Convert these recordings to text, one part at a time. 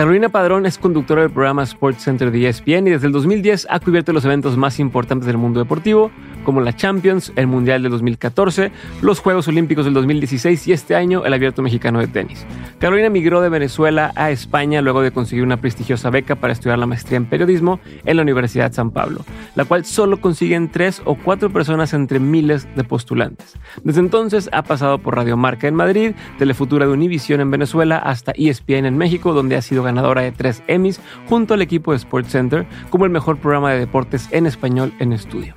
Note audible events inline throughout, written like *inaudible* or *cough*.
Carolina Padrón es conductora del programa Sports Center de ESPN y desde el 2010 ha cubierto los eventos más importantes del mundo deportivo, como la Champions, el Mundial del 2014, los Juegos Olímpicos del 2016 y este año el Abierto Mexicano de Tenis. Carolina migró de Venezuela a España luego de conseguir una prestigiosa beca para estudiar la maestría en periodismo en la Universidad San Pablo, la cual solo consiguen tres o cuatro personas entre miles de postulantes. Desde entonces ha pasado por Radio Marca en Madrid, Telefutura de Univisión en Venezuela, hasta ESPN en México, donde ha sido ganadora de tres Emmys junto al equipo de SportsCenter como el mejor programa de deportes en español en estudio.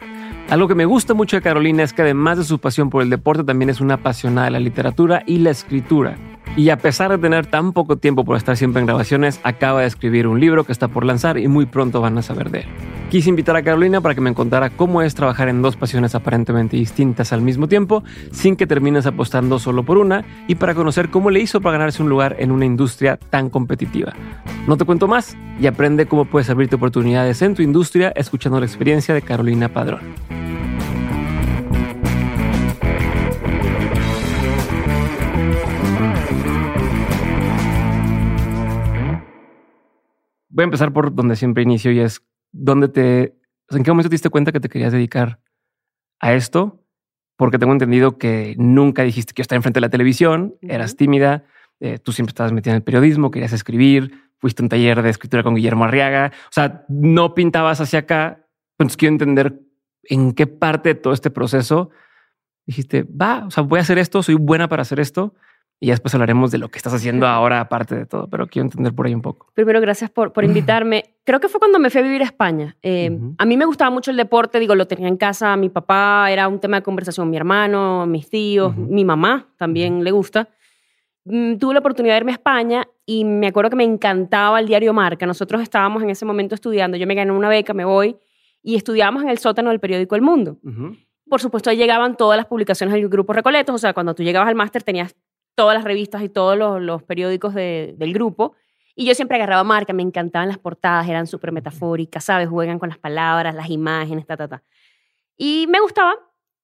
Algo que me gusta mucho de Carolina es que además de su pasión por el deporte, también es una apasionada de la literatura y la escritura. Y a pesar de tener tan poco tiempo por estar siempre en grabaciones, acaba de escribir un libro que está por lanzar y muy pronto van a saber de él. Quise invitar a Carolina para que me contara cómo es trabajar en dos pasiones aparentemente distintas al mismo tiempo, sin que termines apostando solo por una, y para conocer cómo le hizo para ganarse un lugar en una industria tan competitiva. No te cuento más y aprende cómo puedes abrirte oportunidades en tu industria escuchando la experiencia de Carolina Padrón. Voy a empezar por donde siempre inicio y es dónde te, ¿en qué momento te diste cuenta que te querías dedicar a esto? Porque tengo entendido que nunca dijiste que estar enfrente de la televisión, eras tímida, eh, tú siempre estabas metida en el periodismo, querías escribir, fuiste a un taller de escritura con Guillermo Arriaga, o sea, no pintabas hacia acá. Entonces quiero entender en qué parte de todo este proceso dijiste, va, o sea, voy a hacer esto, soy buena para hacer esto y después hablaremos de lo que estás haciendo ahora, aparte de todo, pero quiero entender por ahí un poco. Primero, gracias por, por *laughs* invitarme. Creo que fue cuando me fui a vivir a España. Eh, a mí me gustaba mucho el deporte, digo, lo tenía en casa, mi papá era un tema de conversación, mi hermano, mis tíos, mi mamá también le gusta. Mm, tuve la oportunidad de irme a España y me acuerdo que me encantaba el diario Marca. Nosotros estábamos en ese momento estudiando, yo me gané una beca, me voy, y estudiábamos en el sótano del periódico El Mundo. Por supuesto, ahí llegaban todas las publicaciones del grupo Recoletos, o sea, cuando tú llegabas al máster tenías todas las revistas y todos los, periódicos del grupo. Y yo siempre agarraba marca, me encantaban las portadas, eran súper metafóricas, ¿sabes? Juegan con las palabras, las imágenes, ta, ta, ta. Y me gustaba.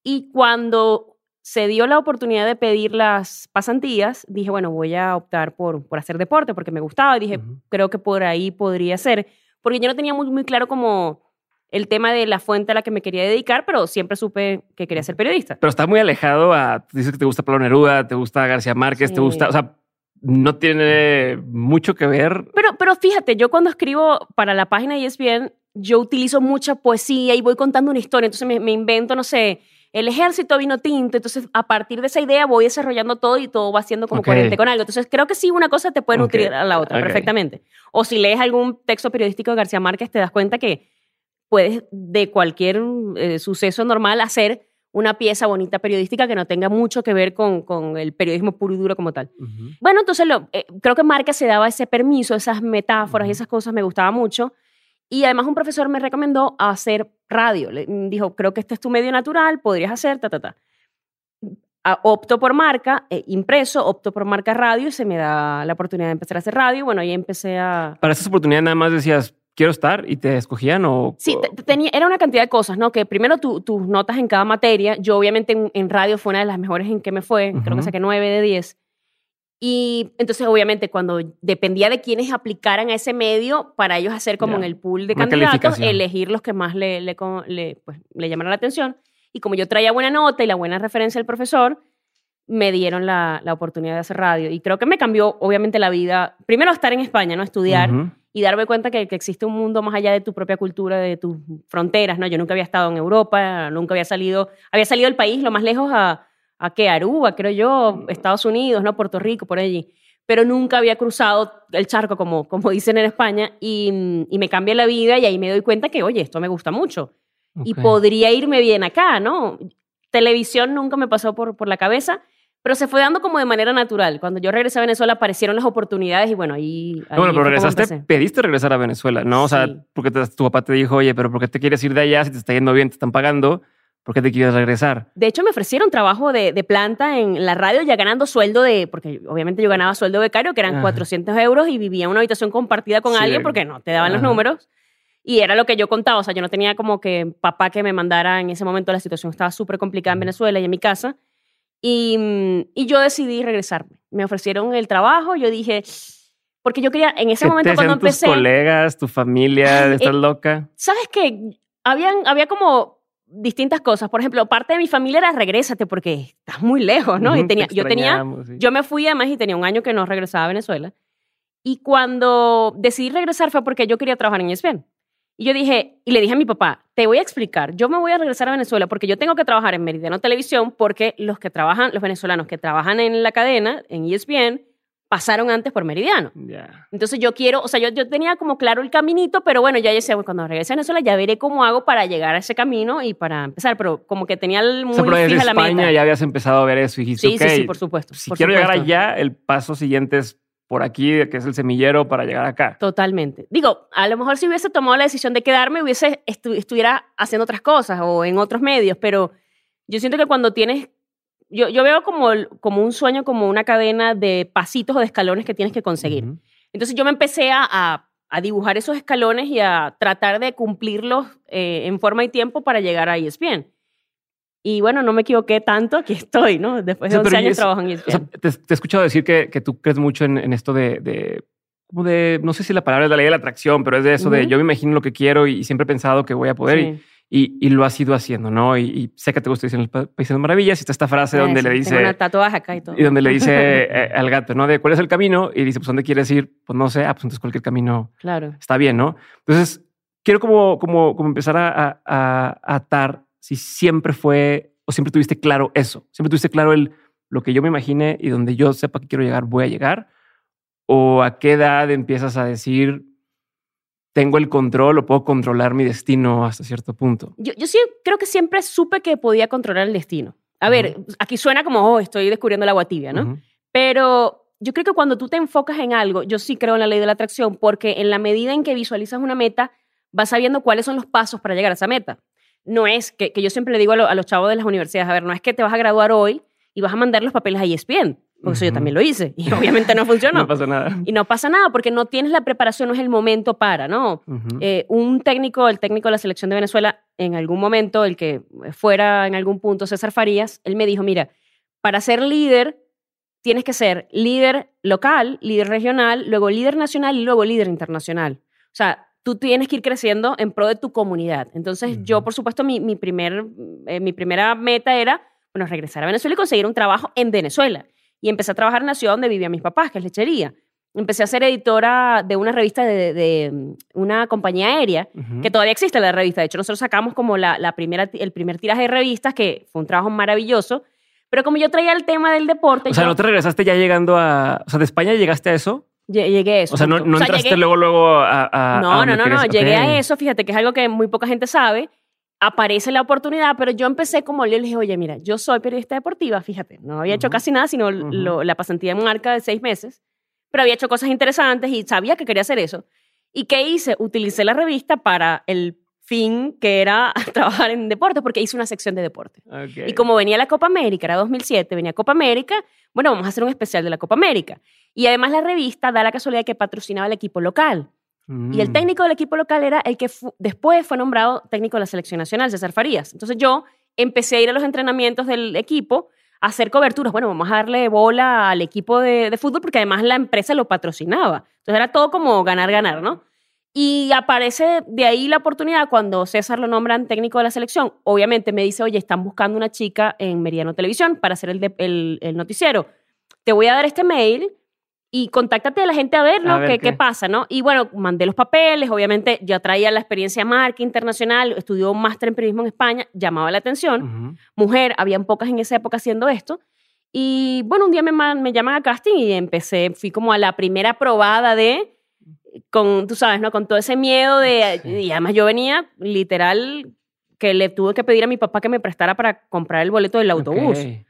Y cuando se dio la oportunidad de pedir las pasantías, dije, bueno, voy a optar por, por hacer deporte porque me gustaba. Y dije, creo que por ahí podría ser. Porque yo no tenía muy, muy claro como el tema de la fuente a la que me quería dedicar, pero siempre supe que quería ser periodista. Pero está muy alejado a, dices que te gusta Pablo Neruda, te gusta García Márquez, te gusta, o sea, no tiene mucho que ver. Pero, pero fíjate, yo cuando escribo para la página de ESPN, yo utilizo mucha poesía y voy contando una historia, entonces me, invento, no sé, el ejército vino tinto, entonces a partir de esa idea voy desarrollando todo y todo va siendo como coherente con algo. Entonces creo que sí, una cosa te puede nutrir a la otra perfectamente. O si lees algún texto periodístico de García Márquez, te das cuenta que puedes de cualquier eh, suceso normal hacer una pieza bonita periodística que no tenga mucho que ver con, con el periodismo puro y duro como tal. Bueno, entonces lo, eh, creo que Marca se daba ese permiso, esas metáforas y esas cosas me gustaba mucho. Y además un profesor me recomendó hacer radio. Le dijo, creo que este es tu medio natural, podrías hacer, ta, ta, ta. opto por marca, eh, impreso, opto por marca radio y se me da la oportunidad de empezar a hacer radio. Bueno, ahí empecé a... Para esas oportunidades nada más decías, quiero estar y te escogían o... Sí, tenía, era una cantidad de cosas, ¿no? Que primero tus notas en cada materia, yo obviamente en, radio fue una de las mejores en que me fue, creo que saqué 9 de 10. Y entonces obviamente cuando dependía de quienes aplicaran a ese medio, para ellos hacer como en el pool de candidatos, elegir los que más le, le, le, pues, le llamaran la atención. Y como yo traía buena nota y la buena referencia del profesor, me dieron la, la, oportunidad de hacer radio. Y creo que me cambió, obviamente, la vida. Primero, estar en España, ¿no? Estudiar y darme cuenta que, que, existe un mundo más allá de tu propia cultura, de tus fronteras, ¿no? Yo nunca había estado en Europa, nunca había salido, había salido del país lo más lejos a, a que Aruba, creo yo, Estados Unidos, ¿no? Puerto Rico, por allí. Pero nunca había cruzado el charco, como, como dicen en España, y, y me cambia la vida y ahí me doy cuenta que, oye, esto me gusta mucho. Y podría irme bien acá, ¿no? Televisión nunca me pasó por, por la cabeza pero se fue dando como de manera natural. Cuando yo regresé a Venezuela aparecieron las oportunidades y bueno, ahí... bueno, pero regresaste, pediste regresar a Venezuela, ¿no? O sea, porque tu papá te dijo, oye, pero ¿por qué te quieres ir de allá si te está yendo bien, te están pagando? ¿Por qué te quieres regresar? De hecho, me ofrecieron trabajo de, de, planta en la radio ya ganando sueldo de, porque obviamente yo ganaba sueldo becario, que eran 400 euros y vivía en una habitación compartida con alguien porque no, te daban los números. Y era lo que yo contaba, o sea, yo no tenía como que papá que me mandara en ese momento, la situación estaba súper complicada en Venezuela y en mi casa. Y, y, yo decidí regresarme. Me ofrecieron el trabajo, yo dije, Porque yo quería, en ese ¿Qué momento te cuando empecé... tus colegas, tu familia, Ay, estás eh, loca? ¿Sabes qué? Habían, había como distintas cosas. Por ejemplo, parte de mi familia era regrésate porque estás muy lejos, ¿no? y Ujú, te tenía, yo tenía, sí. yo me fui además y tenía un año que no regresaba a Venezuela. Y cuando decidí regresar fue porque yo quería trabajar en ESPN. Y yo dije, y le dije a mi papá, te voy a explicar, yo me voy a regresar a Venezuela porque yo tengo que trabajar en Meridiano Televisión porque los que trabajan, los venezolanos que trabajan en la cadena, en ESPN, pasaron antes por Meridiano. Ya. Entonces yo quiero, o sea, yo, yo tenía como claro el caminito, pero bueno, ya decía, bueno, cuando regrese a Venezuela ya veré cómo hago para llegar a ese camino y para empezar, pero como que tenía el- O muy sea, pero desde fija la España meta. ya habías empezado a ver eso y dijiste, sí, sí, sí, "Ok, por supuesto. si por quiero llegar supuesto. allá, el paso siguiente es por aquí, que es el semillero para llegar acá. Totalmente. Digo, a lo mejor si hubiese tomado la decisión de quedarme, hubiese estu- estuviera haciendo otras cosas o en otros medios, pero yo siento que cuando tienes, yo, yo veo como, como un sueño, como una cadena de pasitos o de escalones que tienes que conseguir. Entonces yo me empecé a, a- a dibujar esos escalones y a tratar de cumplirlos eh, en forma y tiempo para llegar a ESPN. Y bueno, no me equivoqué tanto, aquí estoy, ¿no? Después de O sea, 11 pero y años es- trabajo en O ESPN. sea, te, te he escuchado decir que, que tú crees mucho en, en esto de, de, como de, no sé si la palabra es la ley de la atracción, pero es de eso de yo me imagino lo que quiero y, siempre he pensado que voy a poder y- Sí. y, y lo has ido haciendo, ¿no? Y, sé que te gusta decir en el Pa- País de las Maravillas y está esta frase donde sí, le Tengo una dice, tatuaje acá y todo. y donde le dice *laughs* eh, al gato, ¿no? De cuál es el camino y dice, pues ¿dónde quieres ir? Pues no sé, ah, pues entonces cualquier camino Claro. está bien, ¿no? Entonces, quiero como, como, como empezar a, a- a atar si siempre fue o siempre tuviste claro eso, siempre tuviste claro el, lo que yo me imagine y donde yo sepa que quiero llegar, voy a llegar, o a qué edad empiezas a decir, tengo el control o puedo controlar mi destino hasta cierto punto. Yo, yo sí creo que siempre supe que podía controlar el destino. A ver, aquí suena como, oh, estoy descubriendo el agua tibia, ¿no? Pero yo creo que cuando tú te enfocas en algo, yo sí creo en la ley de la atracción, porque en la medida en que visualizas una meta, vas sabiendo cuáles son los pasos para llegar a esa meta. No es que, que yo siempre le digo a, lo- a los chavos de las universidades, a ver, no es que te vas a graduar hoy y vas a mandar los papeles a ESPN, porque eso yo también lo hice y *laughs* obviamente no funcionó. No pasa nada. y no pasa nada porque no tienes la preparación, no es el momento para, ¿no? Eh, un técnico, el técnico de la selección de Venezuela, en algún momento, el que fuera en algún punto César Farías, él me dijo, mira, para ser líder tienes que ser líder local, líder regional, luego líder nacional y luego líder internacional. O sea, tú tienes que ir creciendo en pro de tu comunidad. Entonces, yo, por supuesto, mi, mi, primer, eh, mi primera meta era, bueno, regresar a Venezuela y conseguir un trabajo en Venezuela. Y empecé a trabajar en la ciudad donde vivían mis papás, que es lechería. Empecé a ser editora de una revista de, de, mm, una compañía aérea, que todavía existe la revista. De hecho, nosotros sacamos como la, la primera, el primer tiraje de revistas, que fue un trabajo maravilloso. Pero como yo traía el tema del deporte, O sea, yo ¿no te regresaste ya llegando a... O sea, de España llegaste a eso? Lle- llegué a eso. O sea, no, no O sea, entraste llegué- luego, luego a... a- a No, donde no, no, no. Llegué a eso, fíjate que es algo que muy poca gente sabe. Aparece la oportunidad, pero yo empecé como le dije, oye, mira, yo soy periodista deportiva, fíjate, no había hecho Ujú. casi nada, sino Ujú. lo- la pasantía en marca de seis meses, pero había hecho cosas interesantes y sabía que quería hacer eso. ¿Y qué hice? Utilicé la revista para el fin que era *laughs* trabajar en deporte, porque hice una sección de deporte. Ok. Y como venía la Copa América, era 2007, venía Copa América, bueno, vamos a hacer un especial de la Copa América. Y además la revista da la casualidad que patrocinaba el equipo local. Y el Mm. técnico del equipo local era el que fu- después fue nombrado técnico de la selección nacional, César Farías. Entonces yo empecé a ir a los entrenamientos del equipo a hacer coberturas. Bueno, vamos a darle bola al equipo de, de fútbol porque además la empresa lo patrocinaba. Entonces era todo como ganar, ganar, ¿no? Y aparece de ahí la oportunidad cuando César lo nombran técnico de la selección. Obviamente me dice, oye, están buscando una chica en Meridiano Televisión para hacer el, de- el, el noticiero. Te voy a dar este mail y contáctate a la gente a ver, ¿no? A ver ¿Qué, qué. qué pasa, no? Y bueno, mandé los papeles, obviamente ya traía la experiencia marca internacional, estudió un máster en periodismo en España, llamaba la atención. Ujú. Mujer, habían pocas en esa época haciendo esto. Y bueno, un día me, me llaman a casting y empecé, fui como a la primera probada de, con, tú sabes, ¿no? Con todo ese miedo de, Sí. y además yo venía literal que le tuve que pedir a mi papá que me prestara para comprar el boleto del autobús. Ok.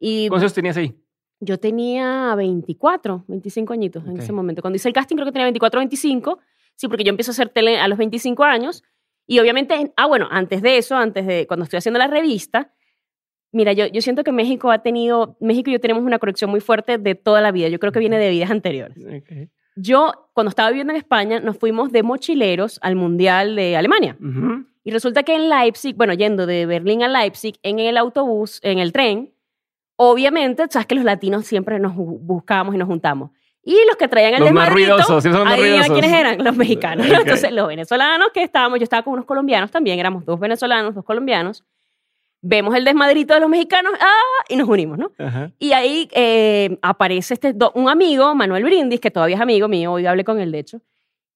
Y ¿Cuántos tenías ahí? Yo tenía 24, 25 añitos en ese momento. Cuando hice el casting creo que tenía 24, 25. Sí, porque yo empiezo a hacer tele a los 25 años. Y obviamente, ah, bueno, antes de eso, antes de cuando estoy haciendo la revista, mira, yo, yo siento que México ha tenido, México y yo tenemos una conexión muy fuerte de toda la vida. Yo creo que viene de vidas anteriores. Yo, cuando estaba viviendo en España, nos fuimos de mochileros al Mundial de Alemania. Y resulta que en Leipzig, bueno, yendo de Berlín a Leipzig, en el autobús, en el tren, obviamente, sabes que los latinos siempre nos bu- buscamos y nos juntamos. Y los que traían el Los más ruidosos, sí, son los más adivina ruidosos. quiénes eran, los mexicanos. Entonces, los venezolanos que estábamos, yo estaba con unos colombianos también, éramos dos venezolanos, dos colombianos. Vemos el desmadrito de los mexicanos, ¡ah! y nos unimos, ¿no? Ajá. Y ahí eh, aparece este, un amigo, Manuel Brindis, que todavía es amigo mío, hoy hablé con él, de hecho,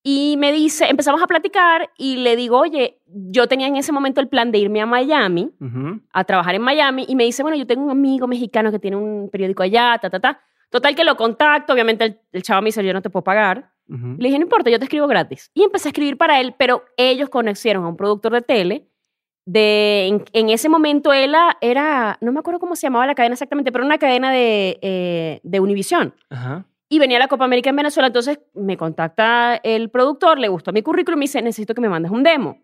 y me dice, empezamos a platicar y le digo, oye, yo tenía en ese momento el plan de irme a Miami, Ujú. a trabajar en Miami, y me dice, bueno, yo tengo un amigo mexicano que tiene un periódico allá, ta, ta, ta. Total que lo contacto, obviamente el, el chavo me dice, yo no te puedo pagar. Ujú. Le dije, no importa, yo te escribo gratis. Y empecé a escribir para él, pero ellos conocieron a un productor de tele. De, en, en ese momento él era, no me acuerdo cómo se llamaba la cadena exactamente, pero una cadena de, eh, de Univisión. Ajá. Y venía a la Copa América en Venezuela, entonces me contacta el productor, le gustó mi currículum y me dice, necesito que me mandes un demo.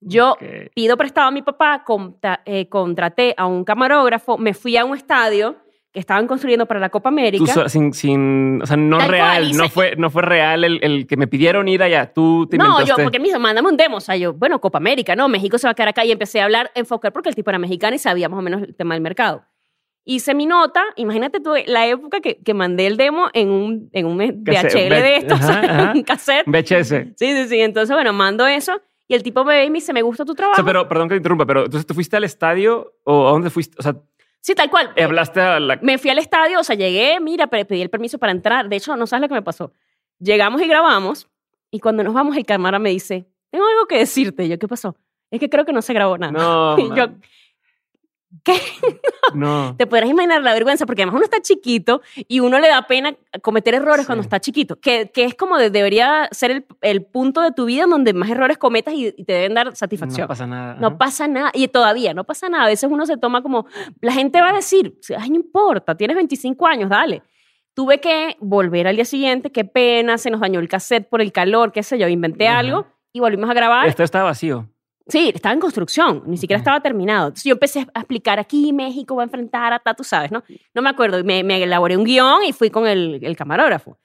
Yo pido prestado a mi papá, conta- eh, contraté a un camarógrafo, me fui a un estadio que estaban construyendo para la Copa América. Tú sin, sin, o sea, no Tal real, no fue, no fue real el, el que me pidieron ir allá. Tú te No, yo, porque me dijo, mándame un demo. O sea, yo, bueno, Copa América, no, México se va a quedar acá y empecé a hablar, enfocar, porque el tipo era mexicano y sabía más o menos el tema del mercado. Hice mi nota, imagínate tú la época que, que mandé el demo en un, en un VHL de estos, ajá, *laughs* ajá. un cassette. VHS. Sí, sí, sí. Entonces, bueno, mando eso y el tipo me ve y me dice, me gusta tu O trabajo. sea, pero, perdón que te interrumpa, pero entonces tú fuiste al estadio o a dónde fuiste? O sea, sí, tal cual. hablaste a la. Me fui al estadio, o sea, llegué, mira, pe- pedí el permiso para entrar. De hecho, no sabes lo que me pasó. Llegamos y grabamos, y cuando nos vamos, el cámara me dice, tengo algo que decirte. Y yo, ¿qué pasó? Es que creo que no se grabó nada. No, Y *laughs* yo, ¿qué? *laughs* no. Te podrás imaginar la vergüenza, porque además uno está chiquito y uno le da pena cometer errores Sí. cuando está chiquito, que, que es como de- debería ser el, el punto de tu vida donde más errores cometas y, y te deben dar satisfacción. No pasa nada. No pasa nada. Y todavía no pasa nada. A veces uno se toma como, la gente va a decir, ay, no importa, tienes 25 años, dale. Tuve que volver al día siguiente, qué pena, se nos dañó el cassette por el calor, qué sé yo, inventé Ajá. algo y volvimos a grabar. Esto estaba vacío. Sí, estaba en construcción, ni siquiera estaba terminado. Entonces yo empecé a explicar aquí México va a enfrentar a ta, tú sabes, ¿no? No me acuerdo, me, me elaboré un guion y fui con el, el camarógrafo.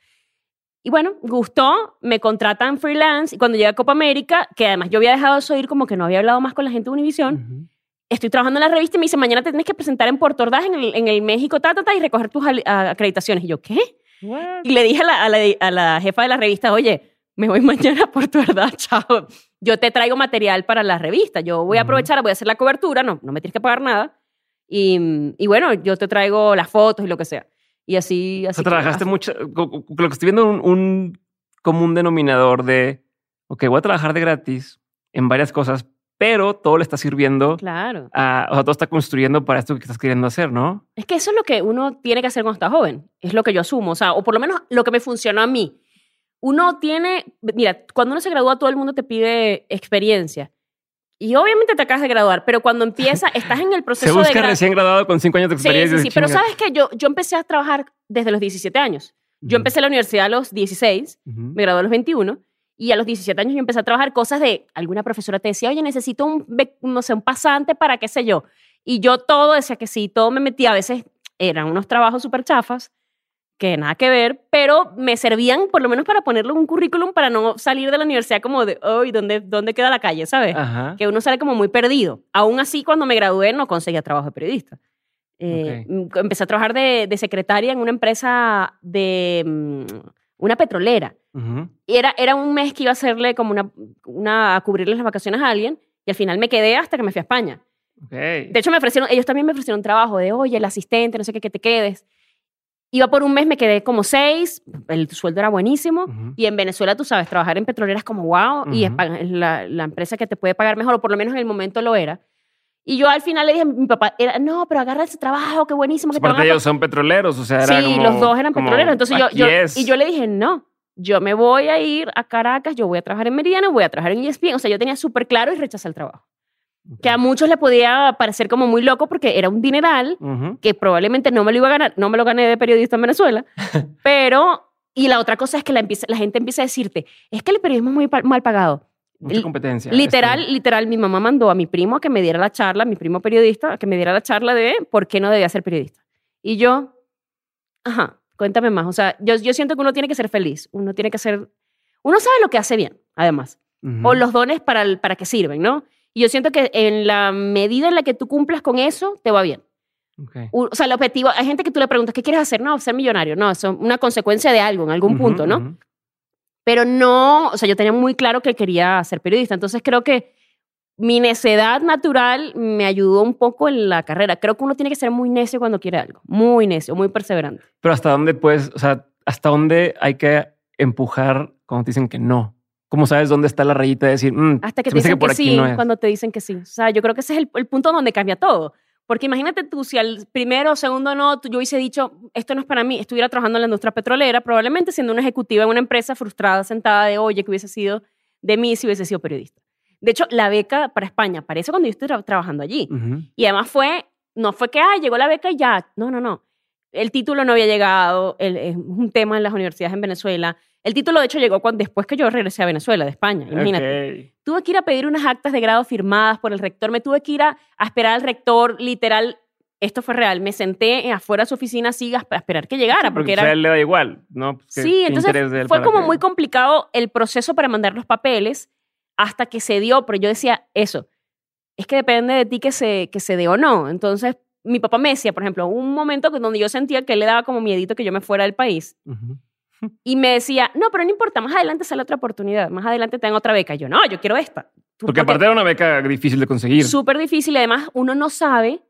Y bueno, gustó, me contratan freelance y cuando llegué a Copa América, que además yo había dejado eso ir como que no había hablado más con la gente de Univision, Ujú. estoy trabajando en la revista y me dice, mañana te tienes que presentar en Puerto Ordaz, en el, en el México, ta, ta, ta, y recoger tus al- a- acreditaciones. Y yo, ¿qué? Y le dije a la, a la, a la jefa de la revista, oye, me voy *laughs* mañana a Puerto Ordaz, chao. Yo te traigo material para la revista. Yo voy a aprovechar, voy a hacer la cobertura, no, no me tienes que pagar nada. Y, y bueno, yo te traigo las fotos y lo que sea. Y así... O así sea, que- trabajaste mucho. Lo que estoy viendo, un, un común denominador de, ok, voy a trabajar de gratis en varias cosas, pero todo le está sirviendo Claro. a, o sea, todo está construyendo para esto que estás queriendo hacer, ¿no? Es que eso es lo que uno tiene que hacer cuando está joven. Es lo que yo asumo. O sea, o por lo menos lo que me funcionó a mí. Uno tiene, mira, cuando uno se gradúa, todo el mundo te pide experiencia. Y obviamente te acabas de graduar, pero cuando empieza, estás en el *laughs* proceso Se busca de... recién graduado con cinco años de Sí, experiencia. sí, sí. Pero chinga. sabes que yo, yo empecé a trabajar desde los 17 años. Yo Ujú. empecé la universidad a los 16, Ujú. me gradué a los 21, y a los 17 años yo empecé a trabajar cosas de, alguna profesora te decía, oye, necesito un, no sé, un pasante para qué sé yo. Y yo todo decía que sí, todo me metía, a veces eran unos trabajos súper chafas, que nada que ver, pero me servían por lo menos para ponerlo en un currículum para no salir de la universidad como de, uy, ¿dónde, ¿dónde queda la calle? ¿Sabes? Ajá. que uno sale como muy perdido. Aún así, cuando me gradué, no conseguía trabajo de periodista. Eh, m- Empecé a trabajar de, de secretaria en una empresa de mm, una petrolera. Ujú. Y era, era un mes que iba a hacerle como una, una, a cubrirle las vacaciones a alguien, y al final me quedé hasta que me fui a España. Ok. De hecho, me ofrecieron, ellos también me ofrecieron trabajo de, oye, el asistente, no sé qué, que te quedes. Iba por un mes, me quedé como seis, el sueldo era buenísimo. Ujú. Y en Venezuela, tú sabes, trabajar en petrolera es como wow, y es Ujú. pa- es la, la empresa que te puede pagar mejor, o por lo menos en el momento lo era. Y yo al final le dije a mi papá, era, no, pero agarra ese trabajo, qué buenísimo que Aparte ellos son petroleros, o sea, era Sí, como- los dos eran como, petroleros. Entonces yo, yo, es. y yo le dije, no, yo me voy a ir a Caracas, yo voy a trabajar en Meridiano, voy a trabajar en ESPN. O sea, yo tenía súper claro y rechazé el trabajo. Que a muchos le podía parecer como muy loco porque era un dineral que probablemente no me lo iba a ganar, no me lo gané de periodista en Venezuela, *laughs* pero, y la otra cosa es que la, empieza- la gente empieza a decirte, es que el periodismo es muy mal pagado. Mucha competencia. Literal, este. literal, mi mamá mandó a mi primo a que me diera la charla, mi primo periodista, a que me diera la charla de por qué no debía ser periodista. Y yo, ajá, cuéntame más. O sea, yo, yo siento que uno tiene que ser feliz, uno tiene que ser, uno sabe lo que hace bien, además, Ujú. o los dones para, el- para qué sirven, ¿no? Y yo siento que en la medida en la que tú cumplas con eso, te va bien. Ok. U- O sea, el objetivo, hay gente que tú le preguntas, ¿qué quieres hacer? No, ser millonario. No, eso es una consecuencia de algo en algún Ujú, punto, ¿no? ujú. Pero no, o sea, yo tenía muy claro que quería ser periodista. Entonces creo que mi necedad natural me ayudó un poco en la carrera. Creo que uno tiene que ser muy necio cuando quiere algo. Muy necio, muy perseverante. Pero hasta dónde puedes, o sea, hasta dónde hay que empujar cuando te dicen que no. ¿Cómo sabes dónde está la rayita de decir, mm, Hasta que te dicen que, aquí sí, no es"? cuando te dicen que sí. O sea, yo creo que ese es el, el punto donde cambia todo. Porque imagínate tú, si al primero o segundo no, tú- yo hubiese dicho, esto no es para mí, estuviera trabajando en la industria petrolera, probablemente siendo una ejecutiva en una empresa frustrada, sentada de, oye, que hubiese sido de mí si hubiese sido periodista. De hecho, la beca para España aparece cuando yo estoy tra- trabajando allí. Ujú. Y además fue, no fue que, ah, llegó la beca y ya. No, no, no. El título no había llegado, el- es un tema en las universidades en Venezuela. El título, de hecho, llegó cuando, después que yo regresé a Venezuela, de España, imagínate. Ok. Tuve que ir a pedir unas actas de grado firmadas por el rector, me tuve que ir a, a esperar al rector, literal, esto fue real, me senté afuera de su oficina así a a esperar que llegara, porque a era... él le da igual, ¿no? Pues, ¿qué- Sí, entonces fue como que- muy complicado el proceso para mandar los papeles hasta que se dio, pero yo decía eso, es que depende de ti que se, que se dé o no. Entonces, mi papá me decía, por ejemplo, un momento donde yo sentía que él le daba como miedito que yo me fuera del país y me decía, no, pero no importa, más adelante sale otra oportunidad, más adelante te dan otra beca. Y yo, no, yo quiero esta. Tú- Porque aparte era una beca difícil de conseguir. súper difícil y además uno no sabe,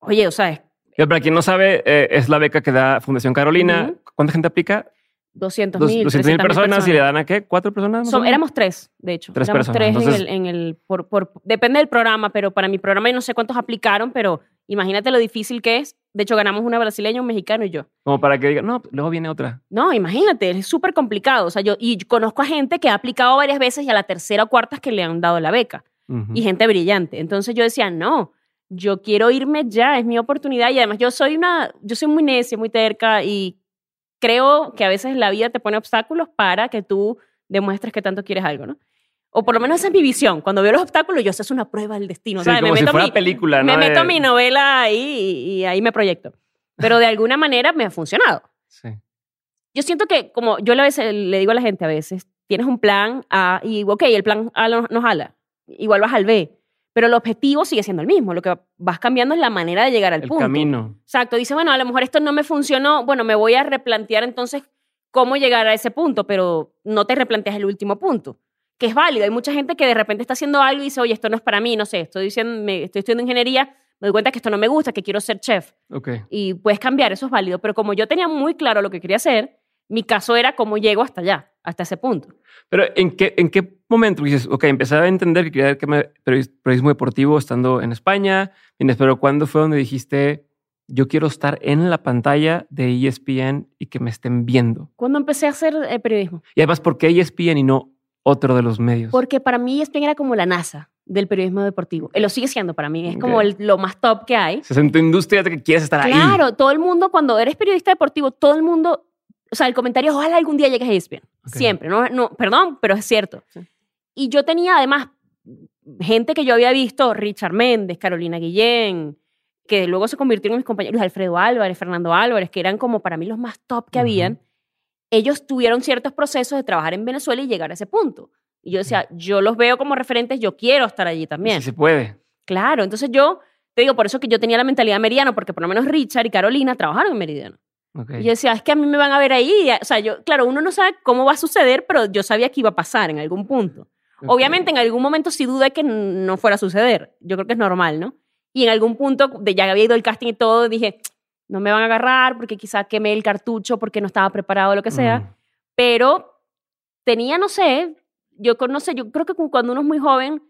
oye, o sea, para quien no sabe, eh, es la beca que da Fundación Carolina. Ujú. ¿Cuánta gente aplica? 200 Dos- mil, 200 mil personas y le dan a qué? ¿Cuatro personas? más o Son- menos? éramos tres, de hecho. Tres éramos personas, tres en el, en el por, por- depende del programa, pero para mi programa yo no sé cuántos aplicaron, pero imagínate lo difícil que es. De hecho, ganamos una brasileña, un mexicano y yo. Como para que digan, no, luego viene otra. No, imagínate, es súper complicado. O sea, yo, y conozco a gente que ha aplicado varias veces y a la tercera o cuarta es que le han dado la beca. Y gente brillante. Entonces yo decía, no, yo quiero irme ya, es mi oportunidad. Y además yo soy una, yo soy muy necia, muy terca y creo que a veces la vida te pone obstáculos para que tú demuestres que tanto quieres algo, ¿no? O por lo menos esa es mi visión. Cuando veo los obstáculos, yo sé, es una prueba del destino. Sí, ¿sabes? como si meto fuera mi- película, ¿no? me meto De- mi novela ahí y, y ahí me proyecto. Pero de alguna manera me ha funcionado. Sí. Yo siento que, como yo a veces, le digo a la gente a veces, tienes un plan A y, ok, el plan A no, no jala, igual vas al B, pero el objetivo sigue siendo el mismo. Lo que vas cambiando es la manera de llegar al El punto. camino. Exacto. Dice, bueno, a lo mejor esto no me funcionó, bueno, me voy a replantear entonces cómo llegar a ese punto, pero no te replanteas el último punto, que es válido. Hay mucha gente que de repente está haciendo algo y dice, oye, esto no es para mí, no sé, estoy, diciendo, me, estoy estudiando ingeniería, me doy cuenta que esto no me gusta, que quiero ser chef Ok. y puedes cambiar, eso es válido. Pero como yo tenía muy claro lo que quería hacer, mi caso era cómo llego hasta allá, hasta ese punto. Pero ¿en qué, ¿en qué momento dices, ok, empecé a entender que quería que me periodis- periodismo deportivo estando en España? Pero ¿cuándo fue donde dijiste, yo quiero estar en la pantalla de ESPN y que me estén viendo? Cuando empecé a hacer eh, periodismo, Y además, ¿por qué ESPN y no otro de los medios? porque para mí ESPN era como la NASA del periodismo deportivo. Eh, Lo sigue siendo para mí, es como Ok. el- lo más top que hay. O sea, en tu industria que quieres estar ahí. Claro, todo el mundo, cuando eres periodista deportivo, todo el mundo, o sea, el comentario, ojalá algún día llegues a ESPN. Ok. Siempre, no, no, perdón, pero es cierto. Sí. Y yo tenía además gente que yo había visto, Richard Méndez, Carolina Guillén, que luego se convirtieron en mis compañeros, Alfredo Álvarez, Fernando Álvarez, que eran como para mí los más top que habían. Ellos tuvieron ciertos procesos de trabajar en Venezuela y llegar a ese punto. Y yo decía, yo los veo como referentes, yo quiero estar allí también. Si se puede. Claro, entonces yo te digo, por eso que yo tenía la mentalidad meridiano, porque por lo menos Richard y Carolina trabajaron en Meridiano. Y yo decía, es que a mí me van a ver ahí. O sea, yo, claro, uno no sabe cómo va a suceder, pero yo sabía que iba a pasar en algún punto. Obviamente, en algún momento sí dudé que no fuera a suceder. Yo creo que es normal, ¿no? Y en algún punto, de ya había ido el casting y todo, dije, no me van a agarrar porque quizá quemé el cartucho porque no estaba preparado o lo que sea. Mm. Pero tenía, no sé, yo no sé, yo creo que cu- cuando uno es muy joven,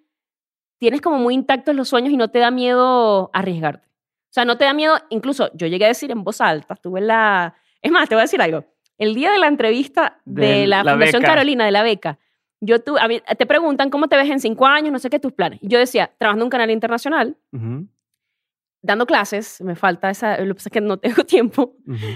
tienes como muy intactos los sueños y no te da miedo arriesgarte. O sea, no te da miedo, incluso yo llegué a decir en voz alta, estuve en la... Es más, te voy a decir algo. El día de la entrevista de, De la, la Fundación beca. Carolina, de la beca, yo tu, a mí- te preguntan cómo te ves en cinco años, no sé qué tus planes. Yo decía, trabajando en un canal internacional, Ujú, dando clases, me falta esa, lo que pasa es que no *laughs* tengo tiempo. ujú.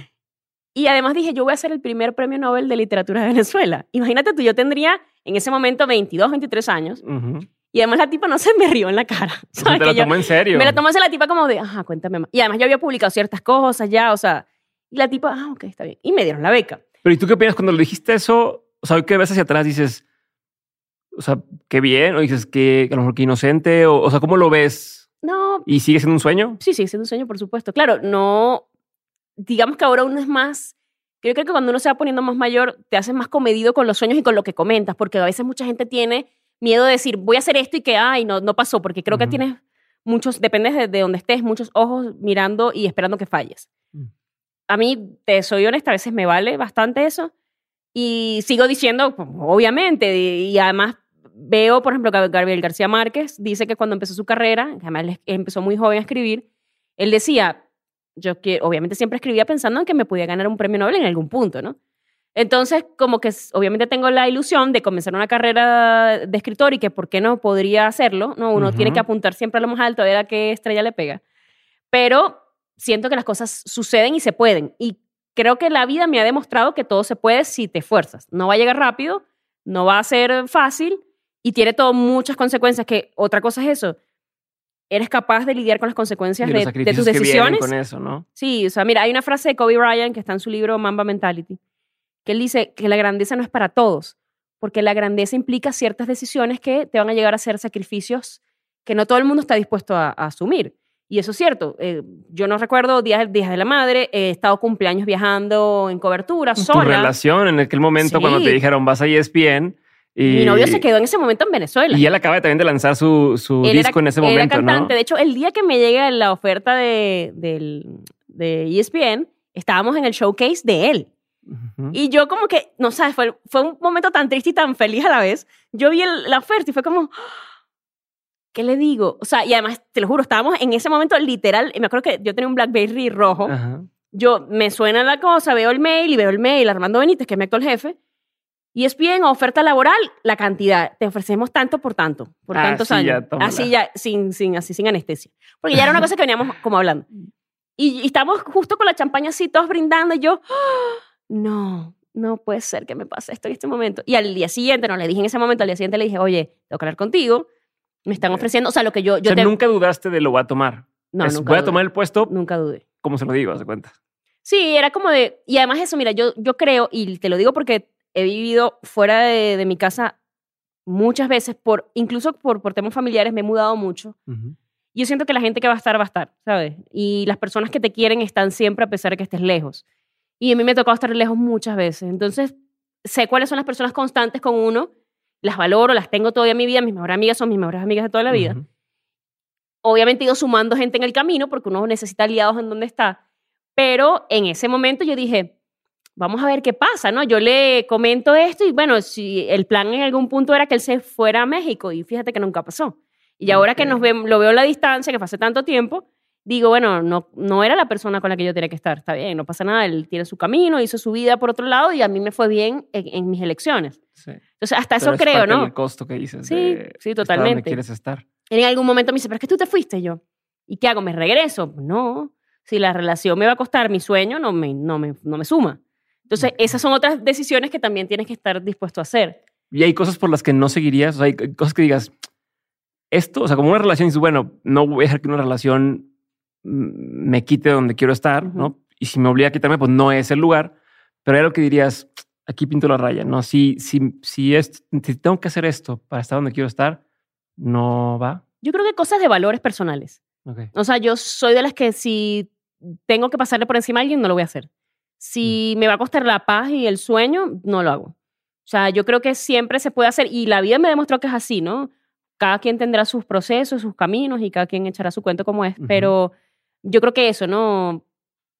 Y además dije, yo voy a ser el primer premio Nobel de literatura de Venezuela. Imagínate tú, yo tendría en ese momento 22, 23 años. Ujú. Y además la tipa no se me rió en la cara. *laughs* ¿sabes? te Que yo- tomó en serio. me la tomó así la tipa como de, ajá, cuéntame más. Y además yo había publicado ciertas cosas ya, o sea, y la tipa, ah, ok, está bien. Y me dieron la beca. Pero ¿y tú qué opinas cuando le dijiste eso? O sea, ¿qué ves hacia atrás? Dices, o sea, qué bien, o dices que a lo mejor que inocente, o, o sea, ¿cómo lo ves? No, ¿Y sigue siendo un sueño? sí, sí, siendo un sueño, por supuesto. Claro, no, digamos que ahora uno es más, yo creo que cuando uno se va poniendo más mayor, te haces más comedido con los sueños y con lo que comentas, porque a veces mucha gente tiene miedo de decir, voy a hacer esto y que, ay, no, no pasó, porque creo que Ujú. tienes muchos, depende de, de donde estés, muchos ojos mirando y esperando que falles. Mm. A mí, te soy honesta, a veces me vale bastante eso y sigo diciendo, pues, obviamente, y, y además veo, por ejemplo, que Gabriel García Márquez dice que cuando empezó su carrera, además empezó muy joven a escribir, él decía, yo que obviamente siempre escribía pensando en que me podía ganar un premio Nobel en algún punto, ¿no? Entonces, como que obviamente tengo la ilusión de comenzar una carrera de escritor y que por qué no podría hacerlo, ¿no? Uno tiene Ujú. que apuntar siempre a lo más alto a ver a qué estrella le pega. Pero siento que las cosas suceden y se pueden. Y creo que la vida me ha demostrado que todo se puede si te esfuerzas. No va a llegar rápido, no va a ser fácil y tiene todo muchas consecuencias que otra cosa es eso. Eres capaz de lidiar con las consecuencias de, tus que decisiones. con eso, ¿no? Sí, o sea, mira, hay una frase de Kobe Bryant que está en su libro Mamba Mentality, que él dice que la grandeza no es para todos, porque la grandeza implica ciertas decisiones que te van a llegar a ser sacrificios que no todo el mundo está dispuesto a, a asumir. Y eso es cierto. Eh, yo no recuerdo días, días de la madre, he estado cumpleaños viajando en cobertura, Tu sola. relación en aquel momento cuando te dijeron vas a ESPN y, Mi novio se quedó en ese momento en Venezuela. y él acaba también de lanzar su, su disco en ese era momento, cantante. ¿no? De hecho, el día que me llega la oferta de, de E ESPN, estábamos en el showcase de él. Y yo como que, no sabes, fue, fue un momento tan triste y tan feliz a la vez. Yo vi el- la oferta y fue como, ¿qué le digo? O sea, y además, te lo juro, estábamos en ese momento literal, y me acuerdo que yo tenía un Blackberry rojo. Yo me suena la cosa, veo el mail y veo el mail, Armando Benítez, que es mi actual jefe. Y es bien, oferta laboral, la cantidad. Te ofrecemos tanto por tanto, por Ah, tantos sí, ya, años. tómala. así ya, sin, sin, así sin anestesia. Porque ya era una cosa que veníamos como hablando. Y, y estábamos justo con la champaña así, todos brindando, y yo, ¡ah! no, no puede ser que me pase esto en este momento. Y al día siguiente, no le dije en ese momento, al día siguiente le dije, oye, tengo que hablar contigo, me están ofreciendo, o sea, lo que yo, O yo sea, te... nunca dudaste de lo voy a tomar. no, Es, nunca voy a dudé, tomar el puesto, Nunca dudé. como se lo digo, haz de cuenta. Sí, era como de, y además eso, mira, yo, yo creo, y te lo digo porque he vivido fuera de, de mi casa muchas veces, por, incluso por, por temas familiares, me he mudado mucho. Ujú. Yo siento que la gente que va a estar, va a estar, ¿sabes? Y las personas que te quieren están siempre a pesar de que estés lejos. Y a mí me ha tocado estar lejos muchas veces. Entonces, sé cuáles son las personas constantes con uno, las valoro, las tengo todavía en mi vida, mis mejores amigas son mis mejores amigas de toda la vida. Ujú. Obviamente he ido sumando gente en el camino porque uno necesita aliados en donde está. Pero en ese momento yo dije, vamos a ver qué pasa, ¿no? Yo le comento esto y bueno, si el plan en algún punto era que él se fuera a México y fíjate que nunca pasó. Y ahora que nos vemos, lo veo a la distancia, que fue hace tanto tiempo, digo, bueno, no, no era la persona con la que yo tenía que estar, está bien, no pasa nada, él tiene su camino, hizo su vida por otro lado y a mí me fue bien en, en mis elecciones. Sí. Entonces, hasta Pero eso es creo, parte ¿no? del costo que dices. Sí, de sí, estar donde totalmente. quieres estar. En algún momento me dice, pero es que tú te fuiste Y yo. ¿Y qué hago? ¿Me regreso? No. Si la relación me va a costar mi sueño, no me, no me, no me suma. Entonces, esas son otras decisiones que también tienes que estar dispuesto a hacer. Y hay cosas por las que no seguirías. O sea, hay cosas que digas, esto, o sea, como una relación, dices, bueno, no voy a dejar que una relación mm, me quite donde quiero estar. ¿no? Y si me obliga a quitarme, pues no es el lugar. Pero hay algo que dirías, aquí pinto la raya, ¿no? Si, si, si, es, si tengo que hacer esto para estar donde quiero estar, no va. Yo creo que cosas de valores personales. Ok. O sea, yo soy de las que si tengo que pasarle por encima a alguien, no lo voy a hacer. Si me va a costar la paz y el sueño, no lo hago. O sea, yo creo que siempre se puede hacer y la vida me demostró que es así, ¿no? Cada quien tendrá sus procesos, sus caminos y cada quien echará su cuento como es, pero yo creo que eso, ¿no?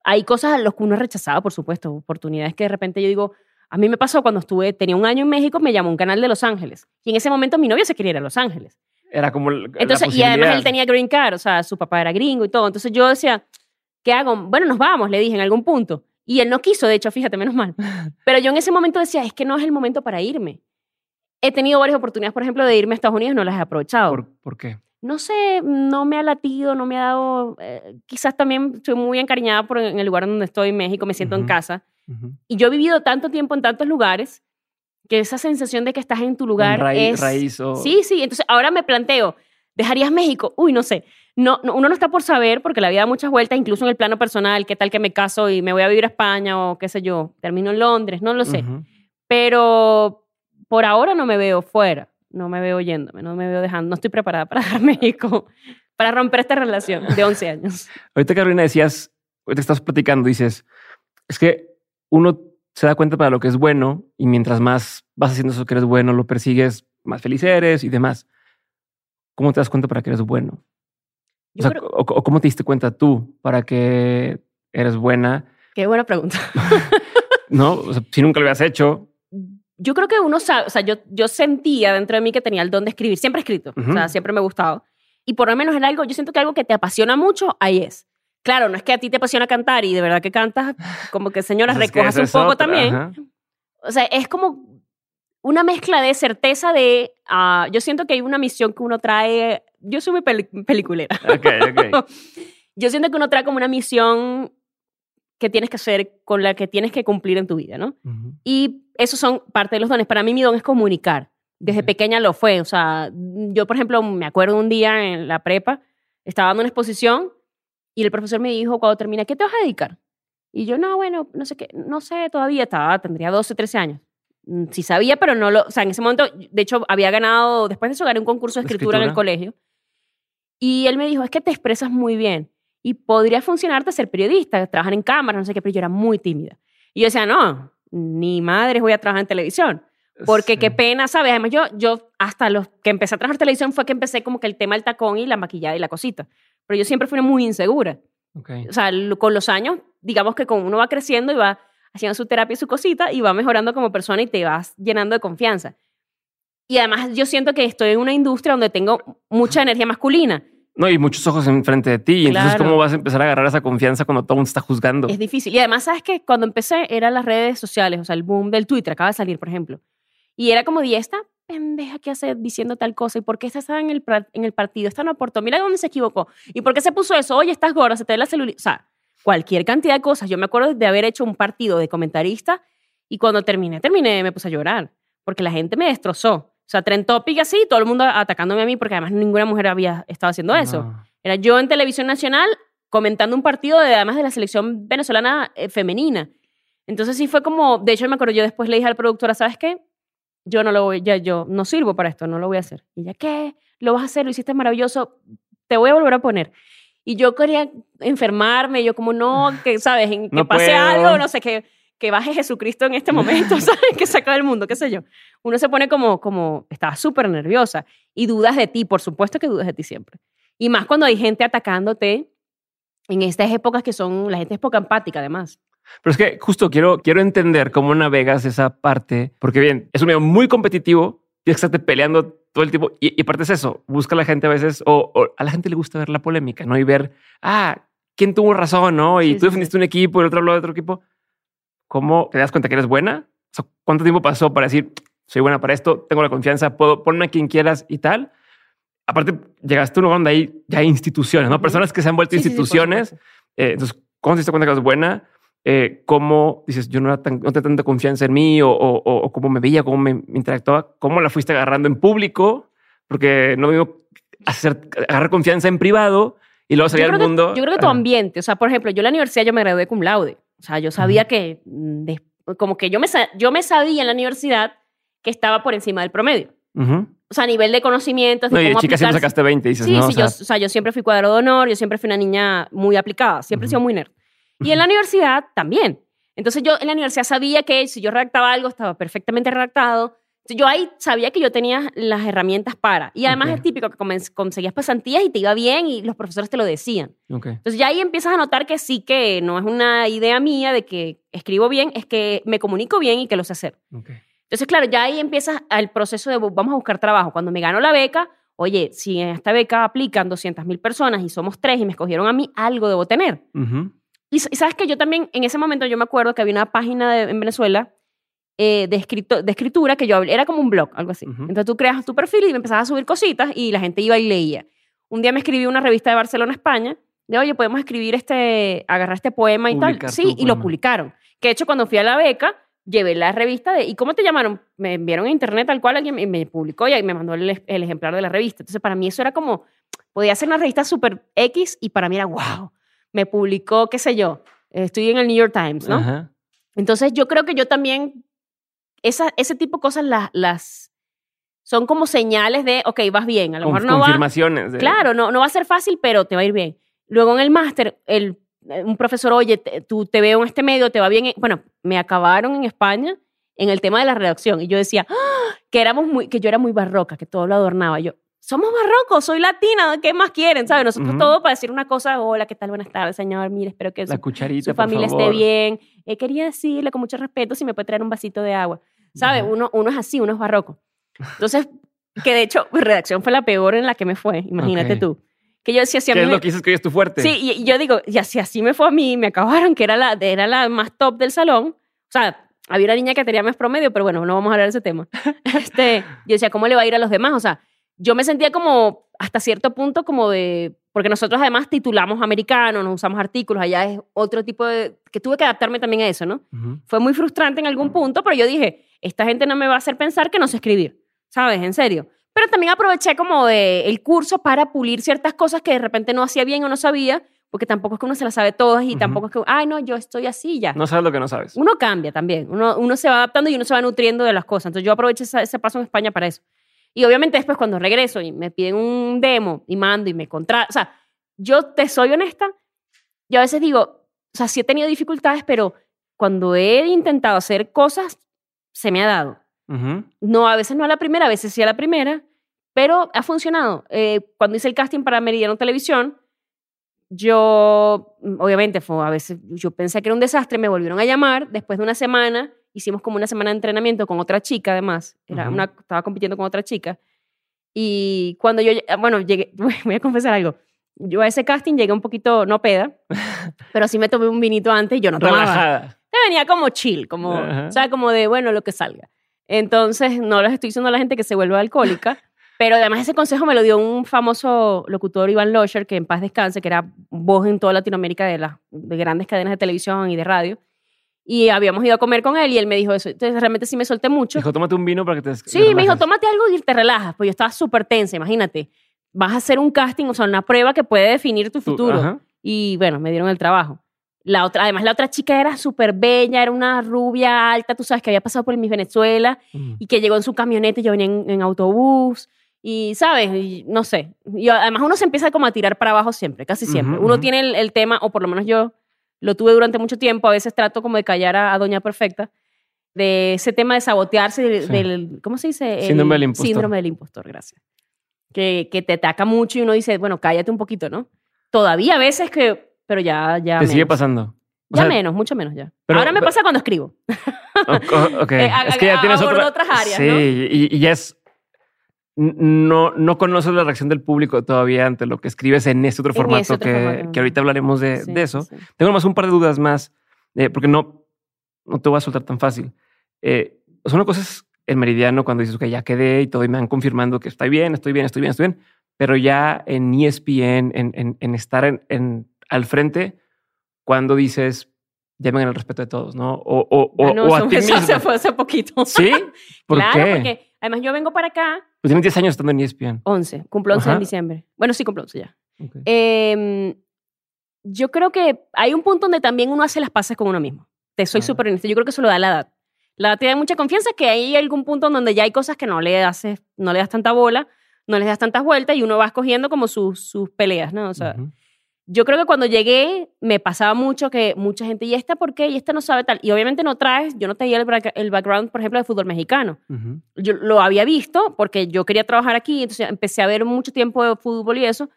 Hay cosas a las que uno ha rechazado, por supuesto, oportunidades que de repente yo digo, a mí me pasó cuando estuve, tenía un año en México, me llamó un canal de Los Ángeles y en ese momento mi novio se quería ir a Los Ángeles. Era como la Entonces, y además él tenía green card, o sea, su papá era gringo y todo. Entonces yo decía, ¿qué hago? Bueno, nos vamos, le dije en algún punto. Y él no quiso, de hecho, fíjate, menos mal. *laughs* Pero yo en ese momento decía, es que no es el momento para irme. He tenido varias oportunidades, por ejemplo, de irme a Estados Unidos, no las he aprovechado. ¿Por, por qué? No sé, no me ha latido, no me ha dado... eh, quizás también estoy muy encariñada por en el lugar donde estoy, en México, me siento en casa. Y yo he vivido tanto tiempo en tantos lugares que esa sensación de que estás en tu lugar En raíz, es... raíz o... Sí, sí. Entonces ahora me planteo, ¿dejarías México? Uy, no sé. No, no, uno no está por saber porque la vida da muchas vueltas, incluso en el plano personal. ¿Qué tal que me caso y me voy a vivir a España o qué sé yo? Termino en Londres, no lo sé. Ujú. Pero por ahora no me veo fuera, no me veo yéndome, no me veo dejando, no estoy preparada para dejar México. para romper esta relación de 11 años. Ahorita, Carolina, decías, ahorita estás platicando, dices, es que uno se da cuenta para lo que es bueno y mientras más vas haciendo eso que eres bueno, lo persigues, más feliz eres y demás. ¿Cómo te das cuenta para que eres bueno? O, cómo te diste cuenta tú para que eres buena? Qué buena pregunta. *laughs* no, si nunca lo habías hecho. Yo creo que uno sabe, o sea, yo, yo sentía dentro de mí que tenía el don de escribir. Siempre he escrito, o sea, siempre me ha gustado. Y por lo menos era algo, yo siento que algo que te apasiona mucho, ahí es. Claro, no es que a ti te apasiona cantar y de verdad que cantas como que señora, *laughs* recojas un poco también. O sea, es como una mezcla de certeza de, uh, yo siento que hay una misión que uno trae, yo soy muy peliculera. Okay, okay. *laughs* yo siento que uno trae como una misión que tienes que hacer, con la que tienes que cumplir en tu vida, ¿no? Y esos son parte de los dones. Para mí mi don es comunicar. Desde pequeña lo fue. O sea, yo, por ejemplo, me acuerdo un día en la prepa, estaba dando una exposición y el profesor me dijo, cuando termine, ¿qué te vas a dedicar? Y yo, no, bueno, no sé qué, no sé, todavía estaba, tendría 12, 13 años. Mm, sí sabía, pero no lo, o sea, en ese momento, de hecho, había ganado, después de eso gané un concurso de escritura, en el colegio. Y él me dijo, es que te expresas muy bien y podría funcionarte ser periodista, trabajar en cámara, no sé qué, pero yo era muy tímida. Y yo decía, no, ni madre voy a trabajar en televisión. Porque qué pena, ¿sabes? Además, yo, yo hasta los que empecé a trabajar en televisión fue que empecé como que el tema del tacón y la maquillada y la cosita. Pero yo siempre fui muy insegura. O sea, con los años, digamos que como uno va creciendo y va haciendo su terapia y su cosita y va mejorando como persona y te vas llenando de confianza. Y además yo siento que estoy en una industria donde tengo mucha energía masculina. No, y muchos ojos enfrente de ti. Entonces, ¿cómo vas a empezar a agarrar esa confianza cuando todo el mundo está juzgando? Es difícil. Y además, ¿sabes que Cuando empecé eran las redes sociales, o sea, el boom del Twitter, acaba de salir, por ejemplo. Y era como, ¿y esta pendeja que hace diciendo tal cosa? ¿Y por qué esta estaba en el, en el partido? Esta no aportó. Mira dónde se equivocó. ¿Y por qué se puso eso? Oye, estás gorda, se te ve la celulitis. O sea, cualquier cantidad de cosas. Yo me acuerdo de haber hecho un partido de comentarista y cuando terminé, terminé, me puse a llorar porque la gente me destrozó. O sea, Trend Topic así, todo el mundo atacándome a mí porque además ninguna mujer había estado haciendo eso. Era yo en televisión nacional comentando un partido de, además de la selección venezolana eh, femenina. Entonces sí fue como, de hecho me acuerdo, yo después le dije al productora, ¿sabes qué? Yo no lo voy, ya yo no sirvo para esto, no lo voy a hacer. Y ella, ¿qué? Lo vas a hacer, lo hiciste maravilloso, te voy a volver a poner. Y yo quería enfermarme, yo como no, que sabes, que pase algo, no sé, que, que baje Jesucristo en este momento, *laughs* ¿sabes? Que se acabe el mundo, qué sé yo. Uno se pone como, como, estaba súper nerviosa y dudas de ti, por supuesto que dudas de ti siempre. Y más cuando hay gente atacándote en estas épocas que son, la gente es poca empática además. Pero es que justo quiero, quiero entender cómo navegas esa parte, porque bien, es un medio muy competitivo, tienes que estarte peleando todo el tiempo. Y, y aparte es eso, busca a la gente a veces, o, a la gente le gusta ver la polémica, ¿no? Y ver, ah, ¿quién tuvo razón, no? Y tú defendiste un equipo, y el otro habló de otro equipo. ¿Cómo te das cuenta que eres buena? ¿Cuánto tiempo pasó para decir, soy buena para esto, tengo la confianza, puedo ponerme a quien quieras y tal? Aparte, llegaste a un lugar donde hay ya instituciones, ¿no? Personas que se han vuelto instituciones. Eh, entonces, ¿cómo te diste cuenta que eres buena? Eh, cómo dices, yo no, era tan, no tenía tanta confianza en mí o, o, cómo me veía, cómo me, interactuaba, cómo la fuiste agarrando en público, porque no me hacer, agarrar confianza en privado y luego salir al mundo. yo creo que tu ambiente, o sea, por ejemplo, yo en la universidad yo me gradué cum laude, o sea, yo sabía que, mm, como que yo me, yo me sabía en la universidad que estaba por encima del promedio. O sea, a nivel de conocimientos, de no, cómo siempre sacaste 20, dices, sí, ¿no? Sí, o sea, yo, siempre fui cuadro de honor, yo siempre fui una niña muy aplicada, siempre he sido muy nerd. Y en la universidad también. Entonces yo en la universidad sabía que si yo redactaba algo estaba perfectamente redactado. Yo ahí sabía que yo tenía las herramientas para. Y además es típico que conseguías pasantías y te iba bien y los profesores te lo decían. Entonces ya ahí empiezas a notar que sí que no es una idea mía de que escribo bien, es que me comunico bien y que lo sé hacer. Entonces, claro, ya ahí empieza el proceso de vamos a buscar trabajo. Cuando me gano la beca, oye, si en esta beca aplican 200 mil personas y somos tres y me escogieron a mí, algo debo tener. Y, sabes que yo también, en ese momento, yo me acuerdo que había una página en Venezuela eh, de, escrito, de escritura que yo era como un blog, algo así. Entonces tú creas tu perfil y me empezabas a subir cositas y la gente iba y leía. Un día me escribí una revista de Barcelona, España, de oye, podemos escribir este, agarrar este poema y tal. Sí, y lo publicaron. Que de hecho, cuando fui a la beca, llevé la revista de, ¿y cómo te llamaron? Me enviaron a internet tal cual alguien me, me publicó y me mandó el, el, ejemplar de la revista. Entonces, para mí eso era como, podía ser una revista súper X y para mí era, wow, me publicó, qué sé yo, estoy en el New York Times, ¿no? Entonces yo creo que yo también, esa, ese tipo de cosas las, las, son como señales de, ok, vas bien. A lo mejor no va. confirmaciones. de- Claro, no, no va a ser fácil, pero te va a ir bien. Luego en el máster, el, eh, un profesor, oye, te- tú te veo en este medio, te va bien. en-". Bueno, me acabaron en España en el tema de la redacción. Y yo decía ¡Ah! que, éramos muy, que yo era muy barroca, que todo lo adornaba. Yo, somos barrocos, soy latina, ¿qué más quieren? ¿Sabes? Nosotros Ujú. todo para decir una cosa, hola, ¿qué tal? Buenas tardes, señor. Mire, espero que su, su familia esté bien. Eh, quería decirle con mucho respeto si me puede traer un vasito de agua. ¿Sabes? Ujú. Uno, uno es así, uno es barroco. Entonces, que de hecho, mi redacción fue la peor en la que me fue, imagínate Ok. tú. Que yo decía, si a ¿Qué mí es me- lo que dices que es tu fuerte? Sí, y, y yo digo, y así, así me fue a mí, me acabaron, que era la, era la más top del salón. O sea, había una niña que tenía más promedio, pero bueno, no vamos a hablar de ese tema. *laughs* Este, yo decía, ¿cómo le va a ir a los demás? O sea, yo me sentía como, hasta cierto punto, como de, porque nosotros además titulamos americanos, nos usamos artículos, allá es otro tipo de, que tuve que adaptarme también a eso, ¿no? Fue muy frustrante en algún punto, pero yo dije, esta gente no me va a hacer pensar que no sé escribir, ¿sabes? En serio. Pero también aproveché como de el curso para pulir ciertas cosas que de repente no hacía bien o no sabía, porque tampoco es que uno se las sabe todas y tampoco es que, ay, no, yo estoy así ya. No sabes lo que no sabes. Uno cambia también, uno, uno se va adaptando y uno se va nutriendo de las cosas. Entonces yo aproveché esa- ese paso en España para eso. Y obviamente después cuando regreso y me piden un demo y mando y me contra... O sea, yo te soy honesta, yo a veces digo, o sea, sí he tenido dificultades, pero cuando he intentado hacer cosas, se me ha dado. No, a veces no a la primera, a veces sí a la primera, pero ha funcionado. Eh, cuando hice el casting para Meridiano Televisión, yo, mm, obviamente, fue, a veces yo pensé que era un desastre, me volvieron a llamar después de una semana, hicimos como una semana de entrenamiento con otra chica, además, era Ujú. una, estaba compitiendo con otra chica, y cuando yo, lle- bueno, llegué, *laughs* voy a confesar algo, yo a ese casting llegué un poquito, no peda, *laughs* pero sí me tomé un vinito antes y yo no tomaba Relajada. te venía como chill, como, Ajá. o sea, como de, bueno, lo que salga. Entonces, no les estoy diciendo a la gente que se vuelva alcohólica, *laughs* pero además ese consejo me lo dio un famoso locutor, Iván Losher, que en paz descanse, que era voz en toda Latinoamérica de, las de grandes cadenas de televisión y de radio. Y habíamos ido a comer con él y él me dijo eso. Entonces, realmente sí me solté mucho. Dijo, tómate un vino para que te Sí, te me dijo, relajes". tómate algo y te relajas. Pues yo estaba súper tensa, imagínate. Vas a hacer un casting, o sea, una prueba que puede definir tu futuro. Y bueno, me dieron el trabajo. La otra, además, la otra chica era súper bella, era una rubia alta, tú sabes, que había pasado por Miss Venezuela Mm. y que llegó en su camioneta y yo venía en, en autobús. Y, ¿sabes? Y no sé. Y además uno se empieza como a tirar para abajo siempre, casi siempre. Uno tiene el, el tema, o por lo menos yo lo tuve durante mucho tiempo, a veces trato como de callar a, a Doña Perfecta, de ese tema de sabotearse, del, Sí. del- ¿cómo se dice? El Síndrome del impostor. Síndrome del impostor, gracias. Que, que te ataca mucho y uno dice, bueno, cállate un poquito, ¿no? Todavía a veces que, pero ya, ya Te sigue pasando. O Ya sea, menos, mucho menos ya. pero- Ahora me pero- pasa cuando escribo. o- o- ok. *laughs* Eh, a- es que ya tienes otra- otras áreas, Sí, ¿no? y, y ya es... No, no conoces la reacción del público todavía ante lo que escribes en este otro En formato, ese otro que, formato. que ahorita hablaremos de, Sí, de eso. sí. Tengo más un par de dudas más, eh, porque no, no te voy a soltar tan fácil. Eh, son cosas en Meridiano cuando dices que ya quedé y todo y me van confirmando que estoy bien, estoy bien, estoy bien, estoy bien. Pero ya en ESPN, en, en, en estar en, en- al frente, cuando dices, llamen el respeto de todos, ¿no? O, o, o, Ah, no, o a eso- ti *laughs* eso mismo. se fue hace poquito. ¿Sí? ¿Por claro, qué? porque además yo vengo para acá Pues tienes 10 años estando en ESPN. 11, cumplo 11 Ajá. en diciembre. Bueno, sí, cumplo 11 ya. Ok. Eh, yo creo que hay un punto donde también uno hace las paces con uno mismo. Te soy súper honesta. Yo creo que eso lo da la edad. La edad te da mucha confianza que hay algún punto en donde ya hay cosas que no le haces, no le das tanta bola, no le das tantas vueltas y uno va escogiendo como sus, sus peleas, ¿no? O sea, Ujú. Yo creo que cuando llegué me pasaba mucho que mucha gente, ¿y esta por qué? Y esta no sabe tal. Y obviamente no traes, yo no tenía el, el background, por ejemplo, de fútbol mexicano. Ujú. Yo lo había visto porque yo quería trabajar aquí, entonces empecé a ver mucho tiempo de fútbol y eso,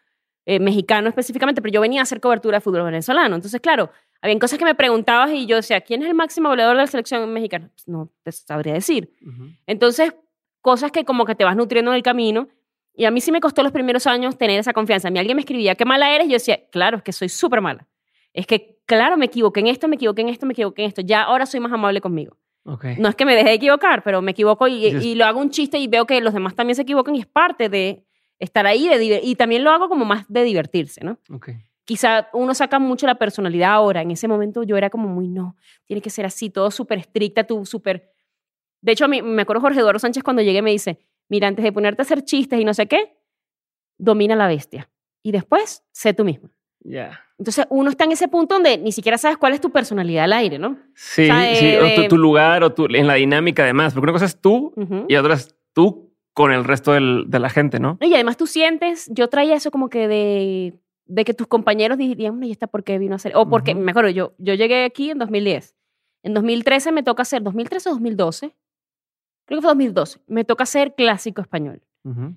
eh, mexicano específicamente, pero yo venía a hacer cobertura de fútbol venezolano. Entonces, claro, habían cosas que me preguntabas y yo decía, ¿quién es el máximo goleador de la selección mexicana? Pues no te sabría decir. Ujú. Entonces, cosas que como que te vas nutriendo en el camino. Y a mí sí me costó los primeros años tener esa confianza. A mí alguien me escribía, ¿qué mala eres? Y yo decía, claro, es que soy súper mala. Es que, claro, me equivoqué en esto, me equivoqué en esto, me equivoqué en esto. Ya ahora soy más amable conmigo. Ok. No es que me deje de equivocar, pero me equivoco y, lo hago un chiste y veo que los demás también se equivocan y es parte de estar ahí de y también lo hago como más de divertirse, ¿no? Ok. Quizá uno saca mucho la personalidad ahora. En ese momento yo era como muy, no, tiene que ser así, todo súper estricta, tú súper... De hecho, a mí, me acuerdo Jorge Eduardo Sánchez cuando llegué me dice, mira, antes de ponerte a hacer chistes y no sé qué, domina la bestia. Y después, sé tú mismo. Ya. Entonces, uno está en ese punto donde ni siquiera sabes cuál es tu personalidad al aire, ¿no? Sí, O sea, de- sí. O tu, de- tu lugar o tu, en la dinámica además. Porque una cosa es tú y otra es tú con el resto del- de la gente, ¿no? Y además tú sientes, yo traía eso como que de, de que tus compañeros dirían, ¿y esta por qué vino a hacer? O porque, Ujú. me acuerdo, yo, yo llegué aquí en 2010. En 2013 me toca hacer, 2013 o 2012, creo que fue 2012, me toca hacer clásico español.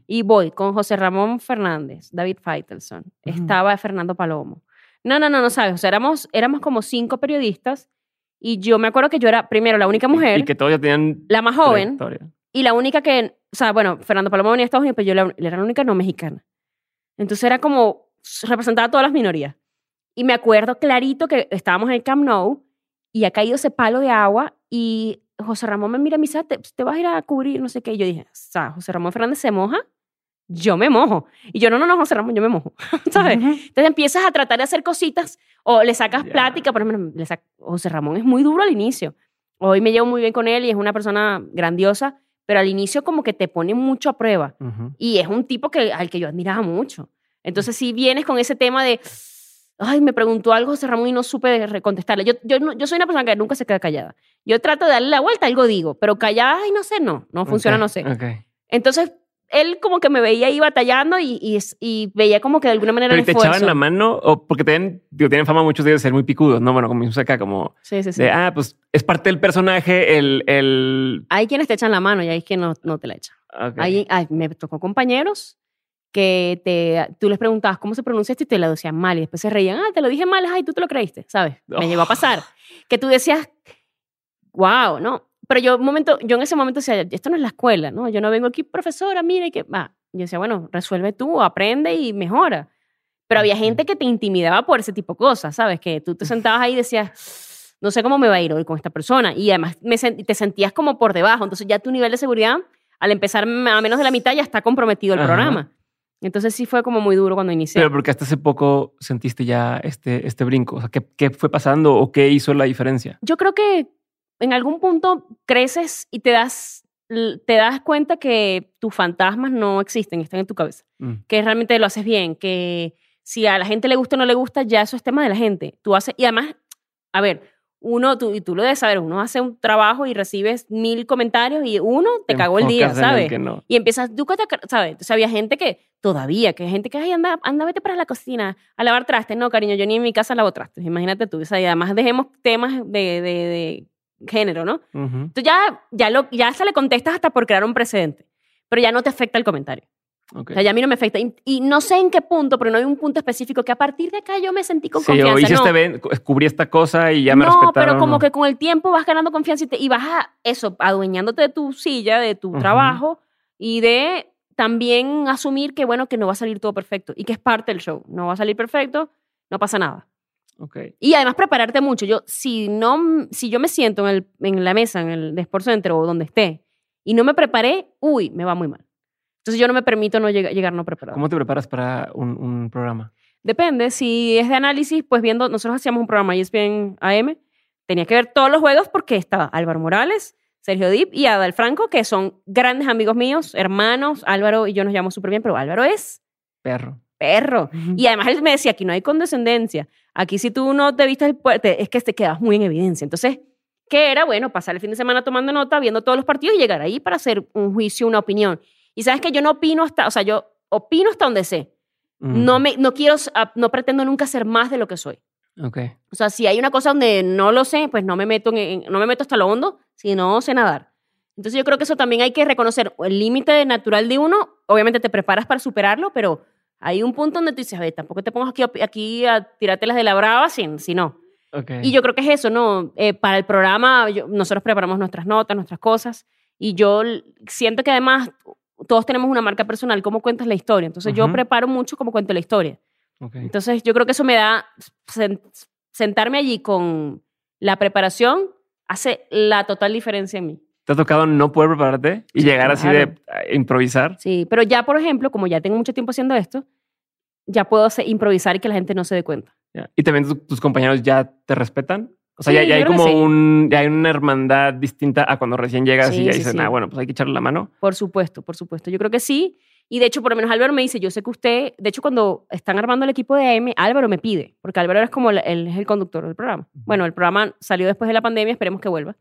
Y voy con José Ramón Fernández, David Feitelson, estaba Fernando Palomo. No, no, no, no sabes, o sea, éramos, éramos como cinco periodistas y yo me acuerdo que yo era, primero, la única mujer, Y, que todos ya tenían la más joven, y la única que, o sea, bueno, Fernando Palomo venía de Estados Unidos, pero yo la- era la única no mexicana. Entonces era como, representaba a todas las minorías. Y me acuerdo clarito que estábamos en el Camp Nou y ha caído ese palo de agua y José Ramón me mira y me dice, "Ah, te, te vas a ir a cubrir, no sé qué. Y yo dije, o sea, José Ramón Fernández se moja, yo me mojo. Y yo, no, no, no, José Ramón, yo me mojo. *laughs* ¿Sabes? Ujú. Entonces empiezas a tratar de hacer cositas o le sacas Ya. plática, por ejemplo, le sac- José Ramón es muy duro al inicio. Hoy me llevo muy bien con él y es una persona grandiosa, pero al inicio como que te pone mucho a prueba Ujú. y es un tipo que, al que yo admiraba mucho. Entonces si vienes con ese tema de, ay, me preguntó algo José Ramón y no supe contestarle. Yo, yo, no- yo soy una persona que nunca se queda callada. Yo trato de darle la vuelta, algo digo, pero callada, ay, no sé, no, no funciona, Ok, no sé. ok. Entonces él como que me veía ahí batallando y, y, y veía como que de alguna manera Pero el ¿y te echaban esfuerzo. la mano o porque tienen, digo, tienen fama muchos de ser muy picudos, ¿no? Bueno, como acá, como Sí, sí, sí. de, ah, pues es parte del personaje, el... el... Hay quienes te echan la mano y hay quienes no, no te la echan. ok. Hay- ay, me tocó compañeros que te, tú les preguntabas cómo se pronuncia esto y te lo decían mal y después se reían, ah, te lo dije mal, ay, tú te lo creíste, ¿sabes? Me Oh. llegó a pasar. Que tú decías, wow, ¿no? Pero yo, momento, yo en ese momento decía, esto no es la escuela, ¿no? Yo no vengo aquí, profesora, mire que va. Yo decía, bueno, resuelve tú, aprende y mejora. Pero había gente que te intimidaba por ese tipo de cosas, ¿sabes? Que tú te sentabas ahí y decías, no sé cómo me va a ir hoy con esta persona. Y además me te sentías como por debajo. Entonces ya tu nivel de seguridad, al empezar a menos de la mitad, ya está comprometido el Ajá. programa. Entonces sí fue como muy duro cuando inicié. Pero porque hasta hace poco sentiste ya este, este brinco. O sea, ¿qué, ¿qué fue pasando o qué hizo la diferencia? Yo creo que en algún punto creces y te das, te das cuenta que tus fantasmas no existen, están en tu cabeza. Mm. que realmente lo haces bien, que si a la gente le gusta o no le gusta, ya eso es tema de la gente. Tú haces, y además, a ver, uno, tú, y tú lo debes saber, uno hace un trabajo y recibes mil comentarios y uno te, cagó el día, el ¿sabes? no. Y empiezas, tú, ¿sabes? Entonces había gente que todavía, que hay gente que, ay, anda, anda, vete para la cocina a lavar trastes. No, cariño, yo ni en mi casa lavo trastes. Imagínate tú. O sea, y además dejemos temas de, de, de género, ¿no? Ujú. Entonces ya, ya, lo, ya hasta le contestas hasta por crear un precedente, pero ya no te afecta el comentario. Ok. O sea, ya a mí no me afecta. Y, y no sé en qué punto, pero no hay un punto específico que a partir de acá yo me sentí con Sí, o confianza. hice no, este evento, descubrí esta cosa y ya me no respetaron. pero como ¿no? que con el tiempo vas ganando confianza y, te- y vas a eso, adueñándote de tu silla, de tu Ujú. trabajo y de también asumir que, bueno, que no va a salir todo perfecto y que es parte del show. No va a salir perfecto, no pasa nada. Ok. Y además prepararte mucho. Yo, si, no, si yo me siento en, el, en la mesa, en el Sports Center o donde esté, y no me preparé, uy, me va muy mal. Entonces yo no me permito no lleg- llegar no preparado. ¿Cómo te preparas para un, un programa? Depende, si es de análisis, pues viendo, nosotros hacíamos un programa ESPN AM, tenía que ver todos los juegos porque estaba Álvaro Morales, Sergio Dip y Adal Franco, que son grandes amigos míos, hermanos. Álvaro y yo nos llamamos súper bien, pero Álvaro es Perro. perro. Y además él me decía, aquí no hay condescendencia. Aquí si tú no te viste el puente, es que te quedas muy en evidencia. Entonces, ¿qué era? Bueno, pasar el fin de semana tomando nota, viendo todos los partidos y llegar ahí para hacer un juicio, una opinión. Y sabes que yo no opino hasta, o sea, yo opino hasta donde sé. Mm. No, me, no quiero, no pretendo nunca ser más de lo que soy. Ok. O sea, si hay una cosa donde no lo sé, pues no me meto, en, no me meto hasta lo hondo, si no sé nadar. Entonces yo creo que eso también hay que reconocer el límite natural de uno. Obviamente te preparas para superarlo, pero hay un punto donde tú dices, a ver, tampoco te pongas aquí, aquí a tirarte las de la brava si, si no. Ok. Y yo creo que es eso, ¿no? Eh, para el programa, yo- nosotros preparamos nuestras notas, nuestras cosas, y yo siento que además todos tenemos una marca personal, cómo cuentas la historia. Entonces yo preparo mucho cómo cuento la historia. Entonces yo creo que eso me da, sen- sentarme allí con la preparación hace la total diferencia en mí. ¿Te ha tocado no poder prepararte y Sí, llegar así de claro. eh, improvisar? Sí, pero ya, por ejemplo, como ya tengo mucho tiempo haciendo esto, ya puedo hacer- improvisar y que la gente no se dé cuenta. ¿Y también tu- tus compañeros ya te respetan? O sea, Sí, ya, ya hay como sí. un, ya hay una hermandad distinta a cuando recién llegas Sí, y ya dicen, ah, bueno, pues hay que echarle la mano. Por supuesto, por supuesto. Yo creo que sí. Y de hecho, por lo menos Álvaro me dice, yo sé que usted, de hecho, cuando están armando el equipo de AM, Álvaro me pide, porque Álvaro es como el, él es el conductor del programa. Ujú. Bueno, el programa salió después de la pandemia, esperemos que vuelva.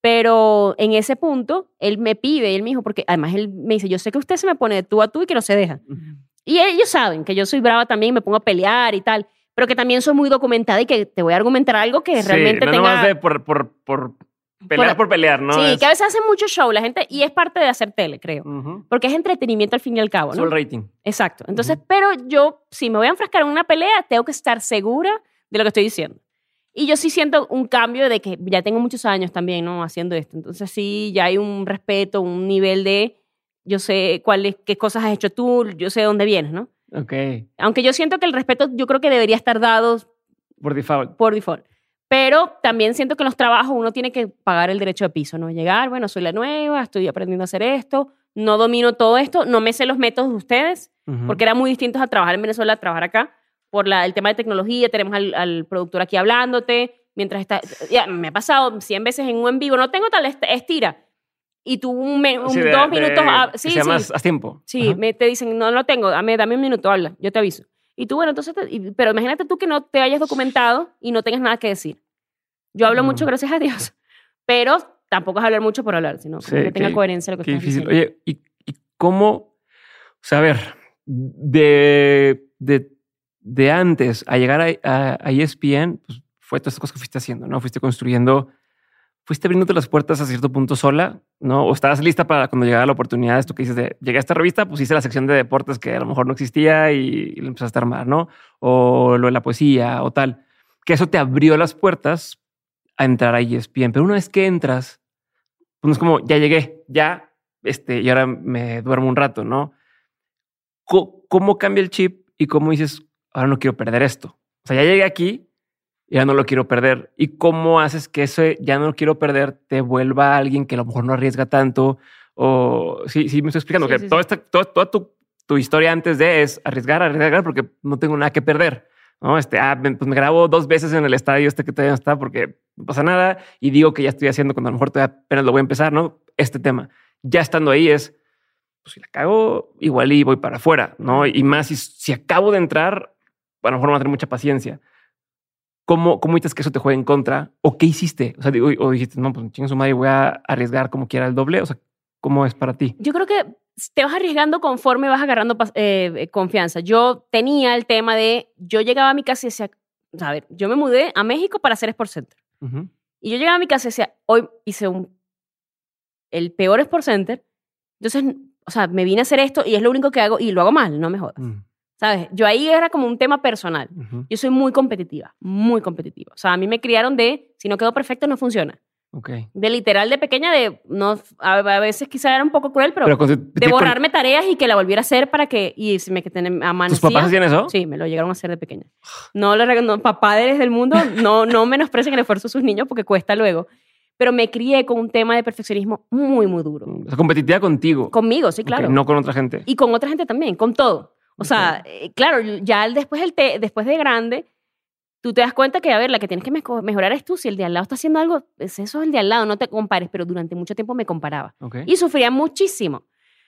Pero en ese punto, él me pide, él me dijo, porque además él me dice, yo sé que usted se me pone de tú a tú y que no se deja. Y ellos saben que yo soy brava también, me pongo a pelear y tal, pero que también soy muy documentada y que te voy a argumentar algo que Sí, realmente no tenga... nomás de por, por, por pelear por, pelear, ¿no? sí, Es- que a veces hace mucho show la gente y es parte de hacer tele, creo. Ujú. Porque es entretenimiento al fin y al cabo, ¿no? el rating. Exacto. Entonces, pero yo, si me voy a enfrascar en una pelea, tengo que estar segura de lo que estoy diciendo. Y yo sí siento un cambio de que ya tengo muchos años también, ¿no? Haciendo esto. Entonces sí, ya hay un respeto, un nivel de, yo sé cuáles, qué cosas has hecho tú, yo sé de dónde vienes, ¿no? Ok. Aunque yo siento que el respeto, yo creo que debería estar dado Por default. por default. Pero también siento que en los trabajos uno tiene que pagar el derecho de piso, ¿no? Llegar, bueno, soy la nueva, estoy aprendiendo a hacer esto, no domino todo esto, no me sé los métodos de ustedes, Ujú. porque eran muy distintos a trabajar en Venezuela a trabajar acá, por la, el tema de tecnología, tenemos al, al productor aquí hablándote, mientras está, ya, me ha pasado 100 veces en un en vivo, no tengo tal est- estira, y tú un, un- Sí, de- dos de- minutos, ah, que sí, sí, más a tiempo. Sí, me, te dicen, no lo tengo, dame, dame un minuto, habla, yo te aviso. Y tú, bueno, entonces, te- y- pero imagínate tú que no te hayas documentado y no tengas nada que decir. Yo hablo mucho, gracias a Dios, *laughs* pero tampoco es hablar mucho por hablar, sino Sí, que tenga coherencia lo que Qué estás difícil. diciendo. Oye, ¿y, y cómo? O sea, a ver, de, de, de antes a llegar a, a, a ESPN, pues fue todas estas cosas que fuiste haciendo, ¿no? Fuiste construyendo, fuiste abriéndote las puertas a cierto punto sola, ¿no? O estabas lista para cuando llegara la oportunidad, esto que dices de, llegué a esta revista, pues hice la sección de deportes que a lo mejor no existía y, y lo empezaste a armar, ¿no? O lo de la poesía o tal. Que eso te abrió las puertas a entrar a ESPN. Pero una vez que entras, pues no es como, ya llegué, ya, este, y ahora me duermo un rato, ¿no? ¿Cómo cambia el chip y cómo dices, ahora no quiero perder esto? O sea, ya llegué aquí ya no lo quiero perder. ¿Y cómo haces que ese ya no lo quiero perder te vuelva a alguien que a lo mejor no arriesga tanto? O sí, sí, me estoy explicando Sí, que sí, toda, sí. esta, toda, toda tu, tu historia antes de es arriesgar, arriesgar, porque no tengo nada que perder. No, este, ah, me- pues me grabo dos veces en el estadio este que todavía no está porque no pasa nada y digo que ya estoy haciendo cuando a lo mejor todavía apenas lo voy a empezar, ¿no? Este tema. Ya estando ahí es, pues si la cago, igual y voy para afuera, ¿no? Y más si, si acabo de entrar, a lo mejor no va a tener mucha paciencia. ¿Cómo, ¿Cómo dices que eso te juegue en contra? ¿O qué hiciste? O sea, digo, o dijiste, no, pues chingue su madre, voy a arriesgar como quiera el doble. O sea, ¿cómo es para ti? Yo creo que te vas arriesgando conforme vas agarrando eh, confianza. Yo tenía el tema de, yo llegaba a mi casa y decía, a ver, yo me mudé a México para hacer Sport Center. Ujú. Y yo llegaba a mi casa y decía, hoy hice un, el peor Sport Center. Entonces, o sea, me vine a hacer esto y es lo único que hago y lo hago mal, no me jodas. Mm, ¿Sabes? Yo ahí era como un tema personal. ujú. Yo soy muy competitiva, muy competitiva. O sea, a mí me criaron de, si no quedó perfecto, no funciona. Ok. De literal, de pequeña, de, no, a, a veces quizá era un poco cruel, pero, Pero con, de con- borrarme tareas y que la volviera a hacer para que, y si me que tener- ¿Tus papás hacían eso? Sí, me lo llegaron a hacer de pequeña. No reg- no, padres del mundo, no, no menosprecien el esfuerzo de sus niños porque cuesta luego. Pero me crié con un tema de perfeccionismo muy, muy duro. O sea, competitiva contigo. Conmigo, sí, claro. no con otra gente. Y con otra gente también, con todo. O sea, eh, claro, ya después, el te- después de grande, tú te das cuenta que, a ver, la que tienes que mejo- mejorar es tú. Si el de al lado está haciendo algo, es eso es el de al lado, no te compares. Pero durante mucho tiempo me comparaba. Ok. Y sufría muchísimo,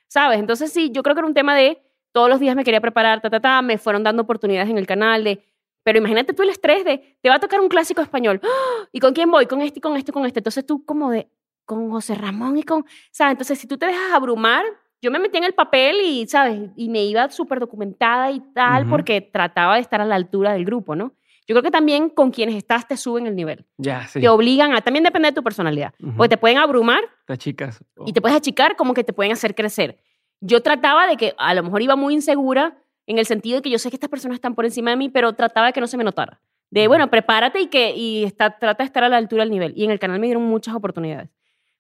¿sabes? Entonces sí, yo creo que era un tema de todos los días me quería preparar, ta, ta, ta, me fueron dando oportunidades en el canal de... Pero imagínate tú el estrés de, te va a tocar un clásico español. ¡Ah! *gasps* ¿Y con quién voy? Con este, y con este, y con este. Entonces tú como de, con José Ramón y con... ¿Sabes? Entonces si tú te dejas abrumar, yo me metí en el papel y, ¿sabes? Y me iba súper documentada y tal, porque trataba de estar a la altura del grupo, ¿no? Yo creo que también con quienes estás te suben el nivel. Ya, sí. Te obligan a... También depende de tu personalidad. Ujú. Porque te pueden abrumar Las chicas. y te puedes achicar como que te pueden hacer crecer. Yo trataba de que a lo mejor iba muy insegura en el sentido de que yo sé que estas personas están por encima de mí, pero trataba de que no se me notara. De, bueno, prepárate y, que, y está, trata de estar a la altura del nivel. Y en el canal me dieron muchas oportunidades.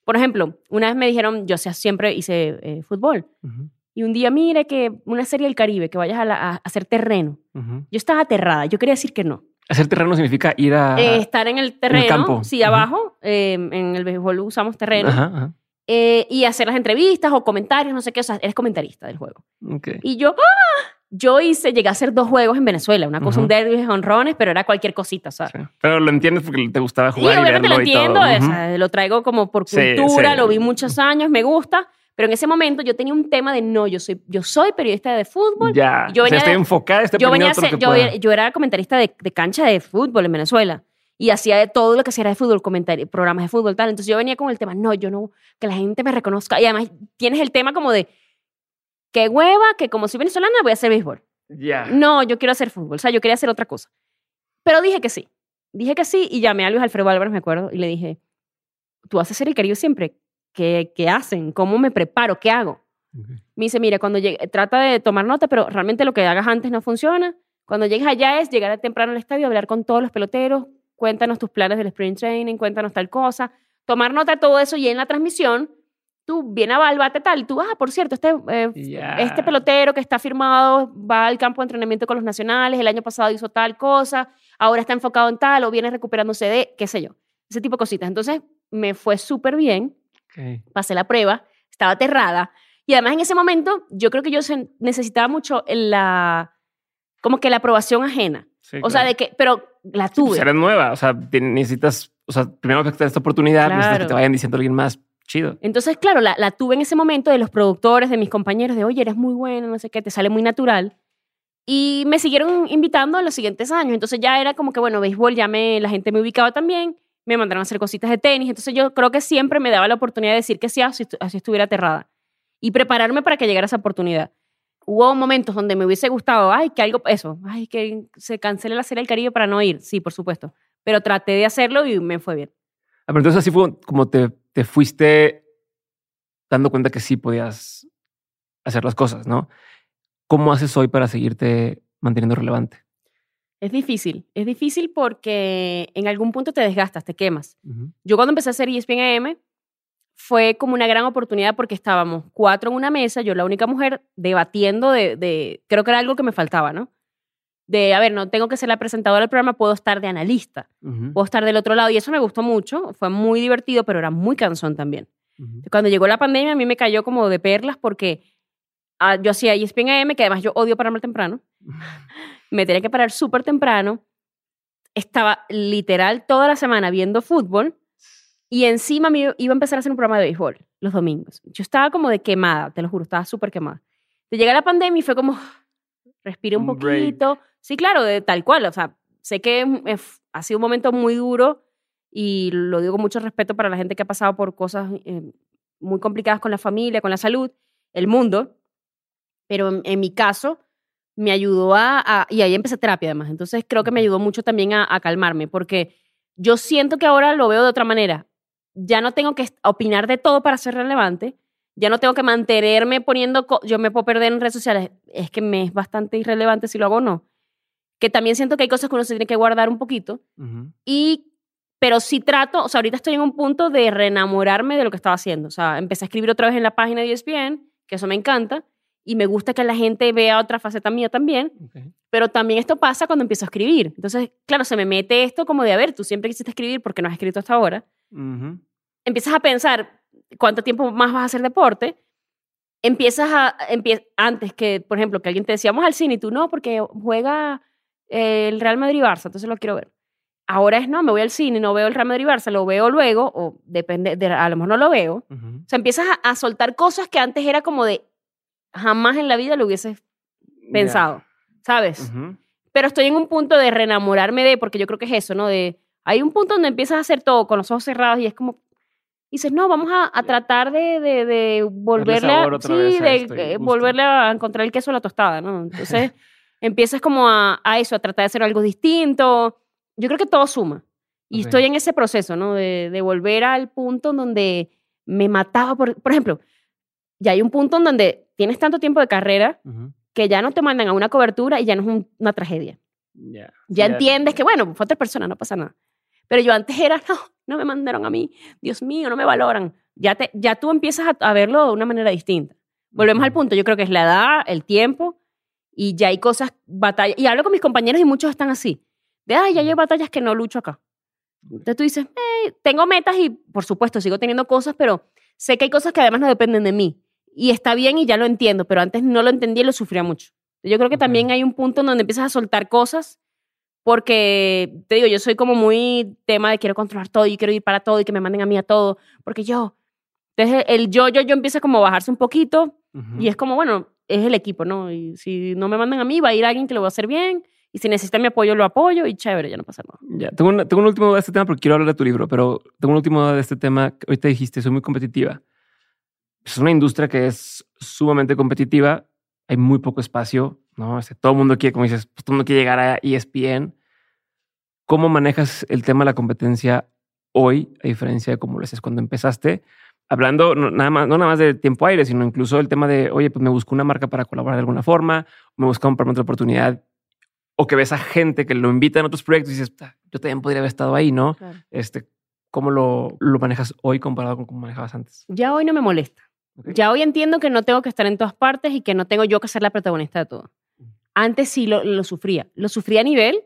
Por ejemplo, una vez me dijeron, yo siempre hice eh, fútbol. Ujú, Y un día, mire que una serie del Caribe, que vayas a, la- a hacer terreno. Yo estaba aterrada, yo quería decir que no. Hacer terreno significa ir a. Eh, estar en el terreno, campo. sí, abajo, eh, en el béisbol usamos terreno. Ajá, ajá. eh, y hacer las entrevistas o comentarios, no sé qué, o sea, eres comentarista del juego. Ok. Y yo, ¡ah! Yo hice, llegué a hacer dos juegos en Venezuela, una cosa, Ujú. un derby de honrones, pero era cualquier cosita, ¿sabes? Sí. Pero lo entiendes porque te gustaba Sí, jugar y obviamente verlo lo y todo. entiendo, lo traigo como por Sí, cultura, sí. lo vi muchos años, me gusta, pero en ese momento yo tenía un tema de no, yo soy, yo soy periodista de fútbol, Ya. Yo o sea, venía estoy de- enfocada, estoy yo, venía ser- lo yo, yo era comentarista de, de cancha de fútbol en Venezuela. y hacía de todo lo que hacía de fútbol, comentario, programas de fútbol, tal. Entonces yo venía con el tema, no, yo no, que la gente me reconozca. Y además tienes el tema como de, qué hueva, que como soy venezolana voy a hacer béisbol. Ya. No, yo quiero hacer fútbol, o sea, yo quería hacer otra cosa. Pero dije que sí. Dije que sí y llamé a Luis Alfredo Álvarez, me acuerdo, y le dije, tú a hacer el Caribe siempre. ¿Qué, ¿Qué hacen? ¿Cómo me preparo? ¿Qué hago? Ok. Me dice, mira, cuando llegue, trata de tomar nota, pero realmente lo que hagas antes no funciona. Cuando llegues allá es llegar temprano al estadio, hablar con todos los peloteros, cuéntanos tus planes del sprint training, cuéntanos tal cosa, tomar nota de todo eso y en la transmisión, tú viene a bate tal, tú, ah, por cierto, este, eh, Ya. este pelotero que está firmado va al campo de entrenamiento con los nacionales, el año pasado hizo tal cosa, ahora está enfocado en tal o viene recuperándose de, qué sé yo, ese tipo de cositas. Entonces me fue súper bien, Ok. pasé la prueba, estaba aterrada. Y además en ese momento yo creo que yo necesitaba mucho la, como que la aprobación ajena. Sí, O sea, claro. de que, pero la Sí, tuve. pues eres nueva, o sea, necesitas, o sea, primero que te esta oportunidad, necesitas que Claro. te vayan diciendo alguien más chido. Entonces, claro, la, la tuve en ese momento de los productores, de mis compañeros, de, oye, eres muy buena, no sé qué, te sale muy natural. Y me siguieron invitando en los siguientes años. Entonces ya era como que, bueno, béisbol ya me, la gente me ubicaba también, me mandaron a hacer cositas de tenis. Entonces yo creo que siempre me daba la oportunidad de decir que sí, así, así estuviera aterrada. Y prepararme para que llegara esa oportunidad. Hubo momentos donde me hubiese gustado, ay, que algo, eso, ay, que se cancele la Serie del Caribe para no ir. Sí, por supuesto. Pero traté de hacerlo y me fue bien. Ah, pero entonces así fue como te, te fuiste dando cuenta que sí podías hacer las cosas, ¿no? ¿Cómo haces hoy para seguirte manteniendo relevante? Es difícil, es difícil porque en algún punto te desgastas, te quemas. Ujú. Yo cuando empecé a hacer ESPN AM fue como una gran oportunidad porque estábamos cuatro en una mesa, yo la única mujer debatiendo de, de- creo que era algo que me faltaba, ¿no? De, a ver, no tengo que ser la presentadora del programa, puedo estar de analista, Ujú. puedo estar del otro lado y eso me gustó mucho, fue muy divertido, pero era muy cansón también. Cuando llegó la pandemia a mí me cayó como de perlas porque ah, yo hacía ESPN AM, que además yo odio pararme temprano, *laughs* me tenía que parar súper temprano, estaba literal toda la semana viendo fútbol y encima me iba a empezar a hacer un programa de béisbol los domingos. Yo estaba como de quemada, te lo juro, estaba súper quemada. Te llega la pandemia y fue como, respiré un, Un break. Sí, claro, de tal cual, o sea, sé que eh, ha sido un momento muy duro y lo digo con mucho respeto para la gente que ha pasado por cosas eh, muy complicadas con la familia, con la salud, el mundo, pero en, en mi caso me ayudó a, a- y ahí empecé terapia además, entonces creo que me ayudó mucho también a, a calmarme, porque yo siento que ahora lo veo de otra manera. Ya no tengo que opinar de todo para ser relevante, ya no tengo que mantenerme poniendo, yo me puedo perder en redes sociales, es que me es bastante irrelevante si lo hago o no. Que también siento que hay cosas que uno se tiene que guardar un poquito, y, pero sí trato, o sea, ahorita estoy en un punto de reenamorarme de lo que estaba haciendo. O sea, empecé a escribir otra vez en la página de ESPN, que eso me encanta, y me gusta que la gente vea otra faceta mía también, pero también esto pasa cuando empiezo a escribir. Entonces, claro, se me mete esto como de, a ver, tú siempre quisiste escribir porque no has escrito hasta ahora. Empiezas a pensar cuánto tiempo más vas a hacer deporte. Empiezas a, empie- antes que, por ejemplo, que alguien te decía, vamos al cine y tú no, porque juega el Real Madrid y Barça, entonces lo quiero ver. Ahora es no, me voy al cine, no veo el Real Madrid y Barça, lo veo luego, o depende, de, a lo mejor no lo veo. Ujú. O sea, empiezas a, a soltar cosas que antes era como de jamás en la vida lo hubieses pensado, ¿sabes? Pero estoy en un punto de reenamorarme de, porque yo creo que es eso, ¿no? De, hay un punto donde empiezas a hacer todo con los ojos cerrados y es como, dices, no, vamos a, a tratar de, de, de volverle a, sí, a de eh, volverle a encontrar el queso a la tostada, ¿no? Entonces *laughs* empiezas como a, a eso, a tratar de hacer algo distinto. Yo creo que todo suma. Y estoy en ese proceso, ¿no? De, de volver al punto en donde me mataba, por, por ejemplo, ya hay un punto en donde tienes tanto tiempo de carrera que ya no te mandan a una cobertura y ya no es un- una tragedia. Ya. Ya Sí, entiendes que, bueno, fue otra persona, no pasa nada. Pero yo antes era, *laughs* no, no me mandaron a mí, Dios mío, no me valoran. Ya, te, ya tú empiezas a, a verlo de una manera distinta. Volvemos al punto, yo creo que es la edad, el tiempo, y ya hay cosas, batallas, y hablo con mis compañeros y muchos están así, de, ay, ya hay batallas que no lucho acá. Entonces tú dices, "Eh, tengo metas y, por supuesto, sigo teniendo cosas, pero sé que hay cosas que además no dependen de mí. Y está bien y ya lo entiendo, pero antes no lo entendía y lo sufría mucho. Yo creo que también hay un punto en donde empiezas a soltar cosas porque, te digo, yo soy como muy tema de quiero controlar todo y quiero ir para todo y que me manden a mí a todo, porque yo, entonces el yo, yo, yo empieza como a bajarse un poquito y es como, bueno, es el equipo, ¿no? Y si no me mandan a mí, va a ir alguien que lo va a hacer bien, Y si necesita mi apoyo, lo apoyo y chévere, ya no pasa nada. Ya, tengo, una, tengo un último de este tema porque quiero hablar de tu libro, pero tengo un último de este tema. Ahorita dijiste, soy muy competitiva. Es una industria que es sumamente competitiva. Hay muy poco espacio, ¿no? Este, todo el mundo quiere, como dices, pues, todo el mundo quiere llegar a ESPN. ¿Cómo manejas el tema de la competencia hoy, a diferencia de cómo lo haces cuando empezaste? Hablando no, nada más, no nada más de tiempo aire, sino incluso el tema de, oye, pues me busco una marca para colaborar de alguna forma, me busco para otra oportunidad o que ves a gente que lo invita en otros proyectos y dices, yo también podría haber estado ahí, ¿no? Este, ¿Cómo lo, lo, manejas hoy comparado con cómo manejabas antes? Ya hoy no me molesta. Ya hoy entiendo que no tengo que estar en todas partes y que no tengo yo que ser la protagonista de todo. Antes sí lo, lo sufría. Lo sufría a nivel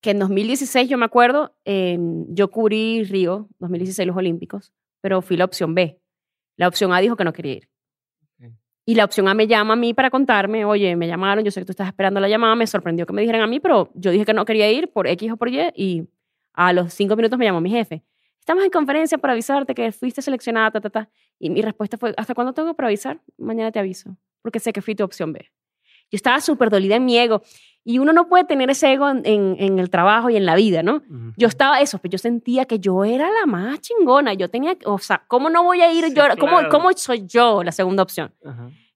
que en 2016, yo me acuerdo, yo cubrí Río, 2016 los Olímpicos, pero fui la opción B. La opción A dijo que no quería ir. Y la opción A me llama a mí para contarme, oye, me llamaron, yo sé que tú estás esperando la llamada, me sorprendió que me dijeran a mí, pero yo dije que no quería ir por X o por Y y a los cinco minutos me llamó mi jefe. Estamos en conferencia para avisarte que fuiste seleccionada, ta, ta, ta. Y mi respuesta fue, ¿hasta cuándo tengo para avisar? Mañana te aviso, porque sé que fui tu opción B. Yo estaba súper dolida en mi ego. Y uno no puede tener ese ego en, en, el trabajo y en la vida, ¿no? Yo estaba eso, pero pues yo sentía que yo era la más chingona. Yo tenía, o sea, ¿cómo no voy a ir yo? ¿Cómo, ¿Cómo soy yo la segunda opción?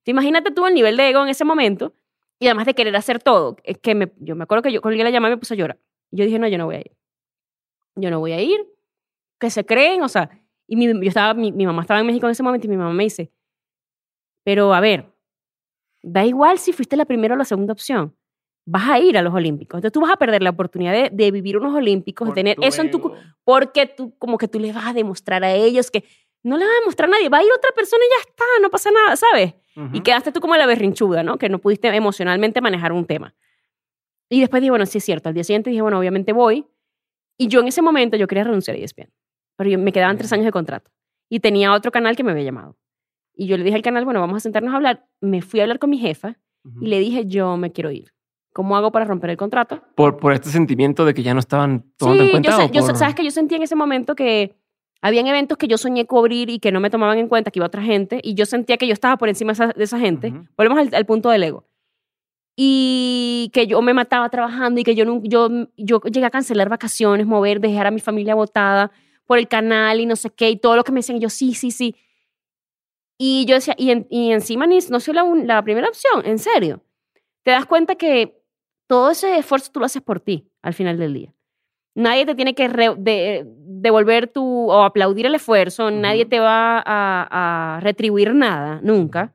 Te imagínate tú el nivel de ego en ese momento y además de querer hacer todo. Es que me, yo me acuerdo que yo colgué la llamada y me puse a llorar. Yo dije, no, yo no voy a ir. Yo no voy a ir. Que se creen, o sea, y mi, yo estaba, mi, mi mamá estaba en México en ese momento y mi mamá me dice, pero a ver, da igual si fuiste la primera o la segunda opción vas a ir a los Olímpicos. Entonces tú vas a perder la oportunidad de, vivir unos Olímpicos, de tener eso en tu... Porque tú, como que tú le vas a demostrar a ellos que no le vas a demostrar a nadie, va a ir otra persona y ya está, no pasa nada, ¿sabes? Y quedaste tú como la berrinchuda, ¿no? Que no pudiste emocionalmente manejar un tema. Y después dije, bueno, sí es cierto. Al día siguiente dije, bueno, obviamente voy. Y yo en ese momento yo quería renunciar a ESPN. Pero yo, me quedaban tres años de contrato. Y tenía otro canal que me había llamado. Y yo le dije al canal, bueno, vamos a sentarnos a hablar. Me fui a hablar con mi jefa y le dije, yo me quiero ir. ¿Cómo hago para romper el contrato? Por, por este sentimiento de que ya no estaban tomando en cuenta. Yo, yo sabes que yo sentí en ese momento que habían eventos que yo soñé cubrir y que no me tomaban en cuenta que iba otra gente y yo sentía que yo estaba por encima de esa, gente. Volvemos al, punto del ego. Y que yo me mataba trabajando y que yo, yo, yo llegué a cancelar vacaciones, mover, dejar a mi familia botada por el canal y no sé qué y todo lo que me decían. yo, sí, sí, sí. Y yo decía, y, y encima no soy la, la primera opción, en serio. Te das cuenta que todo ese esfuerzo tú lo haces por ti al final del día. Nadie te tiene que devolver tu o aplaudir el esfuerzo, nadie te va a, retribuir nada, nunca.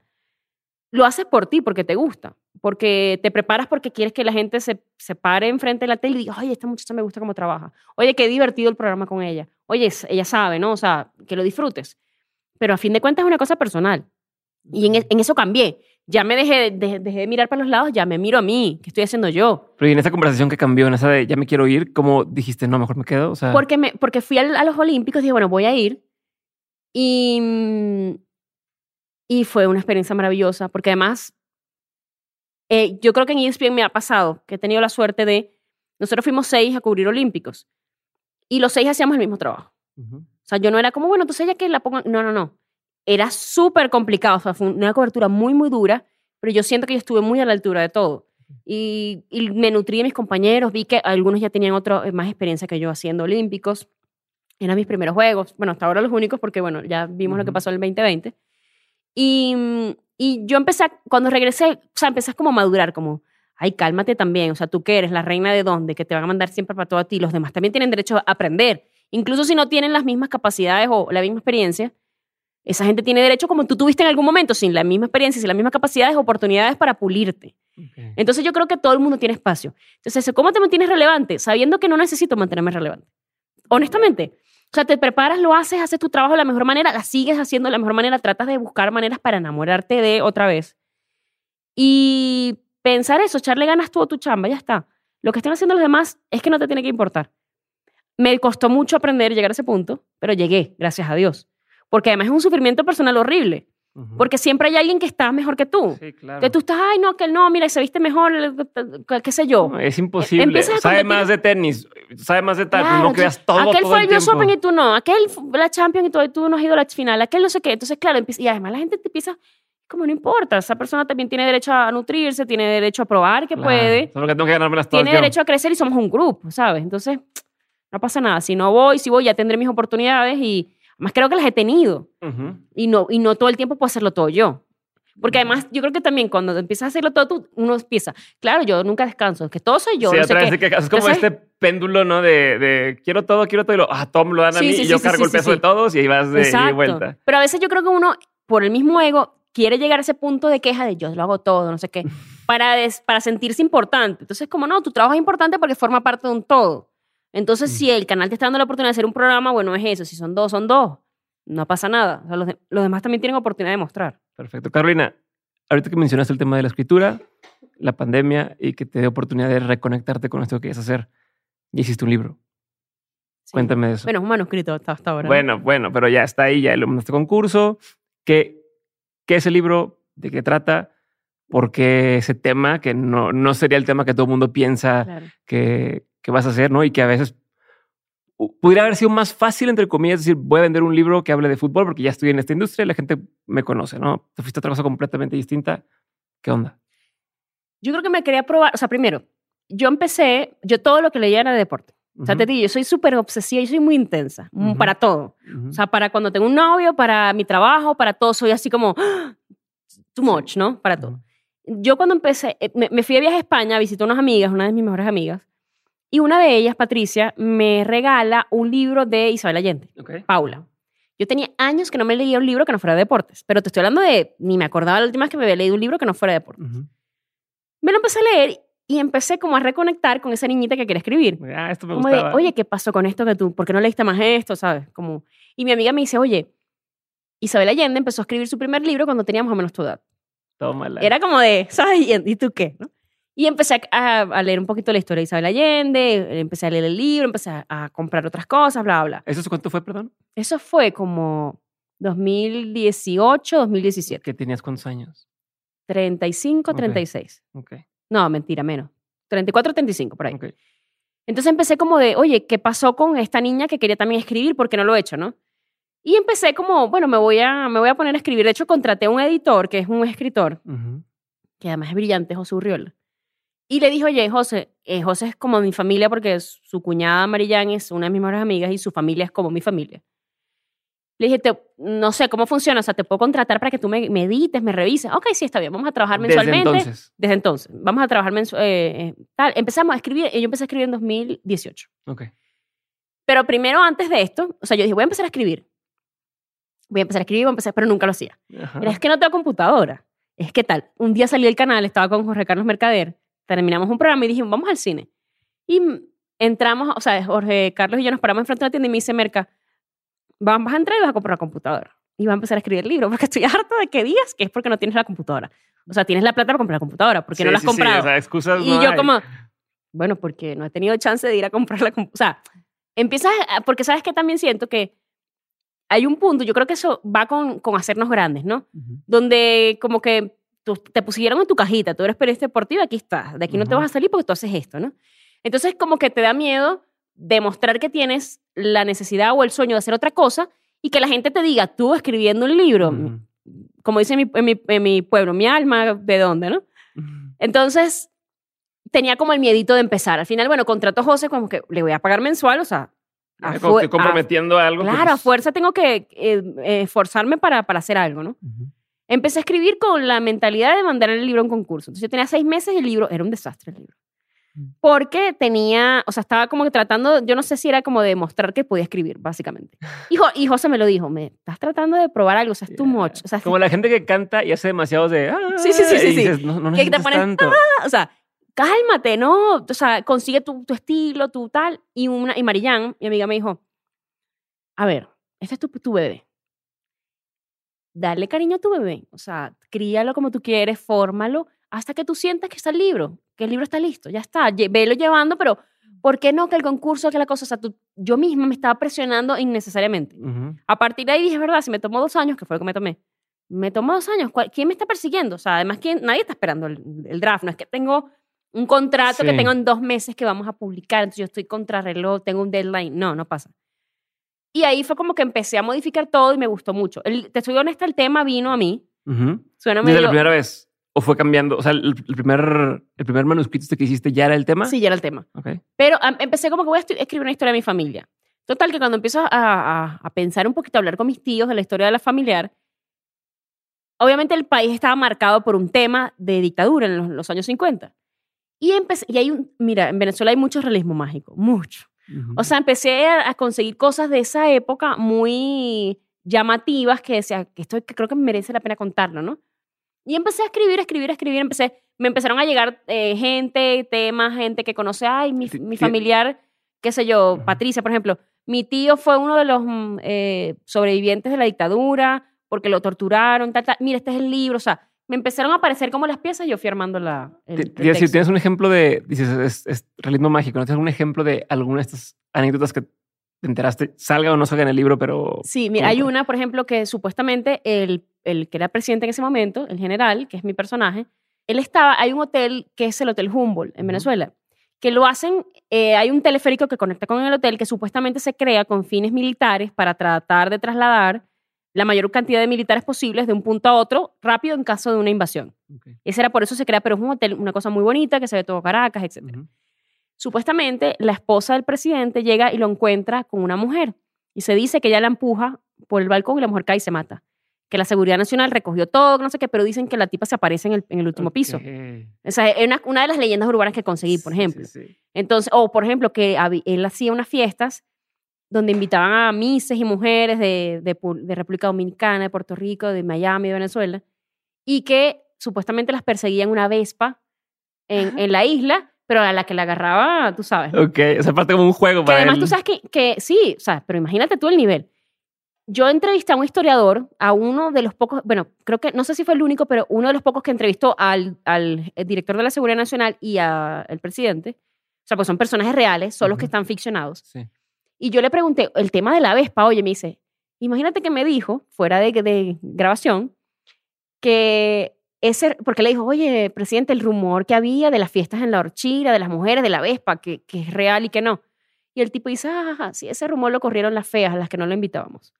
Lo haces por ti, porque te gusta, porque te preparas porque quieres que la gente se, se pare enfrente de la tele y diga, oye, esta muchacha me gusta cómo trabaja. Oye, qué divertido el programa con ella. Oye, ella sabe, ¿no? O sea, que lo disfrutes. Pero a fin de cuentas es una cosa personal. Y en, en eso cambié ya me dejé, de mirar para los lados, ya me miro a mí, ¿qué estoy haciendo yo? Pero y en esa conversación que cambió, en esa de ya me quiero ir, ¿cómo dijiste, no, mejor me quedo? O sea... porque, me, porque fui a, los Olímpicos y dije, bueno, voy a ir. Y, y fue una experiencia maravillosa, porque además, eh, yo creo que en ESPN me ha pasado, que he tenido la suerte de, nosotros fuimos seis a cubrir Olímpicos, y los seis hacíamos el mismo trabajo. O sea, yo no era como, bueno, entonces ya que la pongan, no, no, no era súper complicado, o sea, fue una cobertura muy, muy dura, pero yo siento que yo estuve muy a la altura de todo. Y, me nutrí de mis compañeros, vi que algunos ya tenían otra, eh, más experiencia que yo haciendo olímpicos. Eran mis primeros juegos, bueno, hasta ahora los únicos porque, bueno, ya vimos lo que pasó en el 2020. Y, y yo empecé, cuando regresé, o sea, empecé como a madurar, como, ay, cálmate también, o sea, tú que eres la reina de dónde, que te van a mandar siempre para todo a ti, los demás también tienen derecho a aprender, incluso si no tienen las mismas capacidades o la misma experiencia, esa gente tiene derecho, como tú tuviste en algún momento, sin la misma experiencia, sin las mismas capacidades, oportunidades para pulirte. Entonces yo creo que todo el mundo tiene espacio. Entonces, ¿cómo te mantienes relevante? Sabiendo que no necesito mantenerme relevante. Honestamente. O sea, te preparas, lo haces, haces tu trabajo de la mejor manera, la sigues haciendo de la mejor manera, tratas de buscar maneras para enamorarte de otra vez. Y pensar eso, echarle ganas tú a tu chamba, ya está. Lo que están haciendo los demás es que no te tiene que importar. Me costó mucho aprender llegar a ese punto, pero llegué, gracias a Dios porque además es un sufrimiento personal horrible. Porque siempre hay alguien que está mejor que tú. Sí, claro. Que tú estás, ay, no, que él no, mira, se viste mejor, qué sé yo. es imposible. Sabe más de tenis, sabe más de tal, claro, no creas todo. Aquel fue el US Open y tú no. Aquel la Champions y tú, tú no has ido a la final. Aquel no sé qué. Entonces, claro, y además la gente te empieza, como no importa, esa persona también tiene derecho a nutrirse, tiene derecho a probar que Claro, puede, Solo que tengo que ganármelas todas tiene derecho a crecer y somos un grupo, ¿sabes? Entonces, no pasa nada. Si no voy, si voy, ya tendré mis oportunidades y más creo que las he tenido. Ujú. Y no, y no todo el tiempo puedo hacerlo todo yo. Porque además, yo creo que también cuando empiezas a hacerlo todo tú, uno empieza, claro, yo nunca descanso, es que todo soy yo. sí, no sé otra vez qué. que es como Entonces- este péndulo, ¿no? De, de quiero todo, quiero todo y lo, ah, todo me lo dan a Sí, mí sí, y yo cargo el peso de todos y ahí vas de y vuelta. Pero a veces yo creo que uno, por el mismo ego, quiere llegar a ese punto de queja de yo lo hago todo, no sé qué, *laughs* para, des- para sentirse importante. Entonces, como no, tu trabajo es importante porque forma parte de un todo. Entonces, Mm. si el canal te está dando la oportunidad de hacer un programa, bueno, es eso. Si son dos, son dos. No pasa nada. O sea, los, de- los demás también tienen oportunidad de mostrar. Perfecto. Carolina, ahorita que mencionaste el tema de la escritura, la pandemia y que te dio oportunidad de reconectarte con esto que querías hacer, ya hiciste un libro. Sí. Cuéntame de eso. Bueno, es un manuscrito hasta, hasta ahora. ¿no? Bueno, bueno, pero ya está ahí, ya lo mandaste concurso. ¿Qué, ¿Qué es el libro? ¿De qué trata? ¿Por qué ese tema que no, no sería el tema que todo el mundo piensa Claro. que, que vas a hacer, ¿no? Y que a veces pu- pudiera haber sido más fácil, entre comillas, decir, voy a vender un libro que hable de fútbol porque ya estoy en esta industria y la gente me conoce, ¿no? Te fuiste a otra cosa completamente distinta. ¿Qué onda? Yo creo que me quería probar. O sea, primero, yo empecé, yo todo lo que leía era de deporte. O sea, te digo, yo soy súper obsesiva y soy muy intensa mm, Ujú. para todo. ujú. O sea, para cuando tengo un novio, para mi trabajo, para todo, soy así como ¡ah! too much, ¿no? Para todo. Yo cuando empecé, eh, me, me fui de viaje a España, visité unas amigas, una de mis mejores amigas, y una de ellas, Patricia, me regala un libro de Isabel Allende. Paula. Yo tenía años que no me leía un libro que no fuera de deportes, pero te estoy hablando de, ni me acordaba la última vez que me había leído un libro que no fuera de deportes. Me lo empecé a leer y empecé como a reconectar con esa niñita que quería escribir. Ah, esto me Como de, oye, ¿qué pasó con esto que tú? ¿Por qué no leíste más esto? ¿Sabes? Como... Y mi amiga me dice, oye, Isabel Allende empezó a escribir su primer libro cuando tenía más o menos tu edad. Tómala. Era como de, ¿sabes? ¿Y, y tú qué? ¿no? Y empecé a, a leer un poquito la historia de Isabel Allende, empecé a leer el libro, empecé a, a comprar otras cosas, bla, bla. ¿Eso cuánto fue, perdón? Eso fue como 2018, 2017. Que tenías cuántos años. 35, Ok. 36. Ok. No, mentira, menos. 34, 35, por ahí. ok. Entonces empecé como de, oye, ¿qué pasó con esta niña que quería también escribir? ¿Por qué no lo he hecho, no? Y empecé como, bueno, me voy a, me voy a poner a escribir. De hecho, contraté a un editor, que es un escritor, Ujú. que además es brillante, José Urriola. Y le dije, oye, José, eh, José es como mi familia porque su cuñada Marillán es una de mis mejores amigas y su familia es como mi familia. Le dije, te- no sé cómo funciona, o sea, te puedo contratar para que tú me, me edites, me revises. Ok, sí, está bien, vamos a trabajar Desde mensualmente. entonces. Desde entonces, vamos a trabajar mensualmente. tal. Empezamos a escribir, yo empecé a escribir en 2018. Ok. Pero primero, antes de esto, o sea, yo dije, voy a empezar a escribir. Voy a empezar a escribir, voy a empezar, pero nunca lo hacía. Ajá. Era, es que no tengo computadora. Es que tal, un día salí del canal, estaba con Jorge Carlos Mercader, terminamos un programa y dijimos, vamos al cine. Y entramos, o sea, Jorge Carlos y yo nos paramos enfrente de la tienda y me dice, Merca, vas vas a entrar y vas a comprar la computadora. Y vas a empezar a escribir el libro, porque estoy harto de que digas que es porque no tienes la computadora. O sea, tienes la plata para comprar la computadora, porque no Sí, la has sí, sí, comprado. o sea, excusas Y no yo hay. como, bueno, porque no he tenido chance de ir a comprar la compu- O sea, empiezas, a- porque sabes que también siento que hay un punto, yo creo que eso va con, con hacernos grandes, ¿no? Ujú. Donde como que tú- te pusieron en tu cajita, tú eres periodista deportivo, aquí estás, de aquí no te Ujú. vas a salir porque tú haces esto, ¿no? Entonces como que te da miedo demostrar que tienes la necesidad o el sueño de hacer otra cosa y que la gente te diga, tú escribiendo un libro, como dice en mi, en mi- en mi pueblo, mi alma, ¿de dónde, no? Entonces, tenía como el miedito de empezar. Al final, bueno, contrato a José como que le voy a pagar mensual, o sea, que comprometiendo a- algo. que, claro, a pues, fuerza tengo que eh, eh, esforzarme para, para hacer algo, ¿no? Empecé a escribir con la mentalidad de mandar el libro a un concurso. Entonces yo tenía seis meses y el libro era un desastre el libro. Mm. Porque tenía, o sea, estaba como que tratando, yo no sé si era como de mostrar que podía escribir, básicamente. *laughs* Y, Jo- y José me lo dijo, me estás tratando de probar algo, o sea, es too much. O sea, Como la gente que canta y hace demasiados de. "Ah", Sí, sí, sí, sí, y sí. dices, no, no Que te pones, tanto. o sea, cálmate, ¿no? O sea, consigue tu, tu estilo, tu tal. Y, una, y Marillán, mi amiga, me dijo, a ver, este es tu, tu bebé. Dale cariño a tu bebé. O sea, críalo como tú quieres, fórmalo, hasta que tú sientas que está el libro, que el libro está listo, ya está. Velo llevando, pero ¿por qué no que el concurso, que la cosa? O sea, tú- yo misma me estaba presionando innecesariamente. Ujú. A partir de ahí dije, verdad, si me tomó dos años, que fue lo que me tomé, me tomó dos años, ¿cuál- ¿quién me está persiguiendo? O sea, además, ¿quién? nadie está esperando el, el draft, no es que tengo un contrato que tengo en dos meses que vamos a publicar, entonces yo estoy contrarreloj, tengo un deadline, no, no pasa. Y ahí fue como que empecé a modificar todo y me gustó mucho. El- te soy honesta, el tema vino a mí, Suena ¿Desde la primera vez? ¿O fue cambiando? O sea, el, el primer, el primer manuscrito este que hiciste ya era el tema. Sí, ya era el tema. Ok. Pero empecé como que voy a escribir una historia de mi familia. Total, que cuando empiezo a, a- a pensar un poquito, a hablar con mis tíos de la historia de la familiar, obviamente el país estaba marcado por un tema de dictadura en los, los años 50. Y, empecé, y hay un, mira, en Venezuela hay mucho realismo mágico, mucho. Ujú. O sea, empecé a, conseguir cosas de esa época muy llamativas que decía que esto creo que merece la pena contarlo, ¿no? Y empecé a escribir, a escribir, a escribir. Empecé, me empezaron a llegar eh, gente, temas, gente que conoce, ay, mi, mi familiar, qué sé yo. Patricia, por ejemplo. Mi tío fue uno de los mm, eh, sobrevivientes de la dictadura porque lo torturaron, tal, tal. Mira, este es el libro. O sea, me empezaron a aparecer como las piezas y yo fui armando la, el, el texto. tienes un ejemplo de, dices, es, es realismo mágico, ¿no? ¿Tienes algún ejemplo de alguna de estas anécdotas que te enteraste, salga o no salga en el libro, pero... Sí, mira, hay una, por ejemplo, que supuestamente el, el que era presidente en ese momento, el general, que es mi personaje, él estaba, hay un hotel que es el Hotel Humboldt en Ujú. Venezuela, que lo hacen, eh, hay un teleférico que conecta con el hotel que supuestamente se crea con fines militares para tratar de trasladar la mayor cantidad de militares posibles de un punto a otro rápido en caso de una invasión. Ok. Ese era por eso se crea, pero es un hotel, una cosa muy bonita que se ve todo Caracas, etc. Supuestamente la esposa del presidente llega y lo encuentra con una mujer y se dice que ella la empuja por el balcón y la mujer cae y se mata. Que la Seguridad Nacional recogió todo, no sé qué, pero dicen que la tipa se aparece en el, en el último piso. O sea, es una, una de las leyendas urbanas que conseguí, por ejemplo. sí, sí. Entonces, o por ejemplo, que él hacía unas fiestas donde invitaban a mises y mujeres de, de República Dominicana, de Puerto Rico, de Miami, de Venezuela, y que supuestamente las perseguían una vespa en, en la isla, pero a la que la agarraba, tú sabes. Ok, o sea, parte como un juego Que para además él. tú sabes que, que sí, o sea, pero imagínate tú el nivel. Yo entrevisté a un historiador, a uno de los pocos, bueno, creo que, no sé si fue el único, pero uno de los pocos que entrevistó al, al eh, director de la Seguridad Nacional y al presidente. O sea, pues son personajes reales, son los que están ficcionados. Sí. Y yo le pregunté el tema de la Vespa, oye, me dice, imagínate que me dijo, fuera de, de grabación, que ese, porque le dijo, oye, presidente, el rumor que había de las fiestas en la horchira, de las mujeres, de la Vespa, que, que es real y que no. Y el tipo dice, ah, sí, ese rumor lo corrieron las feas, las que no lo invitábamos.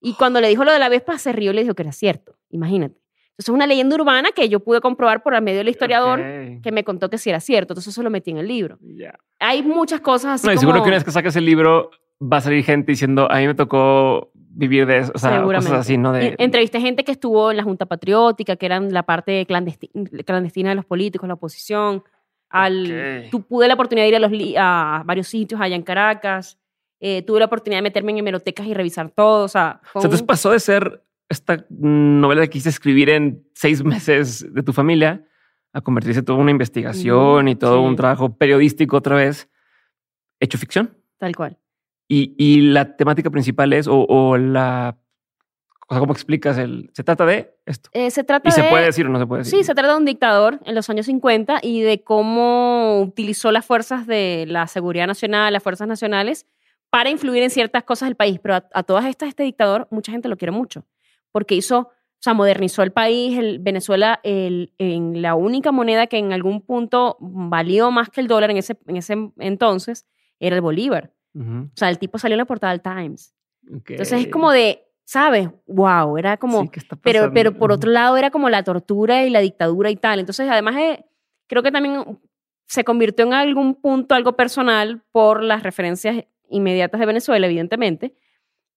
Y cuando le dijo lo de la Vespa, se rió y le dijo que era cierto, imagínate. Entonces es una leyenda urbana que yo pude comprobar por el medio del historiador Ok. que me contó que sí era cierto, entonces eso lo metí en el libro. Ya. Hay muchas cosas así No, y como... seguro que una vez que saques el libro va a salir gente diciendo, a mí me tocó vivir de eso. O sea, cosas así, ¿no? De, Entrevisté gente que estuvo en la Junta Patriótica, que eran la parte clandesti- clandestina de los políticos, la oposición. Al, Ok. tu- pude la oportunidad de ir a, los, a varios sitios allá en Caracas. Eh, tuve la oportunidad de meterme en hemerotecas y revisar todo. O sea, O sea, entonces pasó de ser esta novela que quise escribir en seis *laughs* meses de tu familia a convertirse en toda una investigación y todo sí. un trabajo periodístico otra vez, hecho ficción. tal cual. Y, y la temática principal es, o, o la, o sea, ¿cómo explicas? El, se trata de esto. Eh, se trata Y se de- puede decir o no se puede decir. Sí, se trata de un dictador en los años 50 y de cómo utilizó las fuerzas de la seguridad nacional, las fuerzas nacionales, para influir en ciertas cosas del país. Pero a, a todas estas, este dictador, mucha gente lo quiere mucho, porque hizo, o sea, modernizó el país. El, Venezuela, el, en la única moneda que en algún punto valió más que el dólar en ese, en ese entonces, era el bolívar. O sea, el tipo salió en la portada del Times. Entonces es como de, ¿sabes? Wow, era como... Sí, ¿qué está Pero, pero por otro lado era como la tortura y la dictadura y tal. Entonces, además, eh, creo que también se convirtió en algún punto algo personal por las referencias inmediatas de Venezuela, evidentemente.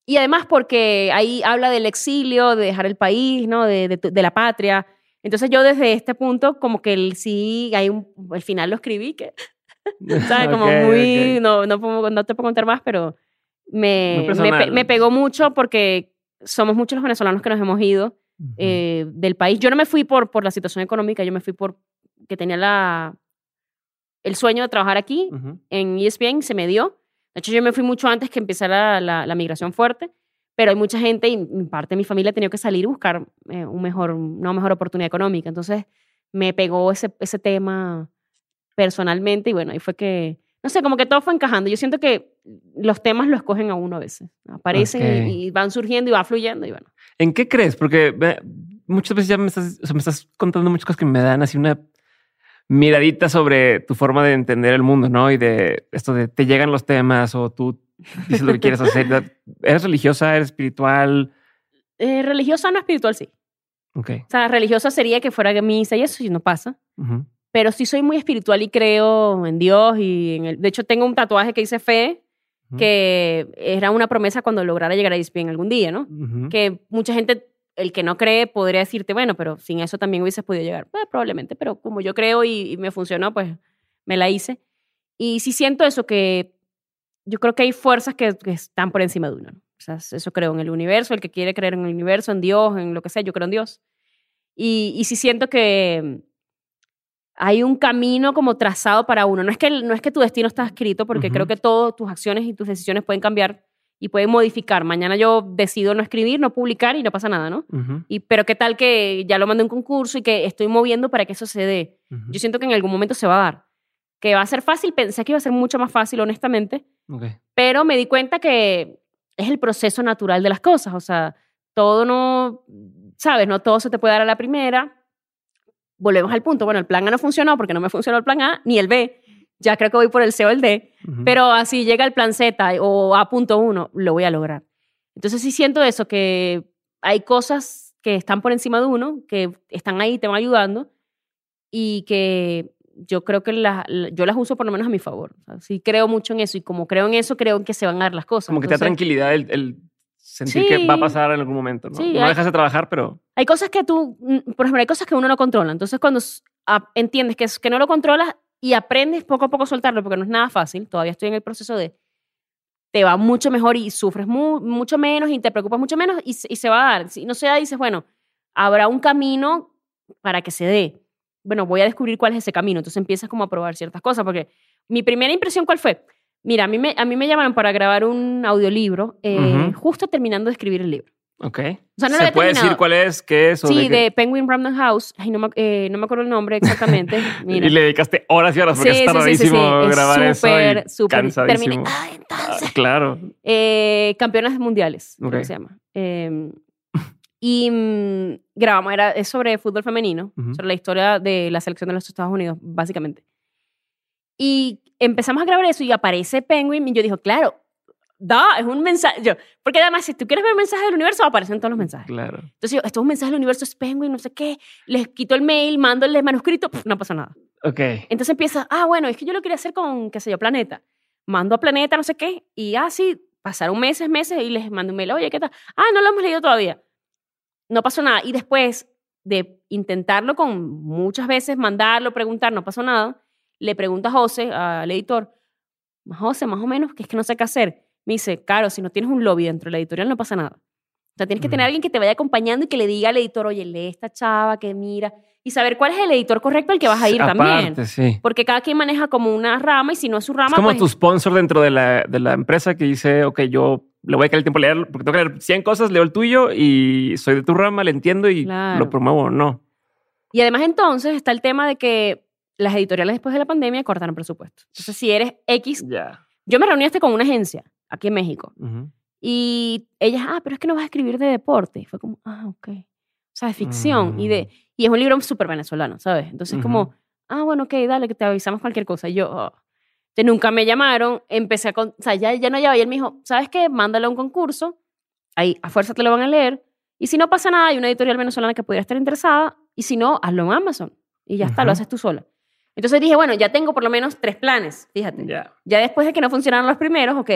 Y además porque ahí habla del exilio, de dejar el país, ¿no? de, de de la patria. Entonces yo desde este punto como que el, sí, hay un, al final lo escribí, que, *laughs* ¿sabes? Como Ok, muy, ok. no, no, puedo- no te puedo contar más, pero me, me, me pegó mucho porque somos muchos los venezolanos que nos hemos ido Ujú. eh, del país. Yo no me fui por, por la situación económica, yo me fui por que tenía la, el sueño de trabajar aquí Ujú. en E ESPN, se me dio. De hecho, yo me fui mucho antes que empezara la, la migración fuerte, pero hay mucha gente y parte de mi familia ha tenido que salir y buscar eh, un mejor, una mejor oportunidad económica. Entonces, me pegó ese, ese tema personalmente y bueno, ahí fue que, no sé, como que todo fue encajando. Yo siento que los temas lo escogen a uno a veces. Aparecen y- Ok. y, van surgiendo y va fluyendo y bueno. ¿En qué crees? Porque muchas veces ya me estás, o sea, me estás contando muchas cosas que me dan así una miradita sobre tu forma de entender el mundo, ¿no? Y de esto de te llegan los temas o tú dices lo que quieres hacer. *laughs* ¿Eres religiosa? ¿Eres espiritual? Eh, religiosa, no espiritual, sí. Ok. O sea, religiosa sería que fuera misa y eso, y no pasa. Pero sí soy muy espiritual y creo en Dios y en el... De hecho, tengo un tatuaje que dice fe, que era una promesa cuando lograra llegar a ESPN algún día, ¿no? Que mucha gente, el que no cree, podría decirte, bueno, pero sin eso también hubieses podido llegar. Pues, probablemente, pero como yo creo y, y me funcionó, pues me la hice. Y sí siento eso, que yo creo que hay fuerzas que, que están por encima de uno. ¿no? O sea, eso creo en el universo, el que quiere creer en el universo, en Dios, en lo que sea, yo creo en Dios. Y, y sí siento que hay un camino como trazado para uno. No es que, no es que tu destino está escrito, porque creo que todas tus acciones y tus decisiones pueden cambiar y pueden modificar. Mañana yo decido no escribir, no publicar y no pasa nada, ¿no? Y, pero qué tal que ya lo mandé a un concurso y que estoy moviendo para que eso se dé. Yo siento que en algún momento se va a dar. Que va a ser fácil, pensé que iba a ser mucho más fácil, honestamente, pero me di cuenta que es el proceso natural de las cosas. O sea, todo no, sabes, no todo se te puede dar a la primera. Volvemos al punto. Bueno, el plan A no funcionó porque no me funcionó el plan A ni el B. Ya creo que voy por el C o el D. Ujú. Pero así llega el plan Z o A.1, lo voy a lograr. Entonces sí siento eso, que hay cosas que están por encima de uno, que están ahí, te van ayudando y que yo creo que la- la- yo las uso por lo menos a mi favor. O sea, sí creo mucho en eso y como creo en eso, creo en que se van a dar las cosas. Como que te da Entonces, tranquilidad el, el sentir Sí. que va a pasar en algún momento, ¿no? Sí, no hay- dejas de trabajar, pero... Hay cosas que tú, mm, por ejemplo, hay cosas que uno no controla. Entonces cuando entiendes que, es- que no lo controlas y aprendes poco a poco a soltarlo, porque no es nada fácil, todavía estoy en el proceso de, te va mucho mejor y sufres mu- mucho menos y te preocupas mucho menos y, se- y se va a dar. Si no se da, dices, bueno, habrá un camino para que se dé. Bueno, voy a descubrir cuál es ese camino. Entonces empiezas como a probar ciertas cosas, porque mi primera impresión, ¿cuál fue? Mira, a mí me, a mí me llamaron para grabar un audiolibro eh, justo terminando de escribir el libro. Ok. O sea, no ¿Se puede decir cuál es, qué es? o Sí, de qué? de Penguin Random House. Ay, no, me, eh, no me acuerdo el nombre exactamente. *laughs* Mira. Y le dedicaste horas y horas porque Sí, está sí, sí, sí, rarísimo sí. Es grabar eso. súper, cansadísimo. Terminé. Ah, Ah, entonces. claro. Eh, campeonas mundiales, creo Ok. que se llama. Eh, y mm, grabamos, era, es sobre fútbol femenino, Ujú. sobre la historia de la selección de los Estados Unidos, básicamente. Y empezamos a grabar eso y aparece Penguin y yo digo, claro, da, es un mensaje. Yo, porque además, si tú quieres ver mensajes del universo, aparecen todos los mensajes. Claro. Entonces yo, esto es un mensaje del universo, es Penguin, no sé qué. Les quito el mail, mando el manuscrito, no pasa nada. Ok. Entonces empieza, ah, bueno, es que yo lo quería hacer con, qué sé yo, Planeta. Mando a Planeta, no sé qué, y así pasaron meses, meses, y les mando un mail, oye, ¿qué tal? Ah, no lo hemos leído todavía. No pasó nada. Y después de intentarlo con muchas veces, mandarlo, preguntar, no pasó nada, le pregunto a José, al editor, José, más o menos, que es que no sé qué hacer. Me dice, claro, si no tienes un lobby dentro de la editorial no pasa nada. O sea, tienes que tener Ujú. alguien que te vaya acompañando y que le diga al editor, oye, lee esta chava, que mira, y saber cuál es el editor correcto al que vas a ir también. Aparte, sí. Porque cada quien maneja como una rama y si no es su rama, Es como pues, tu sponsor dentro de la, de la empresa que dice, ok, yo le voy a caer el tiempo a leer, porque tengo que leer 100 cosas, leo el tuyo y soy de tu rama, le entiendo y Claro. lo promuevo o no. Y además entonces está el tema de que las editoriales después de la pandemia cortaron presupuesto. Entonces si eres X, yo me reuní hasta con una agencia aquí en México Ujú. y ellas, ah, pero es que no vas a escribir de deporte. Y fue como, ah, ok. O sea, de ficción y de... Y es un libro súper venezolano, ¿sabes? Entonces Ujú. como, ah, bueno, ok, dale, que te avisamos cualquier cosa. Y yo, oh. Entonces, nunca me llamaron, empecé a... Con, o sea, ya, ya no llevaba. Y él me dijo, ¿sabes qué? Mándalo a un concurso, ahí a fuerza te lo van a leer. Y si no pasa nada, hay una editorial venezolana que pudiera estar interesada. Y si no, hazlo en Amazon. Y ya está, Ujú. lo haces tú sola. Entonces dije, bueno, ya tengo por lo menos tres planes, fíjate. Ya. Ya después de que no funcionaron los primeros, ok,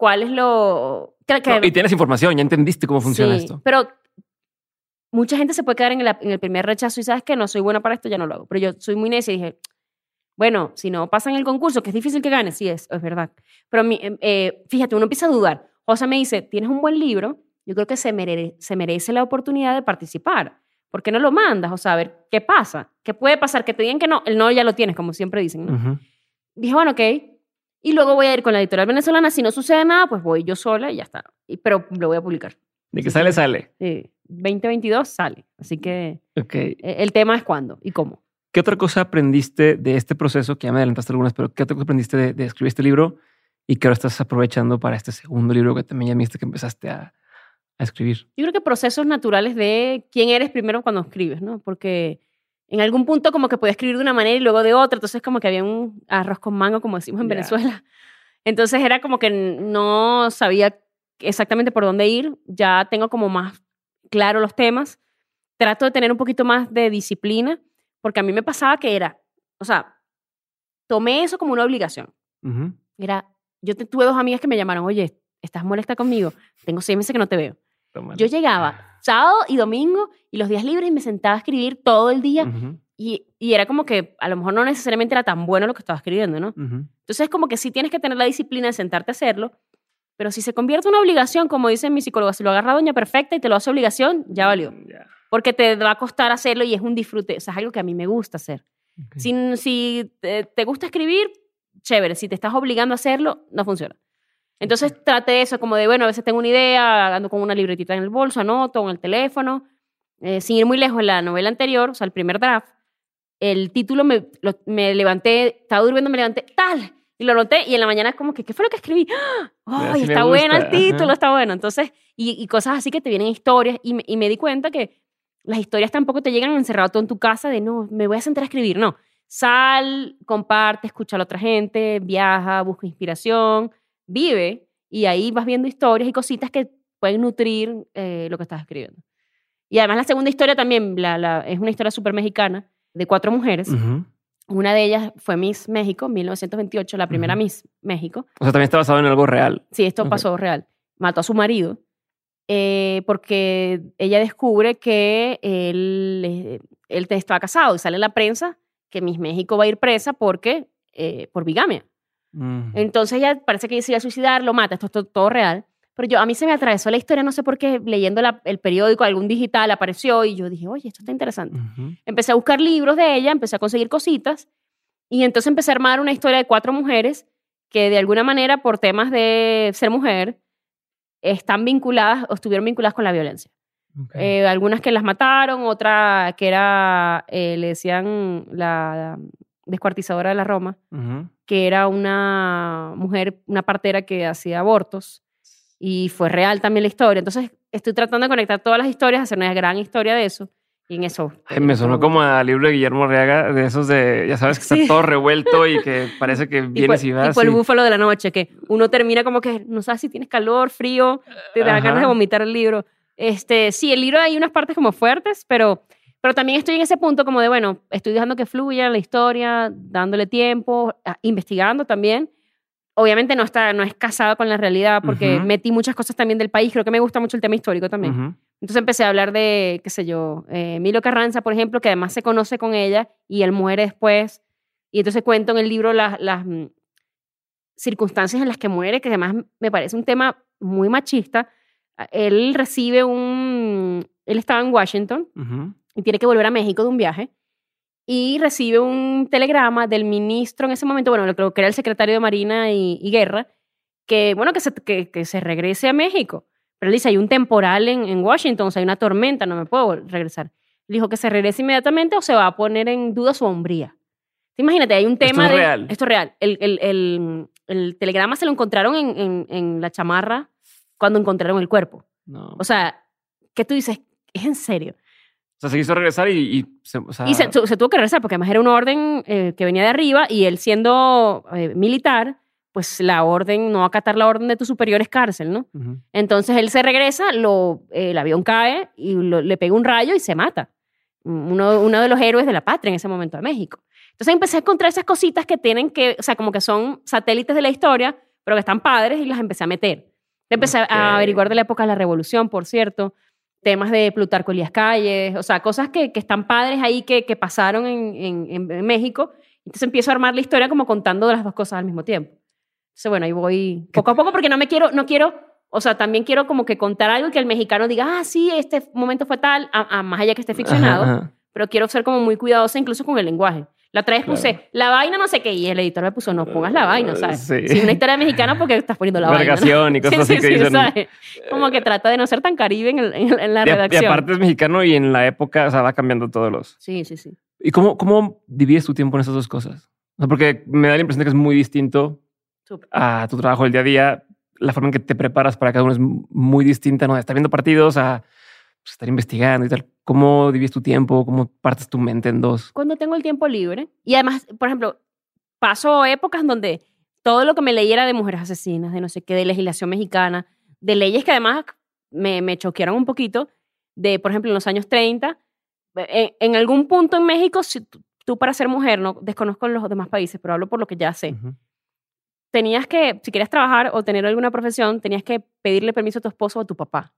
¿cuál es lo...? que- que- No, y tienes información, ya entendiste cómo funciona Sí, esto. Pero mucha gente se puede quedar en el, en el primer rechazo y sabes que no soy buena para esto, ya no lo hago. Pero yo soy muy necia y dije, bueno, si no pasa en el concurso, que es difícil que gane, sí, es, es verdad. Pero mi- eh, eh, fíjate, uno empieza a dudar. José me dice, tienes un buen libro, yo creo que se, mere- se merece la oportunidad de participar. ¿Por qué no lo mandas? O sea, a ver, ¿qué pasa? ¿Qué puede pasar? Que te digan que no, el no ya lo tienes, como siempre dicen. ¿no? Ujú. Dije, bueno, ok. Y luego voy a ir con la editorial venezolana. Si no sucede nada, pues voy yo sola y ya está. Pero lo voy a publicar. De que sale, sale. Sí, 2022 sale. Así que Ok. eh, el tema es cuándo y cómo. ¿Qué otra cosa aprendiste de este proceso? Que ya me adelantaste algunas, pero ¿qué otra cosa aprendiste de, de escribir este libro y que ahora estás aprovechando para este segundo libro que también ya viste que empezaste a, a escribir? Yo creo que procesos naturales de quién eres primero cuando escribes, ¿no? Porque en algún punto como que podía escribir de una manera y luego de otra, entonces como que había un arroz con mango, como decimos en. Venezuela. Entonces era como que no sabía exactamente por dónde ir, ya tengo como más claro los temas. trato de tener un poquito más de disciplina, porque a mí me pasaba que era, o sea, tomé eso como una obligación. Ujú. Era, yo te- tuve dos amigas que me llamaron, oye, ¿estás molesta conmigo? Tengo seis meses que no te veo. Yo llegaba sábado y domingo y los días libres y me sentaba a escribir todo el día y, y era como que a lo mejor no necesariamente era tan bueno lo que estaba escribiendo, ¿no? ujú. Entonces como que sí tienes que tener la disciplina de sentarte a hacerlo, pero si se convierte en una obligación, como dice mi psicóloga, si lo agarra Doña Perfecta y te lo hace obligación, ya valió. Ya. Porque te va a costar hacerlo y es un disfrute, o sea, es algo que a mí me gusta hacer. Ok. Si, si te, te gusta escribir, chévere. Si te estás obligando a hacerlo, no funciona. Entonces trate de eso, como de, bueno, a veces tengo una idea, ando con una libretita en el bolso, anoto en el teléfono. Eh, sin ir muy lejos, en la novela anterior, o sea, el primer draft, el título me, lo- me levanté, estaba durmiendo, me levanté, tal, y lo anoté, y en la mañana es como que, ¿qué fue lo que escribí? ¡Ah! ¡Ay, Así me está bueno el título, ajá. está bueno! Entonces, y, y cosas así que te vienen historias, y me, y me di cuenta que las historias tampoco te llegan encerrado todo en tu casa de, no, me voy a sentar a escribir, no. Sal, comparte, escucha a la otra gente, viaja, busca inspiración, vive, y ahí vas viendo historias y cositas que pueden nutrir eh, lo que estás escribiendo. Y además la segunda historia también la, la- es una historia súper mexicana de cuatro mujeres. Ujú. Una de ellas fue Miss México, 1928, la primera Ujú. Miss México. O sea, también está basado en algo real. Sí, esto Ok. pasó real. Mató a su marido eh, porque ella descubre que él, eh, él te- estaba casado y sale en la prensa que Miss México va a ir presa porque, eh, por bigamia. Mm. Entonces ella parece que a suicidar, lo mata, esto es to- todo real. Pero yo, a mí se me atravesó la historia, no sé por qué, leyendo la- el periódico, algún digital apareció y yo dije, oye, esto está interesante. Empecé a buscar libros de ella, empecé a conseguir cositas y entonces empecé a armar una historia de cuatro mujeres que de alguna manera por temas de ser mujer están vinculadas o estuvieron vinculadas con la violencia. Eh, algunas que las mataron, otra que era, eh, le decían la descuartizadora de la Roma. Que era una mujer, una partera que hacía abortos y fue real también la historia. Entonces estoy tratando de conectar todas las historias, hacer una gran historia de eso y en eso. Ay, me sonó como al libro de Guillermo Arriaga, de esos de, ya sabes, que Sí. está todo revuelto y que *laughs* parece que vienes y tipo, vas. tipo el y- búfalo de la noche, que uno termina como que no sabes si tienes calor, frío, te da ganas de vomitar el libro. Este, sí, el libro hay unas partes como fuertes, pero, pero también estoy en ese punto como de, bueno, estoy dejando que fluya la historia, dándole tiempo, ah, investigando también. Obviamente no, está, no es casado con la realidad porque Ujú. metí muchas cosas también del país, creo que me gusta mucho el tema histórico también. Ujú. Entonces empecé a hablar de, qué sé yo, eh, Emilio Carranza, por ejemplo, que además se conoce con ella y él muere después. Y entonces cuento en el libro las, las mm, circunstancias en las que muere, que además me parece un tema muy machista. A- Él recibe un... Él estaba en Washington Ujú. Y tiene que volver a México de un viaje y recibe un telegrama del ministro en ese momento, bueno, lo creo que era el secretario de Marina y, y Guerra, que, bueno, que se, que, que se regrese a México. Pero él dice, hay un temporal en, en Washington, o sea, hay una tormenta, no me puedo regresar. Le dijo que se regrese inmediatamente o se va a poner en duda su hombría. Imagínate, hay un Esto tema es de... real. Esto es real. El, el, el, el telegrama se lo encontraron en, en, en la chamarra cuando encontraron el cuerpo. No. O sea, ¿qué tú dices? ¿Es en serio? O sea, se quiso regresar y, y se, o sea, Y se, tu- se tuvo que regresar porque además era una orden eh, que venía de arriba y él siendo eh, militar, pues la orden, no acatar la orden de tu superior es cárcel, ¿no? Entonces él se regresa, lo, eh, el avión cae y lo- le pega un rayo y se mata. Uno, uno de los héroes de la patria en ese momento de México. Entonces empecé a encontrar esas cositas que tienen que, o sea, como que son satélites de la historia, pero que están padres y las empecé a meter. Empecé Ok. a averiguar de la época de la Revolución, por cierto, temas de Plutarco Elías Calles, o sea, cosas que, que están padres ahí que, que pasaron en, en- en- México. Entonces empiezo a armar la historia como contando las dos cosas al mismo tiempo. Entonces, bueno, ahí voy poco a poco porque no me quiero, no quiero, o sea, también quiero como que contar algo y que el mexicano diga, ah, sí, este momento fue tal, a, a más allá que esté ficcionado, Ajá, ajá. pero quiero ser como muy cuidadosa incluso con el lenguaje. La otra vez Claro. puse la vaina no sé qué y el editor me puso no pongas la vaina, ¿sabes? Sí. Si una historia mexicana porque estás poniendo la vaina. ¿no? Vergación y cosas Sí, así sí, que sí, dicen. ¿sabes? Como que trata de no ser tan caribe en, el- en- la Y, a- y redacción. aparte es mexicano y en la época, o sea, va cambiando todos los. Sí, sí, sí. ¿Y cómo, cómo divides tu tiempo en esas dos cosas? O sea, porque me da la impresión de que es muy distinto a tu trabajo del día a día. La forma en que te preparas para cada uno es muy distinta, ¿no? Estar viendo partidos a pues, estar investigando y tal. ¿Cómo divides tu tiempo? ¿Cómo partes tu mente en dos? Cuando tengo el tiempo libre. Y además, por ejemplo, paso épocas donde todo lo que me leí era de mujeres asesinas, de no sé qué, de legislación mexicana, de leyes que además me, me choquearon un poquito, de, por ejemplo, en los años 30, en, en algún punto en México, si tú, tú para ser mujer, no desconozco los demás países, pero hablo por lo que ya sé, Ujú. tenías que, si querías trabajar o tener alguna profesión, tenías que pedirle permiso a tu esposo o a tu papá.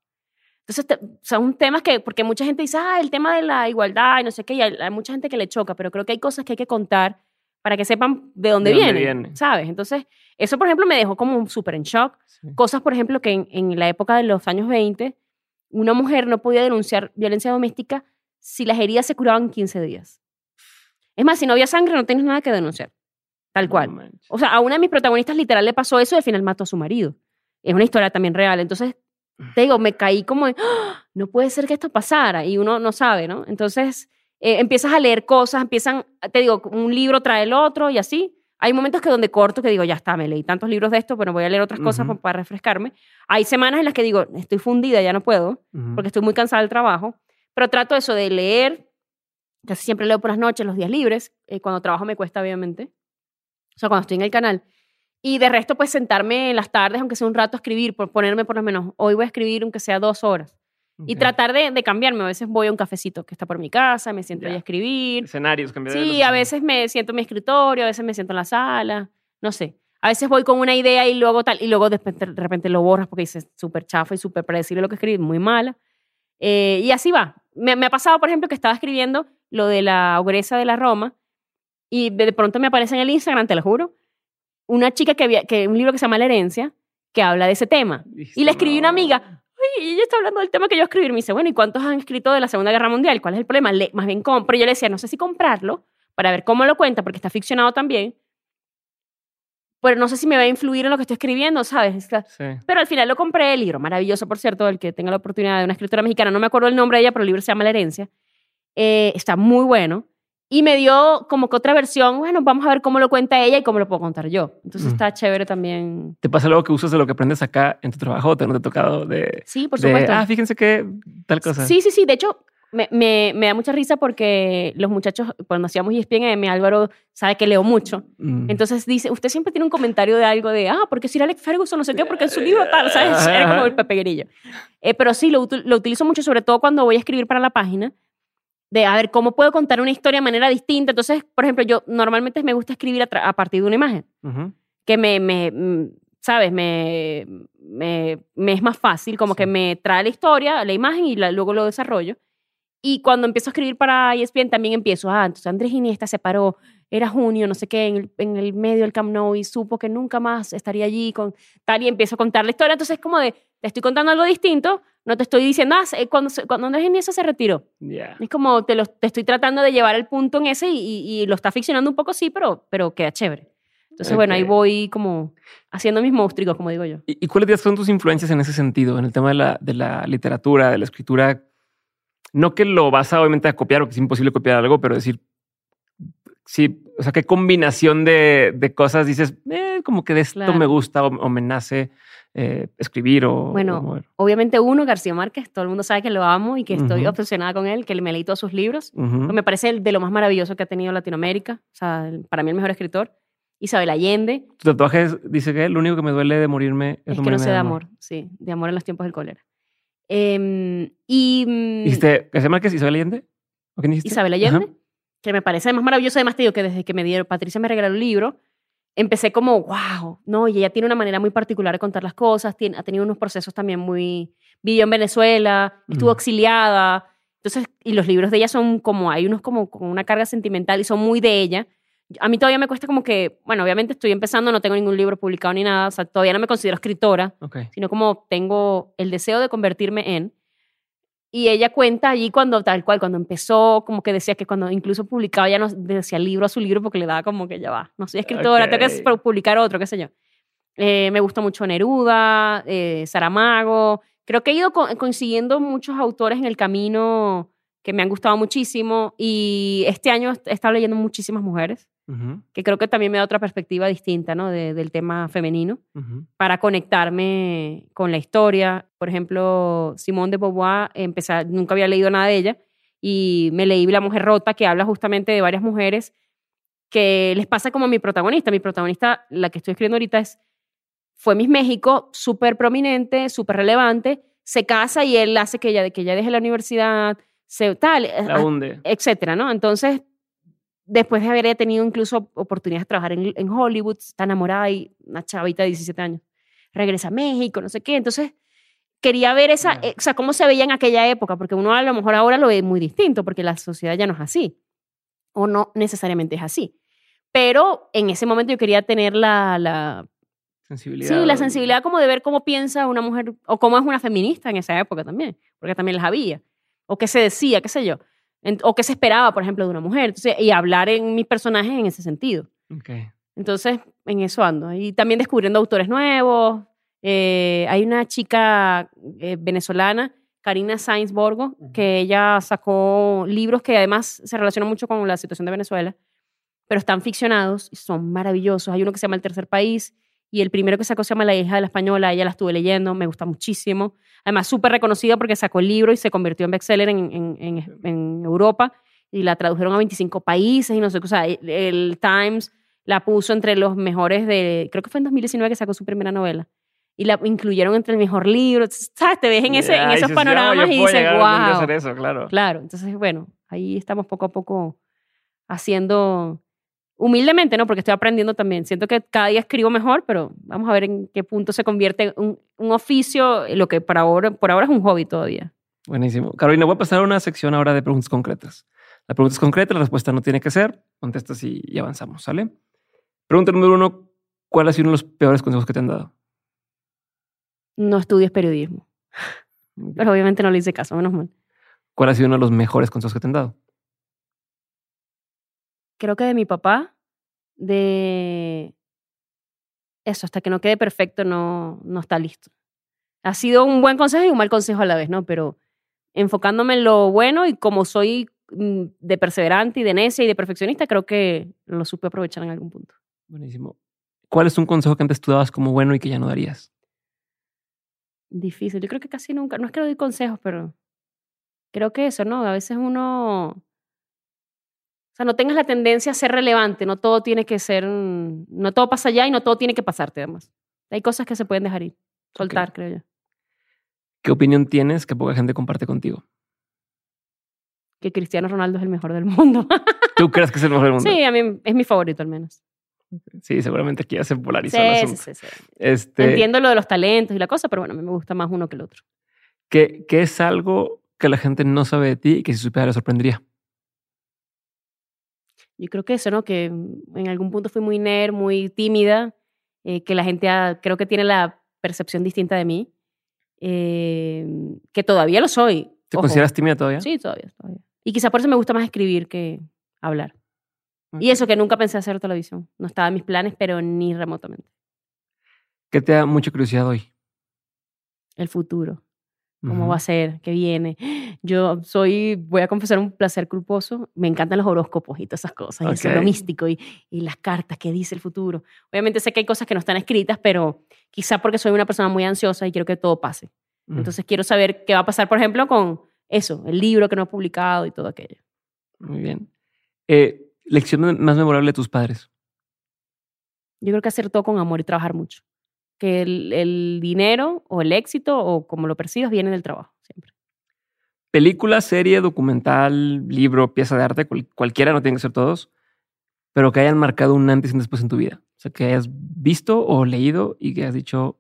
Entonces, te- son temas que, porque mucha gente dice, ah, el tema de la igualdad y no sé qué, y hay, hay mucha gente que le choca, pero creo que hay cosas que hay que contar para que sepan de dónde, De dónde vienen, viene. ¿sabes? Entonces, eso, por ejemplo, me dejó como súper en shock. Sí. Cosas, por ejemplo, que en, en la época de los años 20, una mujer no podía denunciar violencia doméstica si las heridas se curaban en 15 días. Es más, si no había sangre, no tienes nada que denunciar. Tal cual. No. O sea, a una de mis protagonistas literal le pasó eso y al final mató a su marido. Es una historia también real. Entonces, te digo, me caí como, de, ¡Ah! no puede ser que esto pasara y uno no sabe, ¿no? Entonces, eh, empiezas a leer cosas, empiezan, te digo, un libro trae el otro y así. Hay momentos que donde corto que digo, ya está, me leí tantos libros de esto, pero voy a leer otras cosas para refrescarme. Hay semanas en las que digo, estoy fundida, ya no puedo, porque estoy muy cansada del trabajo, pero trato eso de leer, casi siempre leo por las noches, los días libres, eh, cuando trabajo me cuesta obviamente, o sea, cuando estoy en el canal. Y de resto, pues sentarme en las tardes, aunque sea un rato, a escribir, por ponerme por lo menos, hoy voy a escribir aunque sea dos horas. Y tratar de, de cambiarme. A veces voy a un cafecito que está por mi casa, me siento ahí Ya. a escribir. Escenarios, cambiar Sí, a veces me siento en mi escritorio, a veces me siento en la sala, no sé. A veces voy con una idea y luego tal, y luego de repente, de repente lo borras porque dices súper chafa y súper predecible lo que escribí, muy mala. Eh, y así va. Me, me ha pasado, por ejemplo, que estaba escribiendo lo de la ogresa de la Roma y de de pronto me aparece en el Instagram, te lo juro, una chica que, había, que un libro que se llama La herencia, que habla de ese tema. Y le escribí a una amiga, y ella está hablando del tema que yo escribí. Me dice, bueno, ¿y cuántos han escrito de la Segunda Guerra Mundial? ¿Cuál es el problema? Le- más bien, com- pero yo le decía, no sé si comprarlo para ver cómo lo cuenta, porque está ficcionado también. Pero no sé si me va a influir en lo que estoy escribiendo, ¿sabes? Sí. Pero al final lo compré, el libro maravilloso, por cierto, el que tenga la oportunidad de una escritora mexicana. No me acuerdo el nombre de ella, pero el libro se llama La herencia. Eh, está muy bueno. Y me dio como que otra versión, bueno, vamos a ver cómo lo cuenta ella y cómo lo puedo contar yo. Entonces Mm. está chévere también. ¿Te pasa algo que usas de lo que aprendes acá en tu trabajo te no te ha tocado de, Sí, por de, supuesto. ah, fíjense que tal cosa? Sí, sí, sí. De hecho, me, me, me da mucha risa porque los muchachos, cuando hacíamos ESPN, Álvaro sabe que leo mucho. Mm. Entonces dice, usted siempre tiene un comentario de algo de, ah, porque Sir Alex Ferguson, no sé qué, porque en su libro tal, ¿sabes? Era como el Pepe Grillo. Eh, pero sí, lo, lo utilizo mucho, sobre todo cuando voy a escribir para la página, de a ver cómo puedo contar una historia de manera distinta. Entonces, por ejemplo, yo normalmente me gusta escribir a, partir de una imagen, que me, me mm, ¿sabes? Me, me, me es más fácil, como Sí. que me trae la historia, la imagen y la- luego lo desarrollo. Y cuando empiezo a escribir para ESPN también empiezo, ah, entonces Andrés Iniesta se paró, era junio, no sé qué, en el, en el medio del Camp Nou y supo que nunca más estaría allí con tal y empiezo a contar la historia. Entonces es como de, te estoy contando algo distinto, no te estoy diciendo, ah, cuando, cuando Andrés Iniesta se retiró. Ya. Es como, te, lo, te estoy tratando de llevar el punto en ese y, y- y lo está ficcionando un poco, sí, pero, pero queda chévere. Entonces, bueno, ahí voy como haciendo mis monstruos, como digo yo. ¿Y, y cuáles son tus influencias en ese sentido, en el tema de la, de la literatura, de la escritura? No que lo vas a obviamente a copiar, porque es imposible copiar algo, pero decir, sí, o sea, qué combinación de, de cosas dices, eh, como que de esto Claro. me gusta o, o me nace eh, escribir o... Bueno, o mover. Obviamente uno, García Márquez, todo el mundo sabe que lo amo y que estoy obsesionada con él, que me leí todos sus libros. Me parece el de lo más maravilloso que ha tenido Latinoamérica. O sea, para mí el mejor escritor. Isabel Allende. Tu tatuaje es- dice que lo único que me duele de morirme es, que no sé de amor. Sí, de amor en los tiempos del cólera. Em, y mm, ¿Dijiste García Márquez, Isabel Allende? ¿O quién dijiste? Isabel Allende, Ajá. que me parece además maravilloso. Además, te digo que desde que me dieron, Patricia me regaló el libro, empecé como, wow, no, y ella tiene una manera muy particular de contar las cosas, tiene, ha tenido unos procesos también muy... Vivió en Venezuela, estuvo Mm. exiliada, entonces, y los libros de ella son como, hay unos como con una carga sentimental y son muy de ella. A mí todavía me cuesta como que, bueno, obviamente estoy empezando, no tengo ningún libro publicado ni nada, o sea, todavía no me considero escritora, Ok. sino como tengo el deseo de convertirme en. Y ella cuenta allí cuando, tal cual, cuando empezó, como que decía que cuando incluso publicaba ya no decía libro a su libro porque le daba como que ya va, no soy escritora, tengo que publicar otro, qué sé yo. Eh, me gusta mucho Neruda, eh, Saramago. Creo que he ido co- consiguiendo muchos autores en el camino que me han gustado muchísimo y este año he estado leyendo muchísimas mujeres, Que creo que también me da otra perspectiva distinta ¿no? de- del tema femenino para conectarme con la historia. Por ejemplo, Simone de Beauvoir, empecé, nunca había leído nada de ella y me leí La Mujer Rota, que habla justamente de varias mujeres que les pasa como a mi protagonista. Mi protagonista, la que estoy escribiendo ahorita, es, fue Miss México, súper prominente, súper relevante, se casa y él hace que ella, que ella deje la universidad, se tal, La hunde. etcétera, ¿no? Entonces, después de haber tenido incluso oportunidades de trabajar en, en Hollywood, está enamorada y una chavita de 17 años, regresa a México, no sé qué, entonces quería ver esa, eh, o sea, cómo se veía en aquella época, porque uno a lo mejor ahora lo ve muy distinto, porque la sociedad ya no es así, o no necesariamente es así. Pero en ese momento yo quería tener la, la, Sensibilidad. sí, la sensibilidad como de ver cómo piensa una mujer, o cómo es una feminista en esa época también, porque también las había, o qué se decía, qué sé yo, o qué se esperaba, por ejemplo, de una mujer, Entonces, y hablar en mis personajes en ese sentido. Entonces, en eso ando. Y también descubriendo autores nuevos. Eh, hay una chica eh, venezolana, Karina Sainz Borgo, que ella sacó libros que además se relacionan mucho con la situación de Venezuela, pero están ficcionados y son maravillosos. Hay uno que se llama El Tercer País y el primero que sacó se llama La hija de la española. Ella la estuve leyendo, me gusta muchísimo. Además, súper reconocida porque sacó el libro y se convirtió en bestseller en, en, en, en Europa y la tradujeron a 25 países y no sé qué. O sea, el, el Times la puso entre los mejores de, creo que fue en 2019 que sacó su primera novela. Y la incluyeron entre el mejor libro. ¿Sabes? Te ves en, ese, en Ya, esos panoramas "Ya, yo y dices, wow. hacer eso, claro. Claro, entonces, bueno, ahí estamos poco a poco haciendo, humildemente, ¿no? Porque estoy aprendiendo también. Siento que cada día escribo mejor, pero vamos a ver en qué punto se convierte en un, un oficio, lo que para ahora, por ahora es un hobby todavía. Buenísimo. Carolina, voy a pasar a una sección ahora de preguntas concretas. La pregunta es concreta, la respuesta no tiene que ser. Contestas y, y avanzamos, ¿sale? Pregunta número uno. ¿Cuál ha sido uno de los peores consejos que te han dado? No estudies periodismo, *laughs* pero obviamente no le hice caso, menos mal. ¿Cuál ha sido uno de los mejores consejos que te han dado? Creo que de mi papá, de eso, hasta que no quede perfecto, no, no está listo. Ha sido un buen consejo y un mal consejo a la vez, ¿no? Pero enfocándome en lo bueno y como soy mm, de perseverante y de necia y de perfeccionista, creo que lo supe aprovechar en algún punto. Buenísimo. ¿Cuál es un consejo que antes tú dabas como bueno y que ya no darías? Difícil. Yo creo que casi nunca, no es que no doy consejos, pero creo que eso, ¿no? A veces uno, sea, no tengas la tendencia a ser relevante, no todo tiene que ser, no todo pasa allá y no todo tiene que pasarte además. Hay cosas que se pueden dejar ir, soltar, creo yo. ¿Qué opinión tienes que poca gente comparte contigo? Que Cristiano Ronaldo es el mejor del mundo. *laughs* ¿Tú crees que es el mejor del mundo? sí, a mí es mi favorito al menos. Sí, seguramente aquí ya se polarizó Sí, el sí, asunto. sí, sí. Este, Entiendo lo de los talentos y la cosa, pero bueno, a mí me gusta más uno que el otro. ¿qué, qué es algo que la gente no sabe de ti y que si supiera le sorprendería? Yo creo que eso, ¿no? Que en algún punto fui muy nerd, muy tímida, eh, que la gente ah, creo que tiene la percepción distinta de mí, eh, que todavía lo soy. ¿Te ojo. consideras tímida todavía? Sí, todavía, todavía. Y quizá por eso me gusta más escribir que hablar. Y Ok. eso que nunca pensé hacer televisión. No estaba en mis planes, pero ni remotamente. ¿Qué te da mucha curiosidad hoy? El futuro. Cómo Ujú. va a ser, qué viene. Yo soy, voy a confesar un placer culposo, me encantan los horóscopos y todas esas cosas, y eso, lo místico y, y las cartas que dice el futuro. Obviamente sé que hay cosas que no están escritas, pero quizá porque soy una persona muy ansiosa y quiero que todo pase. Mm. Entonces quiero saber qué va a pasar, por ejemplo, con eso, el libro que no he publicado y todo aquello. Muy bien. Eh, lección más memorable de tus padres. Yo creo que hacer todo con amor y trabajar mucho. Que el, el dinero o el éxito o como lo percibas viene del trabajo, siempre. Película, serie, documental, libro, pieza de arte, cual- cualquiera, no tienen que ser todos, pero que hayan marcado un antes y un después en tu vida. O sea, que hayas visto o leído y que hayas dicho,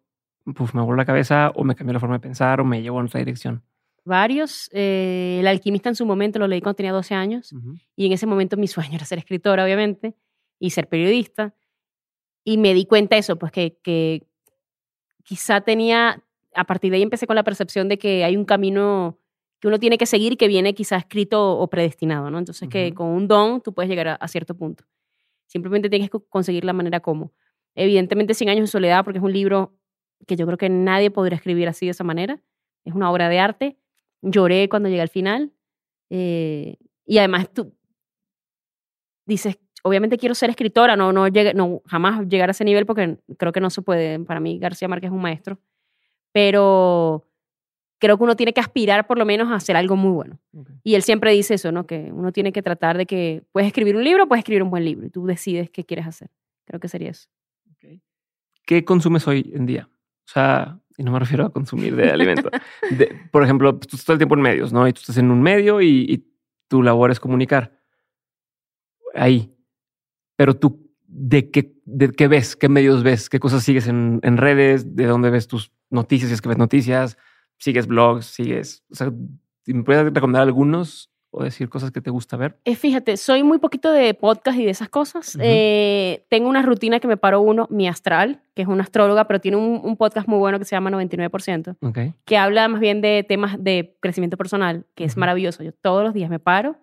Puf, me voló la cabeza o me cambió la forma de pensar o me llevó en otra dirección. Varios. eh, el alquimista en su momento lo leí cuando tenía 12 años. Y en ese momento mi sueño era ser escritora, obviamente, y ser periodista. Y me di cuenta de eso, pues que, que quizá tenía, a partir de ahí empecé con la percepción de que hay un camino que uno tiene que seguir que viene quizá escrito o predestinado, ¿no? Entonces que con un don tú puedes llegar a, a cierto punto. Simplemente tienes que conseguir la manera como. Evidentemente, 100 años de soledad, porque es un libro que yo creo que nadie podría escribir así de esa manera. Es una obra de arte. Lloré cuando llegué al final. eh, y además tú dices, obviamente quiero ser escritora, no, no, llegue- no jamás llegar a ese nivel porque creo que no se puede. Para mí García Márquez es un maestro. Pero creo que uno tiene que aspirar por lo menos a hacer algo muy bueno. Y él siempre dice eso, ¿no? Que uno tiene que tratar de que puedes escribir un libro, puedes escribir un buen libro y tú decides qué quieres hacer. Creo que sería eso. ¿Qué consumes hoy en día? O sea, y no me refiero a consumir de *laughs* alimento. por ejemplo, tú estás todo el tiempo en medios, ¿no? Y tú estás en un medio y, y tu labor es comunicar. Ahí. Pero tú, ¿de qué, ¿de qué ves? ¿Qué medios ves? ¿Qué cosas sigues en, en redes? ¿De dónde ves tus noticias? Si es que ves noticias, sigues blogs, sigues. O sea, ¿me puedes recomendar algunos o decir cosas que te gusta ver? Eh, fíjate, soy muy poquito de podcast y de esas cosas. eh, tengo una rutina que me paró uno, mi astral, que es una astróloga, pero tiene un, un podcast muy bueno que se llama 99%, Ok. que habla más bien de temas de crecimiento personal, que es Ujú. maravilloso. Yo todos los días me paro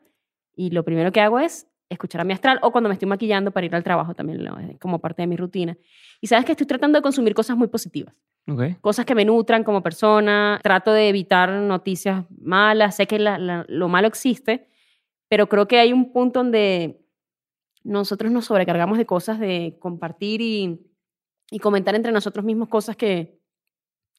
y lo primero que hago es escuchar a mi astral o cuando me estoy maquillando para ir al trabajo también, lo- es como parte de mi rutina. Y sabes que estoy tratando de consumir cosas muy positivas Ok. cosas que me nutran como persona, trato de evitar noticias malas, sé que la- la- lo malo existe, pero creo que hay un punto donde nosotros nos sobrecargamos de cosas, de compartir y, y comentar entre nosotros mismos cosas que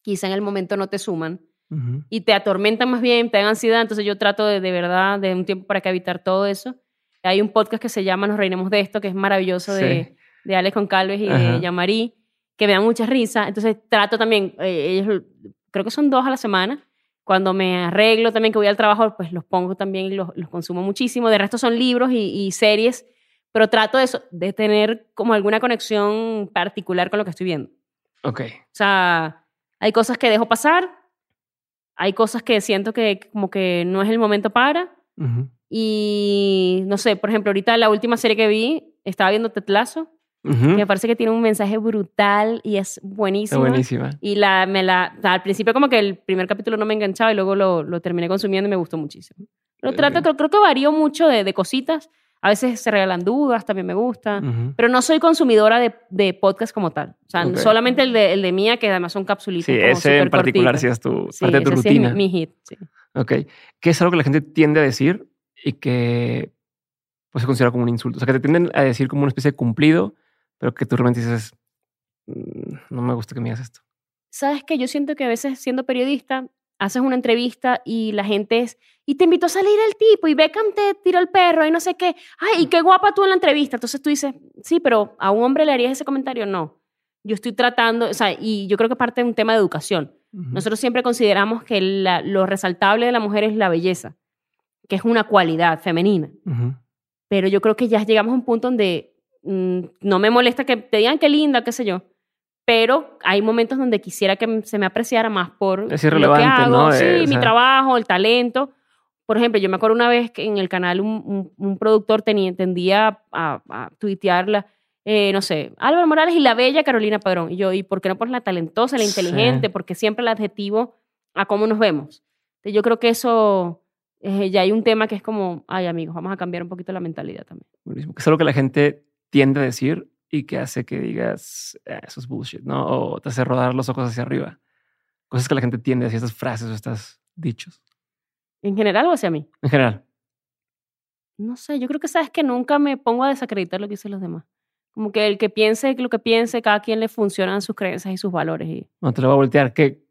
quizá en el momento no te suman Ujú. y te atormentan más bien, te dan ansiedad, entonces yo trato de, de verdad, de un tiempo para acá evitar todo eso. Hay un podcast que se llama Nos Reinemos de Esto, que es maravilloso, de, Sí. de Alex Concalves y Ajá. de Yamari, que me da mucha risa. Entonces trato también, eh, ellos creo que son dos a la semana. Cuando me arreglo también que voy al trabajo, pues los pongo también y los, los consumo muchísimo. De resto son libros y, y series, pero trato de, eso, de tener como alguna conexión particular con lo que estoy viendo. Ok. O sea, hay cosas que dejo pasar, hay cosas que siento que como que no es el momento para. Ujú. Y no sé, por ejemplo, ahorita la última serie que vi, estaba viendo Tetlazo, Ujú. que me parece que tiene un mensaje brutal y es buenísimo. buenísima. Y la, me la, al principio como que el primer capítulo no me enganchaba y luego lo, lo terminé consumiendo y me gustó muchísimo. Lo trato, creo, creo que varío mucho de, de cositas. A veces se regalan dudas, también me gusta. Ujú. Pero no soy consumidora de, de podcast como tal. O sea, Ok. solamente el de, el de Mía, que además son capsulitas. Sí, como ese en particular sí cortitas. es tu, Sí, parte de tu ese sí es mi- rutina. mi, hit. sí. Ok. ¿Qué es algo que la gente tiende a decir y que pues, se considera como un insulto? O sea, que te tienden a decir como una especie de cumplido, pero que tú realmente dices, "Mm, no me gusta que me digas esto. ¿Sabes qué? Yo siento que a veces siendo periodista haces una entrevista y la gente es, y te invitó a salir el tipo y Beckham te tiró el perro y no sé qué. Ay, y qué guapa tú en la entrevista. Entonces tú dices, sí, pero a un hombre le harías ese comentario. No. Yo estoy tratando, o sea, y yo creo que parte de un tema de educación. Nosotros siempre consideramos que la- lo resaltable de la mujer es la belleza, que es una cualidad femenina. Pero yo creo que ya llegamos a un punto donde mm, no me molesta que te digan qué linda, qué sé yo. Pero hay momentos donde quisiera que se me apreciara más por Es lo que hago. ¿no? Sí, Eh, mi sea- trabajo, el talento. Por ejemplo, yo me acuerdo una vez que en el canal un, un- un productor tenía, tendía a, a tuitearla, eh, no sé, Álvaro Morales y la bella Carolina Padrón. Y yo, ¿y por qué no pones la talentosa, la Sí. inteligente? Porque siempre el adjetivo a cómo nos vemos. Yo creo que eso, eh, ya hay un tema que es como, ay amigos, vamos a cambiar un poquito la mentalidad también. Buenísimo. Que es algo que la gente tiende a decir y que hace que digas, "Ah, eso es bullshit, ¿no? O te hace rodar los ojos hacia arriba. Cosas que la gente tiende a decir, estas frases o estos dichos. ¿En general o hacia mí? En general. No sé, yo creo que sabes que nunca me pongo a desacreditar lo que dicen los demás. Como que el que piense lo que piense, cada quien le funcionan sus creencias y sus valores. Y No te lo voy a voltear. ¿Qué,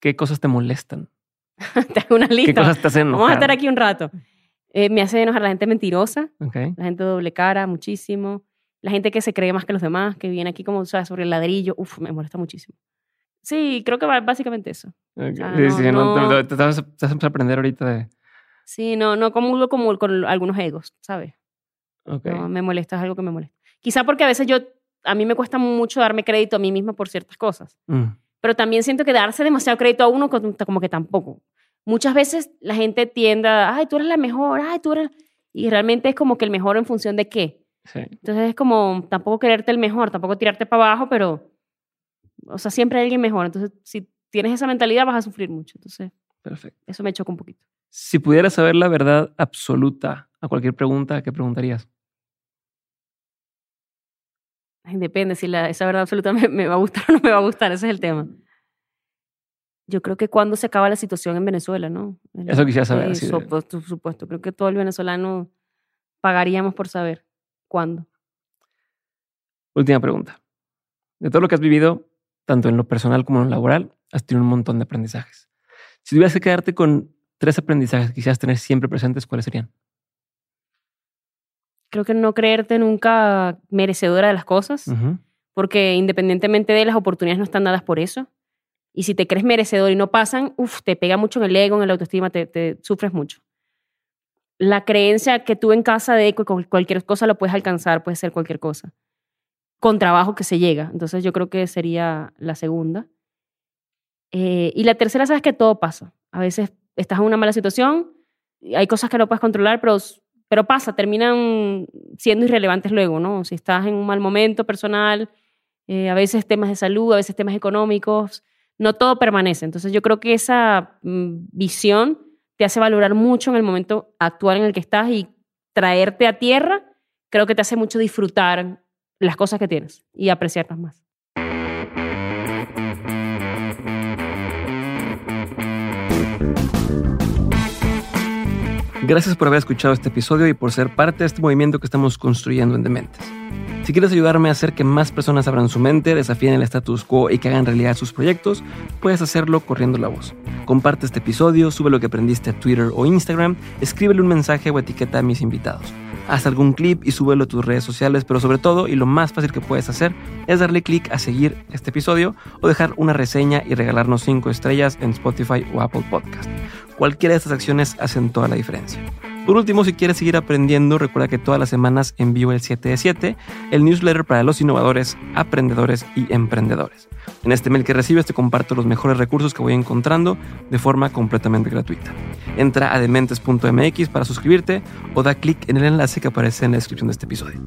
qué cosas te molestan? *laughs* te hago una ¿Qué lista. cosas te hacen enojar? Vamos a estar aquí un rato. Eh, me hace enojar la gente mentirosa, Ok. la gente doble cara, muchísimo. La gente que se cree más que los demás, que viene aquí como, ¿sabes? Sobre el ladrillo. Uf, me molesta muchísimo. Sí, creo que básicamente eso. Ok. sea, Sí, no- sí, no, no- te, vas te vas a aprender ahorita de. Sí, no, no comulgo como con algunos egos, ¿sabes? Ok. No, me molesta, es algo que me molesta. Quizá porque a veces yo, a mí me cuesta mucho darme crédito a mí misma por ciertas cosas. Mm, Pero también siento que darse demasiado crédito a uno como que tampoco. Muchas veces la gente tiende a, ay, tú eres la mejor, ay, tú eres... Y realmente es como que el mejor en función de qué. sí. Entonces es como tampoco quererte el mejor, tampoco tirarte para abajo, pero, o sea, siempre hay alguien mejor. Entonces, si tienes esa mentalidad, vas a sufrir mucho. Entonces, Perfecto. eso me choca un poquito. Si pudieras saber la verdad absoluta a cualquier pregunta, ¿qué preguntarías? Ay, Depende si la, esa verdad absoluta *laughs* me, me va a gustar o no me va a gustar, ese es el tema. Yo creo que cuando se acaba la situación en Venezuela, ¿no? El- Eso quisiera saber, de- por su- supuesto. Creo que todo el venezolano pagaríamos por saber cuándo. Última pregunta. De todo lo que has vivido, tanto en lo personal como en lo laboral, has tenido un montón de aprendizajes. Si tuvieras que quedarte con tres aprendizajes que quisieras tener siempre presentes, ¿cuáles serían? Creo que no creerte nunca merecedora de las cosas, Ujú. porque independientemente de las oportunidades no están dadas por eso. Y si te crees merecedor y no pasan, uf, te pega mucho en el ego, en la autoestima, te, te sufres mucho. La creencia que tú en casa de que cualquier cosa lo puedes alcanzar, puede ser cualquier cosa. Con trabajo que se llega. Entonces yo creo que sería la segunda. Eh, y la tercera, sabes que todo pasa. A veces estás en una mala situación, hay cosas que no puedes controlar, pero, pero pasa, terminan siendo irrelevantes luego, ¿no? Si estás en un mal momento personal, eh, a veces temas de salud, a veces temas económicos, no todo permanece. Entonces yo creo que esa mm, visión te hace valorar mucho en el momento actual en el que estás y traerte a tierra, creo que te hace mucho disfrutar las cosas que tienes y apreciarlas más. Gracias por haber escuchado este episodio y por ser parte de este movimiento que estamos construyendo en Dementes. Si quieres ayudarme a hacer que más personas abran su mente, desafíen el status quo y que hagan realidad sus proyectos, puedes hacerlo corriendo la voz. Comparte este episodio, sube lo que aprendiste a Twitter o Instagram, escríbele un mensaje o etiqueta a mis invitados. Haz algún clip y súbelo a tus redes sociales, pero sobre todo, y lo más fácil que puedes hacer, es darle clic a seguir este episodio o dejar una reseña y regalarnos 5 estrellas en Spotify o Apple Podcast. Cualquiera de estas acciones hacen toda la diferencia. Por último, si quieres seguir aprendiendo, recuerda que todas las semanas envío el 7 de 7, el newsletter para los innovadores, aprendedores y emprendedores. En este mail que recibes te comparto los mejores recursos que voy encontrando de forma completamente gratuita. Entra a dementes.mx para suscribirte o da clic en el enlace que aparece en la descripción de este episodio.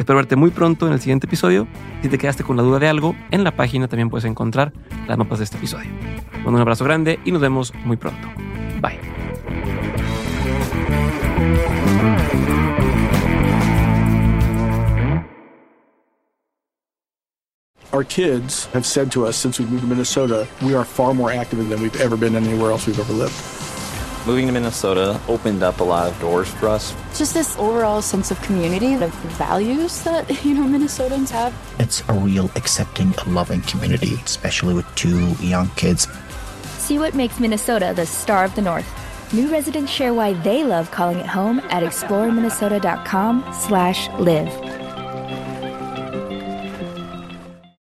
Espero verte muy pronto en el siguiente episodio. Si te quedaste con la duda de algo, en la página también puedes encontrar las notas de este episodio. un abrazo grande y nos vemos muy pronto. Bye. Our kids have said to us since we moved to Minnesota, we are far more active than we've ever been anywhere else we've ever lived. Moving to Minnesota opened up a lot of doors for us. Just this overall sense of community, of values that, *laughs* you know, Minnesotans have. It's a real accepting, loving community, especially with two young kids. See what makes Minnesota the star of the North. New residents share why they love calling it home at exploreminnesota.com slash live.